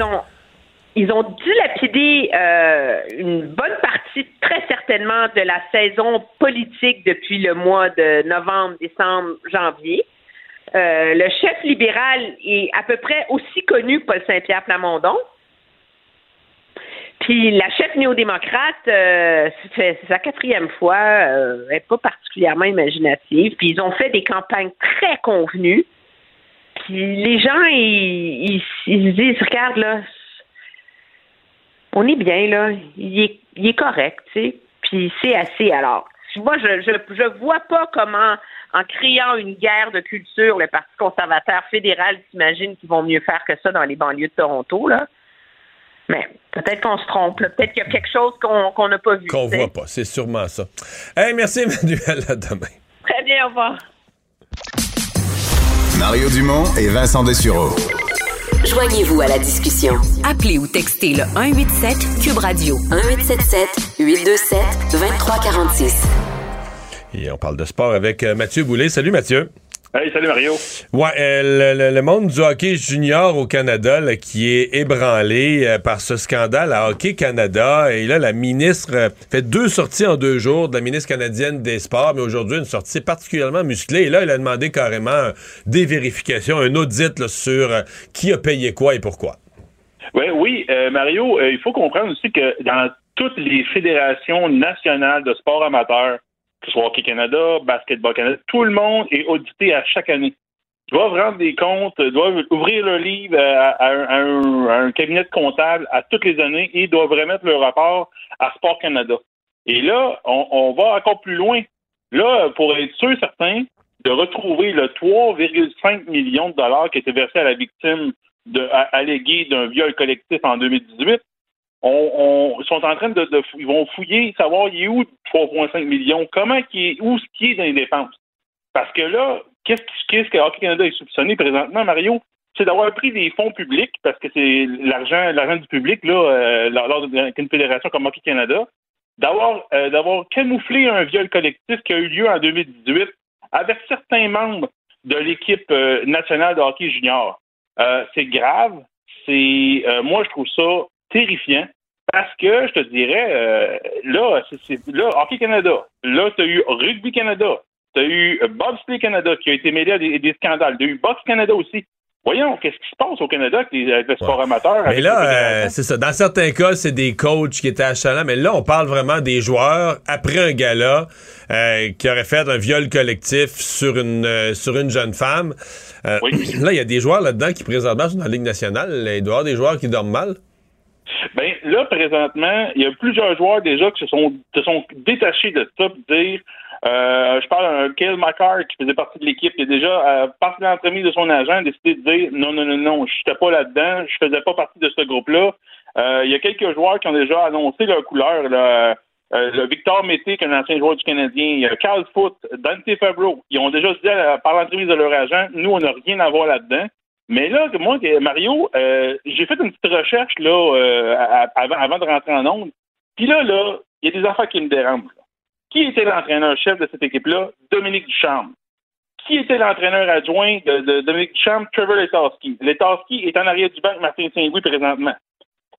Ils ont, dilapidé euh, une bonne partie, très certainement, de la saison politique depuis le mois de novembre, décembre, janvier. Euh, le chef libéral est à peu près aussi connu que Paul Saint-Pierre Plamondon. Puis la chef néo-démocrate, euh, c'est sa quatrième fois, euh, elle n'est pas particulièrement imaginative. Puis ils ont fait des campagnes très convenues. Puis les gens, ils, se disent, regarde là, on est bien là, il est, il est correct, tu sais. Puis c'est assez. Alors, moi, je, je, je vois pas comment, en créant une guerre de culture, le Parti conservateur fédéral s'imagine qu'ils vont mieux faire que ça dans les banlieues de Toronto, là. Mais peut-être qu'on se trompe. Peut-être qu'il y a quelque chose qu'on n'a pas vu. Qu'on voit pas. C'est sûrement ça. Hey, merci, Emmanuel. À demain. Très bien. Au revoir. Mario Dumont et Vincent Dessureau. Joignez-vous à la discussion. Appelez ou textez le 187 Cube Radio 1877 827 2346. Et on parle de sport avec euh, Mathieu Boulet. Salut Mathieu. Hey, salut Mario. Ouais, euh, le, monde du hockey junior au Canada qui est ébranlé euh, par ce scandale à Hockey Canada. Et là, la ministre euh, fait deux sorties en deux jours de la ministre canadienne des Sports, mais aujourd'hui, une sortie particulièrement musclée. Et là, elle a demandé carrément des vérifications, un audit sur qui a payé quoi et pourquoi. Ouais, oui, Mario, il faut comprendre aussi que dans toutes les fédérations nationales de sport amateur, que Canada, Basketball Canada, tout le monde est audité à chaque année. doivent rendre des comptes, doivent ouvrir leur livre à, à un- cabinet de comptable à toutes les années et doivent remettre leur rapport à Sport Canada. Et là, on, va encore plus loin. Là, pour être sûr certain de retrouver le 3,5 millions de dollars qui étaient versés à la victime de, alléguée d'un viol collectif en 2018, on, sont en train de, ils vont fouiller, savoir il est où 3,5 millions, comment qui est, où ce qui est dans les dépenses. Parce que là, qu'est-ce qui- qu'est-ce que Hockey Canada est soupçonné présentement, Mario? C'est d'avoir pris des fonds publics, parce que c'est l'argent, l'argent du public, là, euh, lors d'une fédération comme Hockey Canada, d'avoir, euh, d'avoir camouflé un viol collectif qui a eu lieu en 2018 avec certains membres de l'équipe euh, nationale de hockey junior. C'est grave. C'est, moi, je trouve ça terrifiant parce que je te dirais, euh, là, c'est, là, Hockey Canada, là, tu as eu Rugby Canada, tu as eu Bobsleigh Canada qui a été mêlé à des, des scandales, tu as eu Box Canada aussi. Voyons, qu'est-ce qui se passe au Canada avec, les, avec le sport amateur? Mais là, euh, c'est ça. Dans certains cas, c'est des coachs qui étaient achalants, mais là, on parle vraiment des joueurs après un gala euh, qui aurait fait un viol collectif sur une euh, sur une jeune femme. Euh, Là, il y a des joueurs là-dedans qui présentement sont dans la Ligue nationale. Il doit y avoir des joueurs qui dorment mal. Ben là, présentement, il y a plusieurs joueurs déjà qui se sont, se sont détachés de ça, pour dire euh, je parle d'un Kyle McCarr qui faisait partie de l'équipe, qui a déjà, euh, par l'entremise de son agent, décidé de dire non, non, non, non, je n'étais pas là-dedans, je faisais pas partie de ce groupe-là. Euh, il y a quelques joueurs qui ont déjà annoncé leur couleur. Là, euh, le Victor Mété, qui est un ancien joueur du Canadien, il y a Carl Foot, Dante Fabro, ils ont déjà dit par l'entremise de leur agent, nous, on n'a rien à voir là-dedans. Mais là, moi, Mario, euh, j'ai fait une petite recherche là euh, avant, avant de rentrer en onde. Puis là, là, il y a des affaires qui me dérangent. là. Qui était l'entraîneur-chef de cette équipe-là? Dominique Ducharme. Qui était l'entraîneur adjoint de, de Dominique Ducharme? Trevor Letarski. Letarski est en arrière du banc Martin Saint-Louis présentement.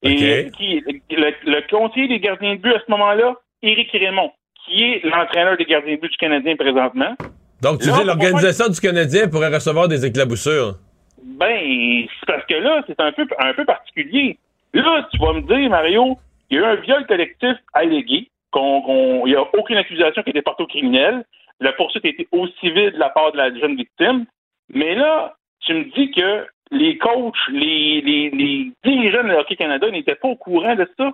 Et qui, le, le conseiller des gardiens de but à ce moment-là, Éric Raymond, qui est l'entraîneur des gardiens de but du Canadien présentement. Donc, tu Là, dis on l'organisation du Canadien pourrait recevoir des éclaboussures. Ben, c'est parce que là, c'est un peu, un peu particulier. Là, tu vas me dire, Mario, il y a eu un viol collectif allégué, qu'on, il n'y a aucune accusation qui a été portée au criminel. La poursuite a été au civil de la part de la jeune victime. Mais là, tu me dis que les coachs, les, les, les dirigeants de Hockey Canada n'étaient pas au courant de ça.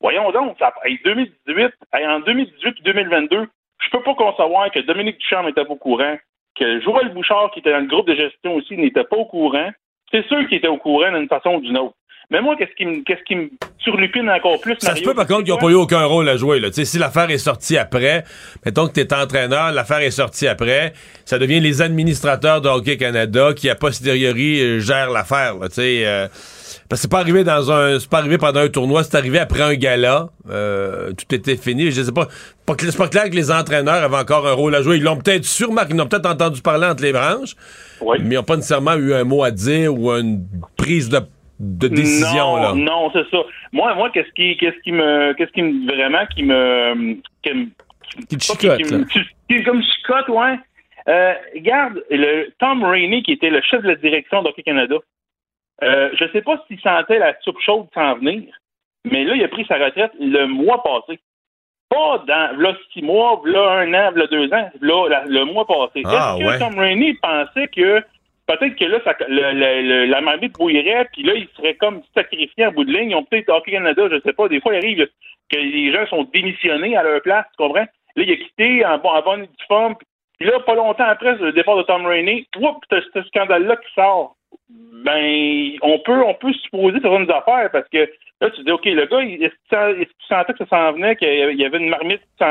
Voyons donc, ça, hey, 2018, hey, en 2018 et 2022, je peux pas concevoir que Dominique Ducharme n'était pas au courant, que Joël Bouchard, qui était dans le groupe de gestion aussi, n'était pas au courant. C'est sûr qu'il était au courant d'une façon ou d'une autre. Mais moi, qu'est-ce qui me, qu'est-ce qui me surlupine encore plus, Ça se peut, par contre, qu'ils n'ont pas eu aucun rôle à jouer. Là. Tu sais, Si l'affaire est sortie après, mettons que tu es entraîneur, l'affaire est sortie après, ça devient les administrateurs de Hockey Canada qui, a posteriori, euh, gèrent l'affaire. là, tu sais, euh, parce que c'est pas arrivé dans un, c'est pas arrivé pendant un tournoi, c'est arrivé après un gala. Euh, tout était fini. Je sais pas, c'est pas clair que les entraîneurs avaient encore un rôle à jouer. Ils l'ont peut-être su, remarque, ils l'ont peut-être entendu parler entre les branches, mais ils n'ont pas nécessairement eu un mot à dire ou une prise de, de décision. non, là. Non, c'est ça. Moi, moi, qu'est-ce qui, qu'est-ce qui me, qu'est-ce qui me, vraiment, qui me, qui me, Qui te chicote, qui me- qui- comme chicote, ouais. Euh, regarde, le Tom Rainey, qui était le chef de la direction d'Hockey Canada, euh, je sais pas s'il sentait la soupe chaude s'en venir, mais là, il a pris sa retraite le mois passé. Pas dans, là, six mois, là, un an, là, deux ans, là, la- le mois passé. Ah, Est-ce que ouais. Tom Rainey pensait que peut-être que là, ça, le- le- le- la marmite bouillerait, puis là, il serait comme sacrifié en bout de ligne. Ils ont peut-être Hockey Canada, je sais pas. Des fois, il arrive que les gens sont démissionnés à leur place, tu comprends? Là, il a quitté en, en bonne forme. Puis là, pas longtemps après le départ de Tom Rainey, whoop, t'as ce scandale-là qui sort. Ben, on peut, on peut supposer certaines affaires parce que là, tu dis, OK, le gars, est-ce qu'il sent- est-ce qu'il sentait que ça s'en venait, qu'il y avait- une marmite qui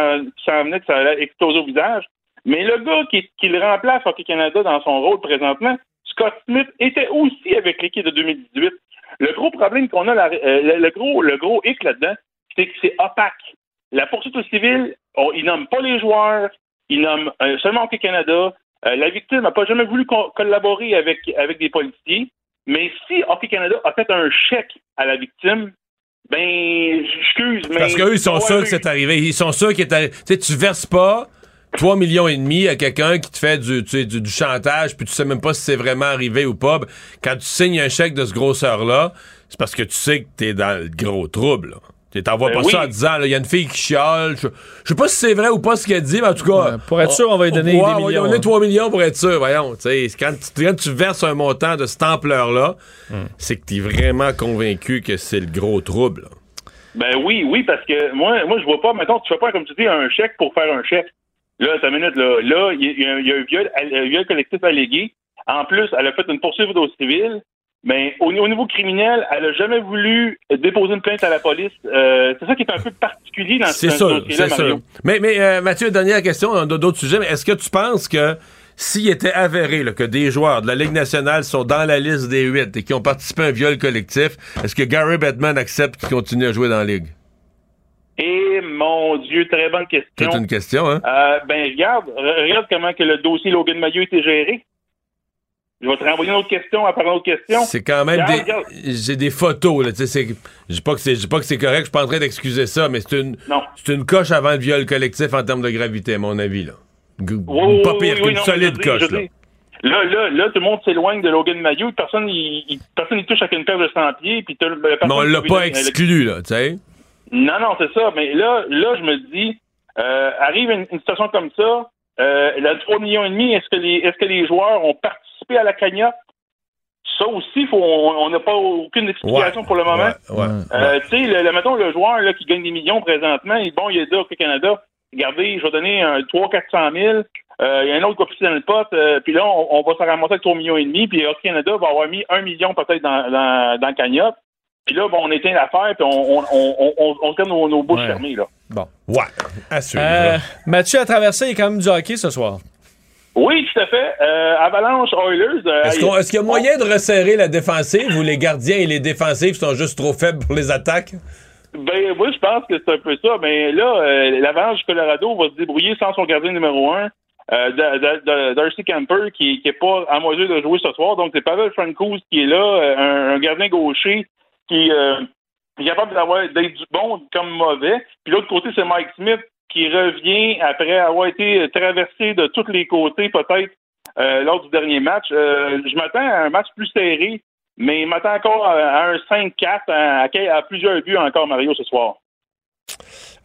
s'en venait, que ça exploser au visage? Mais le gars qui, le remplace Hockey Canada dans son rôle présentement, Scott Smith, était aussi avec l'équipe de 2018. Le gros problème qu'on a, euh, le, le gros, le gros hic là-dedans, c'est que c'est opaque. La poursuite au civil, on, ils nomment pas les joueurs, ils nomment euh, seulement Hockey Canada. Euh, la victime n'a pas jamais voulu co- collaborer avec, avec des policiers. Mais si Hockey Canada a fait un chèque à la victime, ben, excuse, mais. Parce qu'eux, ils sont sûrs que c'est arrivé. Ils sont sûrs qu'il est arrivé. Tu sais, tu verses pas 3 millions et demi à quelqu'un qui te fait du, tu sais, du, du chantage, puis tu sais même pas si c'est vraiment arrivé ou pas. Quand tu signes un chèque de ce grosseur-là, c'est parce que tu sais que t'es dans le gros trouble. là. Tu t'envoies Ben pas oui. ça en disant, il y a une fille qui chiale. Je je sais pas si c'est vrai ou pas ce qu'elle dit, mais en tout cas. Ouais, pour être sûr, on va lui donner des ouais, on va lui millions, donner hein. 3 millions pour être sûr. Voyons, tu sais, quand, tu- quand tu verses un montant de cette ampleur-là, Hmm. c'est que tu es vraiment convaincu que c'est le gros trouble. là. Ben oui, oui, parce que moi, moi je vois pas, mettons, tu fais pas, comme tu dis, un chèque pour faire un chèque. Là, ta minute, là, là, il y, a- il y a un viol, un viol collectif allégué. En plus, elle a fait une poursuite au civil. Mais au, au niveau criminel, elle a jamais voulu déposer une plainte à la police. Euh, c'est ça qui est un peu particulier dans ce sûr, c'est sûr. Mais, mais euh, Mathieu, dernière question, on a d'autres sujets, mais est-ce que tu penses que s'il était avéré là, que des joueurs de la Ligue nationale sont dans la liste des huit et qui ont participé à un viol collectif, est-ce que Gary Bettman accepte qu'il continue à jouer dans la Ligue? Et mon Dieu, très bonne question. C'est une question, hein? Euh, ben regarde, re- regarde comment que le dossier Logan a été géré. Je vais te renvoyer une autre question après une autre question. C'est quand même Regarde, des. regarde. J'ai des photos, là. Je dis pas que c'est, je dis pas que c'est correct, je suis pas en train d'excuser ça, mais c'est une. C'est une coche avant le viol collectif en termes de gravité, à mon avis, là. G- Oui, pas oui, pire oui, qu'une non, solide dis- coche, là. Là, là, là, tout le monde s'éloigne de Logan Mayo. Personne, il, personne, il touche avec une paire de 100 pieds. Puis Mais on l'a pas exclu, là, tu sais. Non, non, c'est ça. Mais là, là, je me dis, euh, arrive une, une situation comme ça, euh, la 3 millions et demi, est-ce que les, est-ce que les joueurs ont à la cagnotte? Ça aussi, faut, on n'a pas aucune explication Ouais, pour le moment. ouais, ouais. Euh, tu sais, le, le- mettons, le joueur là, qui gagne des millions présentement, il, bon, il est là au Canada. Regardez, je vais donner un 300-400 000. Euh, il y a un autre qui a poussé dans le pot. euh, puis là, on, on va se ramasser avec 3 millions et demi. Puis Hockey Canada va avoir mis 1 million peut-être dans, dans, dans le cagnotte. Puis là, bon, on éteint l'affaire, puis on, on, on, on, on tient nos, nos bouches Ouais. fermées. Là. Bon. Ouais, à suivre. Euh, Mathieu a traversé, quand même du hockey ce soir. Oui, tout à fait. Euh, Avalanche Oilers. euh, Est-ce qu'on- est-ce qu'il y a moyen de resserrer la défensive ou les gardiens et les défensifs sont juste trop faibles pour les attaques? Ben, moi, je pense que c'est un peu ça. Mais là, euh, l'Avalanche du Colorado va se débrouiller sans son gardien numéro un, Darcy Camper, qui n'est pas en mesure de jouer ce soir. Donc, c'est Pavel Francouz qui est là, un, un gardien gaucher qui est capable d'avoir d'être du bon comme mauvais. Puis l'autre côté, c'est Mike Smith qui revient après avoir été traversé de tous les côtés, peut-être, euh, lors du dernier match. Euh, je m'attends à un match plus serré, mais je m'attends encore à, à un 5-4, à, à- à plusieurs buts encore, Mario, ce soir.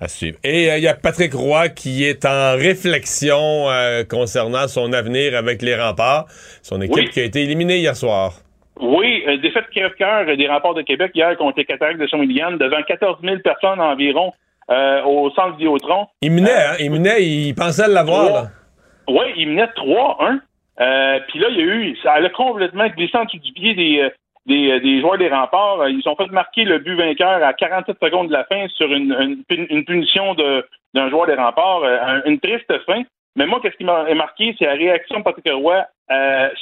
À suivre. Et euh, il y a Patrick Roy qui est en réflexion concernant son avenir avec les remparts. Son équipe Oui. qui a été éliminée hier soir. Oui, défaite crève-cœur des remparts de Québec hier contre les Cataractes de Shawinigan devant 14 000 personnes environ euh, au centre Vidéotron. Il menait, hein? Il menait, il pensait l'avoir. Oui, il menait 3-1. Euh, Puis là, il y a eu, ça a complètement glissé en dessous du pied des, euh, des, des joueurs des remparts. Ils ont fait marquer le but vainqueur à 47 secondes de la fin sur une, une, une punition de- d'un joueur des remparts. Un- une triste fin. Mais moi, qu'est-ce qui m'a marqué, c'est la réaction de Patrick Roy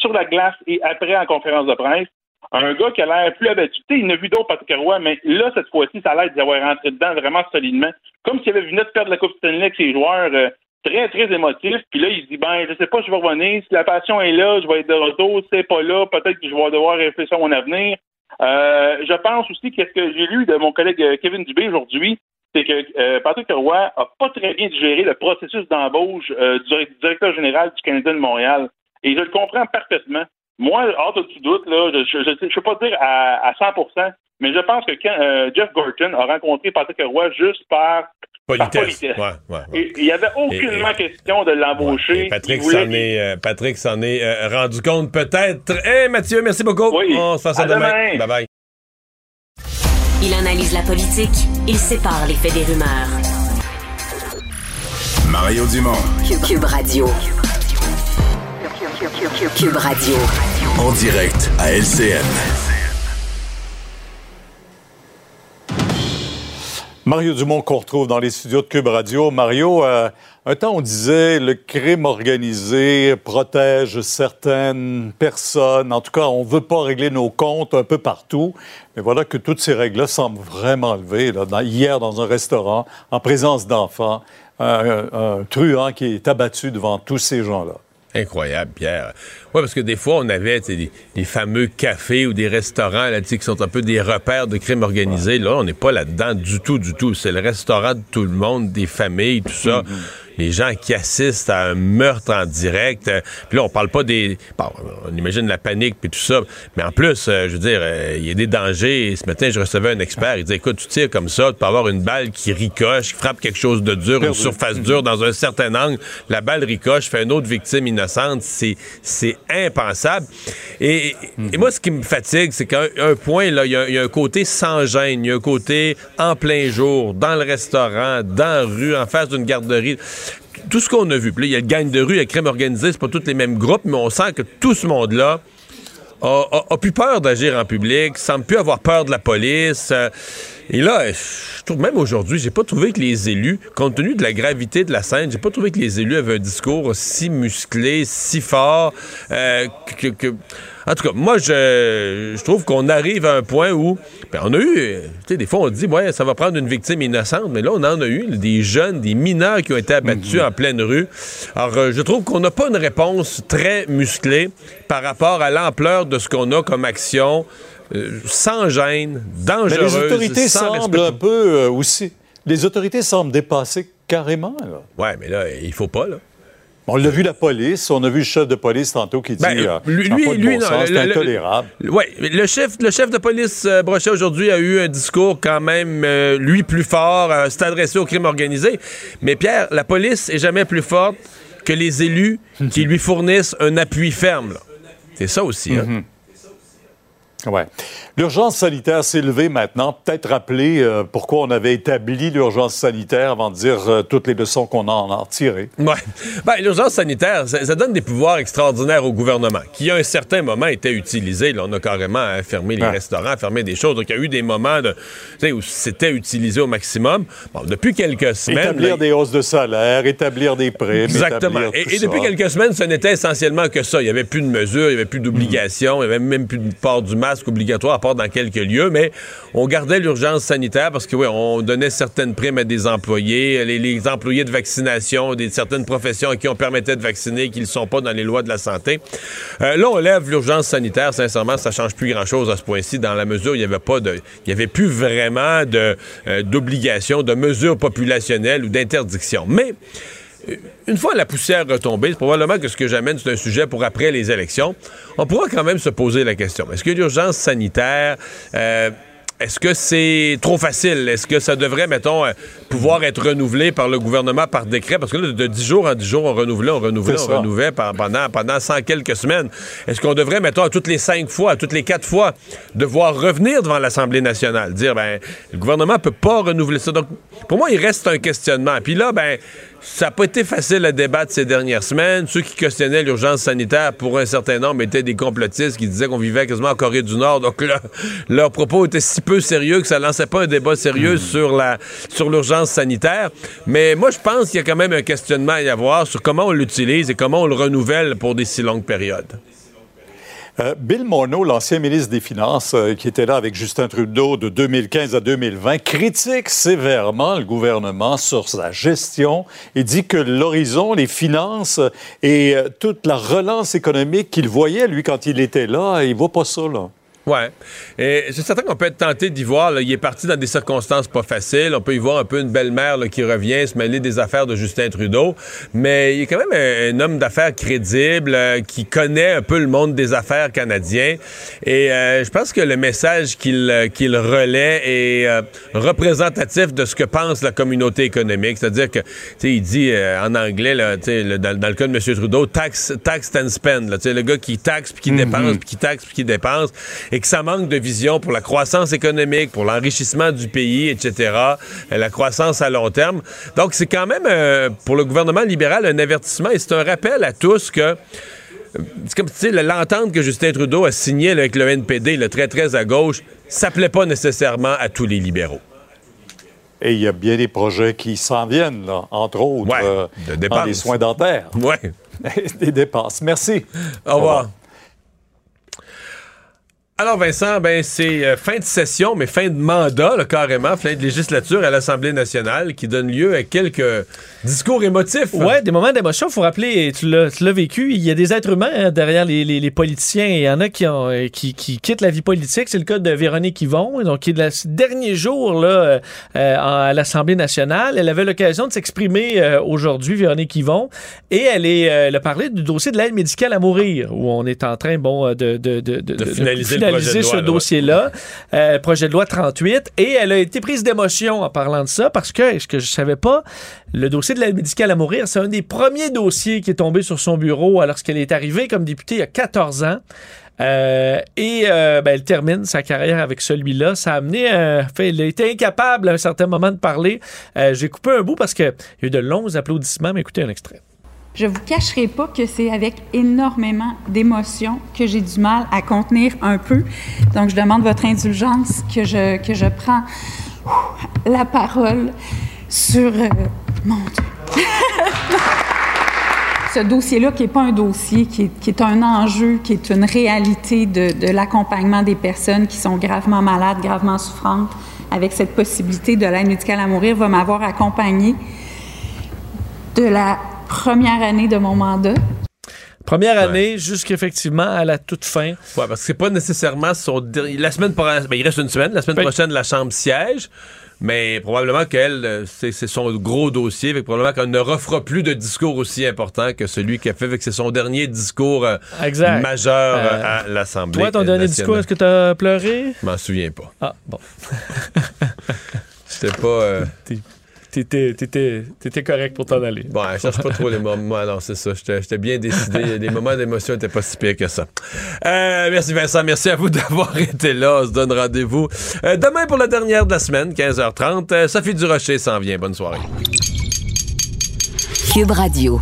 sur la glace et après en conférence de presse. Un gars qui a l'air plus abattu. Il n'a vu d'autres Patrick Roy, mais là, cette fois-ci, ça a l'air d'y avoir rentré dedans vraiment solidement. Comme s'il avait vu de perdre la Coupe Stanley avec ses joueurs. euh, très, très émotif. Puis là, il se dit, ben, je sais pas, je vais revenir. Si la passion est là, je vais être de retour. Si c'est pas là, peut-être que je vais devoir réfléchir à mon avenir. Euh, je pense aussi que ce que j'ai lu de mon collègue euh, Kevin Dubé aujourd'hui, c'est que Patrick Roy a pas très bien digéré le processus d'embauche du directeur général du Canadien de Montréal. Et je le comprends parfaitement. Moi, hors de tout doute, là, je ne peux pas dire à, à 100 mais je pense que quand euh, Jeff Gorton a rencontré Patrick Roy juste par par Politesse. politesse. Ouais, ouais, ouais. Et Il n'y avait aucunement question de l'embaucher. Et Patrick s'en est, euh, Patrick s'en est euh, rendu compte peut-être. Hé, Mathieu, merci beaucoup. On se fait demain. demain. Bye bye. Il analyse la politique, il sépare les faits des rumeurs. Mario Dumont. Cube, Cube Radio. Cube Radio. En direct à LCN. Mario Dumont qu'on retrouve dans les studios de Cube Radio. Mario, euh, un temps on disait le crime organisé protège certaines personnes. En tout cas, on veut pas régler nos comptes un peu partout. Mais voilà que toutes ces règles-là semblent vraiment levées. Là. Dans- hier, dans un restaurant, en présence d'enfants, un, un- un truand qui est abattu devant tous ces gens-là. Incroyable, Pierre. Oui, parce que des fois, on avait des, des fameux cafés ou des restaurants là, qui sont un peu des repères de crime organisé. Là, on n'est pas là-dedans du tout, du tout. C'est le restaurant de tout le monde, des familles, tout ça. Les gens qui assistent à un meurtre en direct. Euh, puis là, on parle pas des... Bon, on imagine la panique puis tout ça, mais en plus, euh, je veux dire, euh, il y a des dangers. Et ce matin, je recevais un expert, il disait, écoute, tu tires comme ça, tu peux avoir une balle qui ricoche, qui frappe quelque chose de dur, une surface dure dans un certain angle, la balle ricoche, fait une autre victime innocente, c'est impensable. Et, et, moi, ce qui me fatigue, c'est qu'à un point, là, il y, a un côté sans gêne, il y a un côté en plein jour, dans le restaurant, dans la rue, en face d'une garderie tout ce qu'on a vu. Puis il y a le gang de rue, il y a crème organisée, c'est pas tous les mêmes groupes, mais on sent que tout ce monde-là a, plus peur d'agir en public, semble plus avoir peur de la police. Euh, et là, je trouve même aujourd'hui, j'ai pas trouvé que les élus, compte tenu de la gravité de la scène, j'ai pas trouvé que les élus avaient un discours si musclé, si fort, euh, que en tout cas, moi, je, trouve qu'on arrive à un point où ben, on a eu, tu sais, des fois, on dit, ouais, ça va prendre une victime innocente, mais là, on en a eu des jeunes, des mineurs qui ont été abattus en pleine rue. Alors, euh, je trouve qu'on n'a pas une réponse très musclée par rapport à l'ampleur de ce qu'on a comme action, euh, sans gêne, dangereuse. Mais les autorités semblent un peu euh, aussi. Les autorités semblent dépasser carrément. Ouais, mais là, il faut pas, là. On l'a vu la police, on a vu le chef de police tantôt qui dit ben, euh, lui, lui, c'est intolérable. Oui, le chef, le chef de police euh, Brochet aujourd'hui a eu un discours quand même euh, lui plus fort, s'est adressé au crime organisé. Mais Pierre, la police est jamais plus forte que les élus qui lui fournissent un appui ferme. C'est ça aussi. Hein? Ouais. L'urgence sanitaire s'est levée maintenant. Peut-être rappeler euh, pourquoi on avait établi l'urgence sanitaire avant de dire euh, toutes les leçons qu'on en a retirées. Oui. Ben, l'urgence sanitaire, ça, donne des pouvoirs extraordinaires au gouvernement, qui à un certain moment était utilisé. Là, on a carrément fermé les restaurants, fermé des choses. Donc, il y a eu des moments de, où c'était utilisé au maximum. Bon, depuis quelques semaines. Établir des hausses de salaire, établir des primes. Exactement. Et, depuis quelques semaines, ce n'était essentiellement que ça. Il n'y avait plus de mesures, il n'y avait plus d'obligations, il n'y avait même plus de port du masque obligatoire, à part dans quelques lieux, mais on gardait l'urgence sanitaire parce que, oui, on donnait certaines primes à des employés, les, employés de vaccination, des certaines professions à qui on permettait de vacciner, qui ne sont pas dans les lois de la santé. Euh, là, on lève l'urgence sanitaire. Sincèrement, ça change plus grand-chose à ce point-ci, dans la mesure où il n'y avait pas il y avait plus vraiment euh, d'obligation, de mesures populationnelles ou d'interdictions. Mais, une fois la poussière retombée, probablement que ce que j'amène, c'est un sujet pour après les élections. On pourra quand même se poser la question. Est-ce que l'urgence sanitaire... Euh, est-ce que c'est trop facile? Est-ce que ça devrait, mettons, euh, pouvoir être renouvelé par le gouvernement par décret? Parce que là, de 10 jours en 10 jours, on renouvelait, on renouvelait, on renouvelait pendant, pendant 100 quelques semaines. Est-ce qu'on devrait, mettons, à toutes les cinq fois, à toutes les quatre fois, devoir revenir devant l'Assemblée nationale? Dire, ben, le gouvernement peut pas renouveler ça. Donc, pour moi, il reste un questionnement. Puis là, ben, ça n'a pas été facile à débattre ces dernières semaines. Ceux qui questionnaient l'urgence sanitaire, pour un certain nombre, étaient des complotistes qui disaient qu'on vivait quasiment en Corée du Nord. Donc là, leurs propos étaient si peu sérieux que ça lançait pas un débat sérieux hmm. sur la sur l'urgence sanitaire. Mais moi, je pense qu'il y a quand même un questionnement à y avoir sur comment on l'utilise et comment on le renouvelle pour des si longues périodes. Euh, Bill Morneau, l'ancien ministre des Finances, euh, qui était là avec Justin Trudeau de 2015 à 2020, critique sévèrement le gouvernement sur sa gestion et dit que l'horizon, les finances et euh, toute la relance économique qu'il voyait, lui, quand il était là, il voit pas ça. Ouais. Et c'est certain qu'on peut être tenté d'y voir. il est parti dans des circonstances pas faciles. On peut y voir un peu une belle-mère qui revient se mêler des affaires de Justin Trudeau. Mais il est quand même un, homme d'affaires crédible euh, qui connaît un peu le monde des affaires canadien. Et euh, je pense que le message qu'il euh, qu'il relaie est représentatif de ce que pense la communauté économique. C'est-à-dire que, tu sais, il dit en anglais, là, le, dans, dans, le cas de M. Trudeau, tax, tax and spend. Là, le gars qui taxe puis qui mm-hmm. dépense puis qui taxe puis qui dépense et que ça manque de vision pour la croissance économique, pour l'enrichissement du pays, etc., euh, la croissance à long terme. Donc, c'est quand même, euh, pour le gouvernement libéral, un avertissement et c'est un rappel à tous que euh, c'est comme, tu sais, l'entente que Justin Trudeau a signée avec le NPD, le très, très à gauche, ça plaît pas nécessairement à tous les libéraux. Et il y a bien des projets qui s'en viennent, là, entre autres, dans les soins dentaires. Oui. des dépenses. Merci. Au revoir. Alors Vincent, ben c'est euh, fin de session, mais fin de mandat, là, carrément, fin de législature à l'Assemblée nationale qui donne lieu à quelques discours émotifs. Ouais, des moments d'émotion. Faut rappeler, tu l'as, vécu. Il y a des êtres humains hein, derrière les, les, les politiciens. Il y en a qui, ont, euh, qui, qui quittent la vie politique. C'est le cas de Véronique Yvon, donc qui est de la dernier jour là euh, à l'Assemblée nationale. Elle avait l'occasion de s'exprimer euh, aujourd'hui, Véronique Yvon, et elle est, elle a parlé du dossier de l'aide médicale à mourir, où on est en train, bon, de, de, de, de, finaliser de ce dossier-là, euh, projet de loi 38, et elle a été prise d'émotion en parlant de ça parce que, ce que je savais pas, le dossier de l'aide médicale à mourir, c'est un des premiers dossiers qui est tombé sur son bureau lorsqu'elle est arrivée comme députée il y a 14 ans. Euh, et euh, ben, elle termine sa carrière avec celui-là. Ça a amené, euh, fait, elle a été incapable à un certain moment de parler. J'ai coupé un bout parce qu'il y a eu de longs applaudissements, mais écoutez un extrait. Je vous cacherai pas que c'est avec énormément d'émotion que j'ai du mal à contenir un peu. Donc, je demande votre indulgence que je, que prends la parole sur... euh, mon Dieu. Ce dossier-là, qui n'est pas un dossier, qui est, qui est un enjeu, qui est une réalité de, de l'accompagnement des personnes qui sont gravement malades, gravement souffrantes, avec cette possibilité de l'aide médicale à mourir, va m'avoir accompagnée de la première année de mon mandat. Première année, jusqu'effectivement à la toute fin. Ouais, parce que c'est pas nécessairement son dernier. La semaine prochaine, ben, il reste une semaine. La semaine prochaine, la Chambre siège. Mais probablement qu'elle, euh, c'est son gros dossier. Fait que probablement qu'elle ne refera plus de discours aussi important que celui qu'elle fait. Fait que c'est son dernier discours euh, Exact. majeur euh, à l'Assemblée. Toi, ton dernier discours, est-ce que tu as pleuré? Je m'en souviens pas. Ah, bon. C'était pas. euh, T'étais, t'étais, t'étais correct pour t'en aller. Bon, je cherche pas trop les moments. Non, c'est ça. J'étais j'étais bien décidé. Les moments d'émotion étaient pas si pires que ça. Euh, merci Vincent. Merci à vous d'avoir été là. On se donne rendez-vous euh, demain pour la dernière de la semaine, 15h30. Euh, Sophie Durocher s'en vient. Bonne soirée. Cube Radio.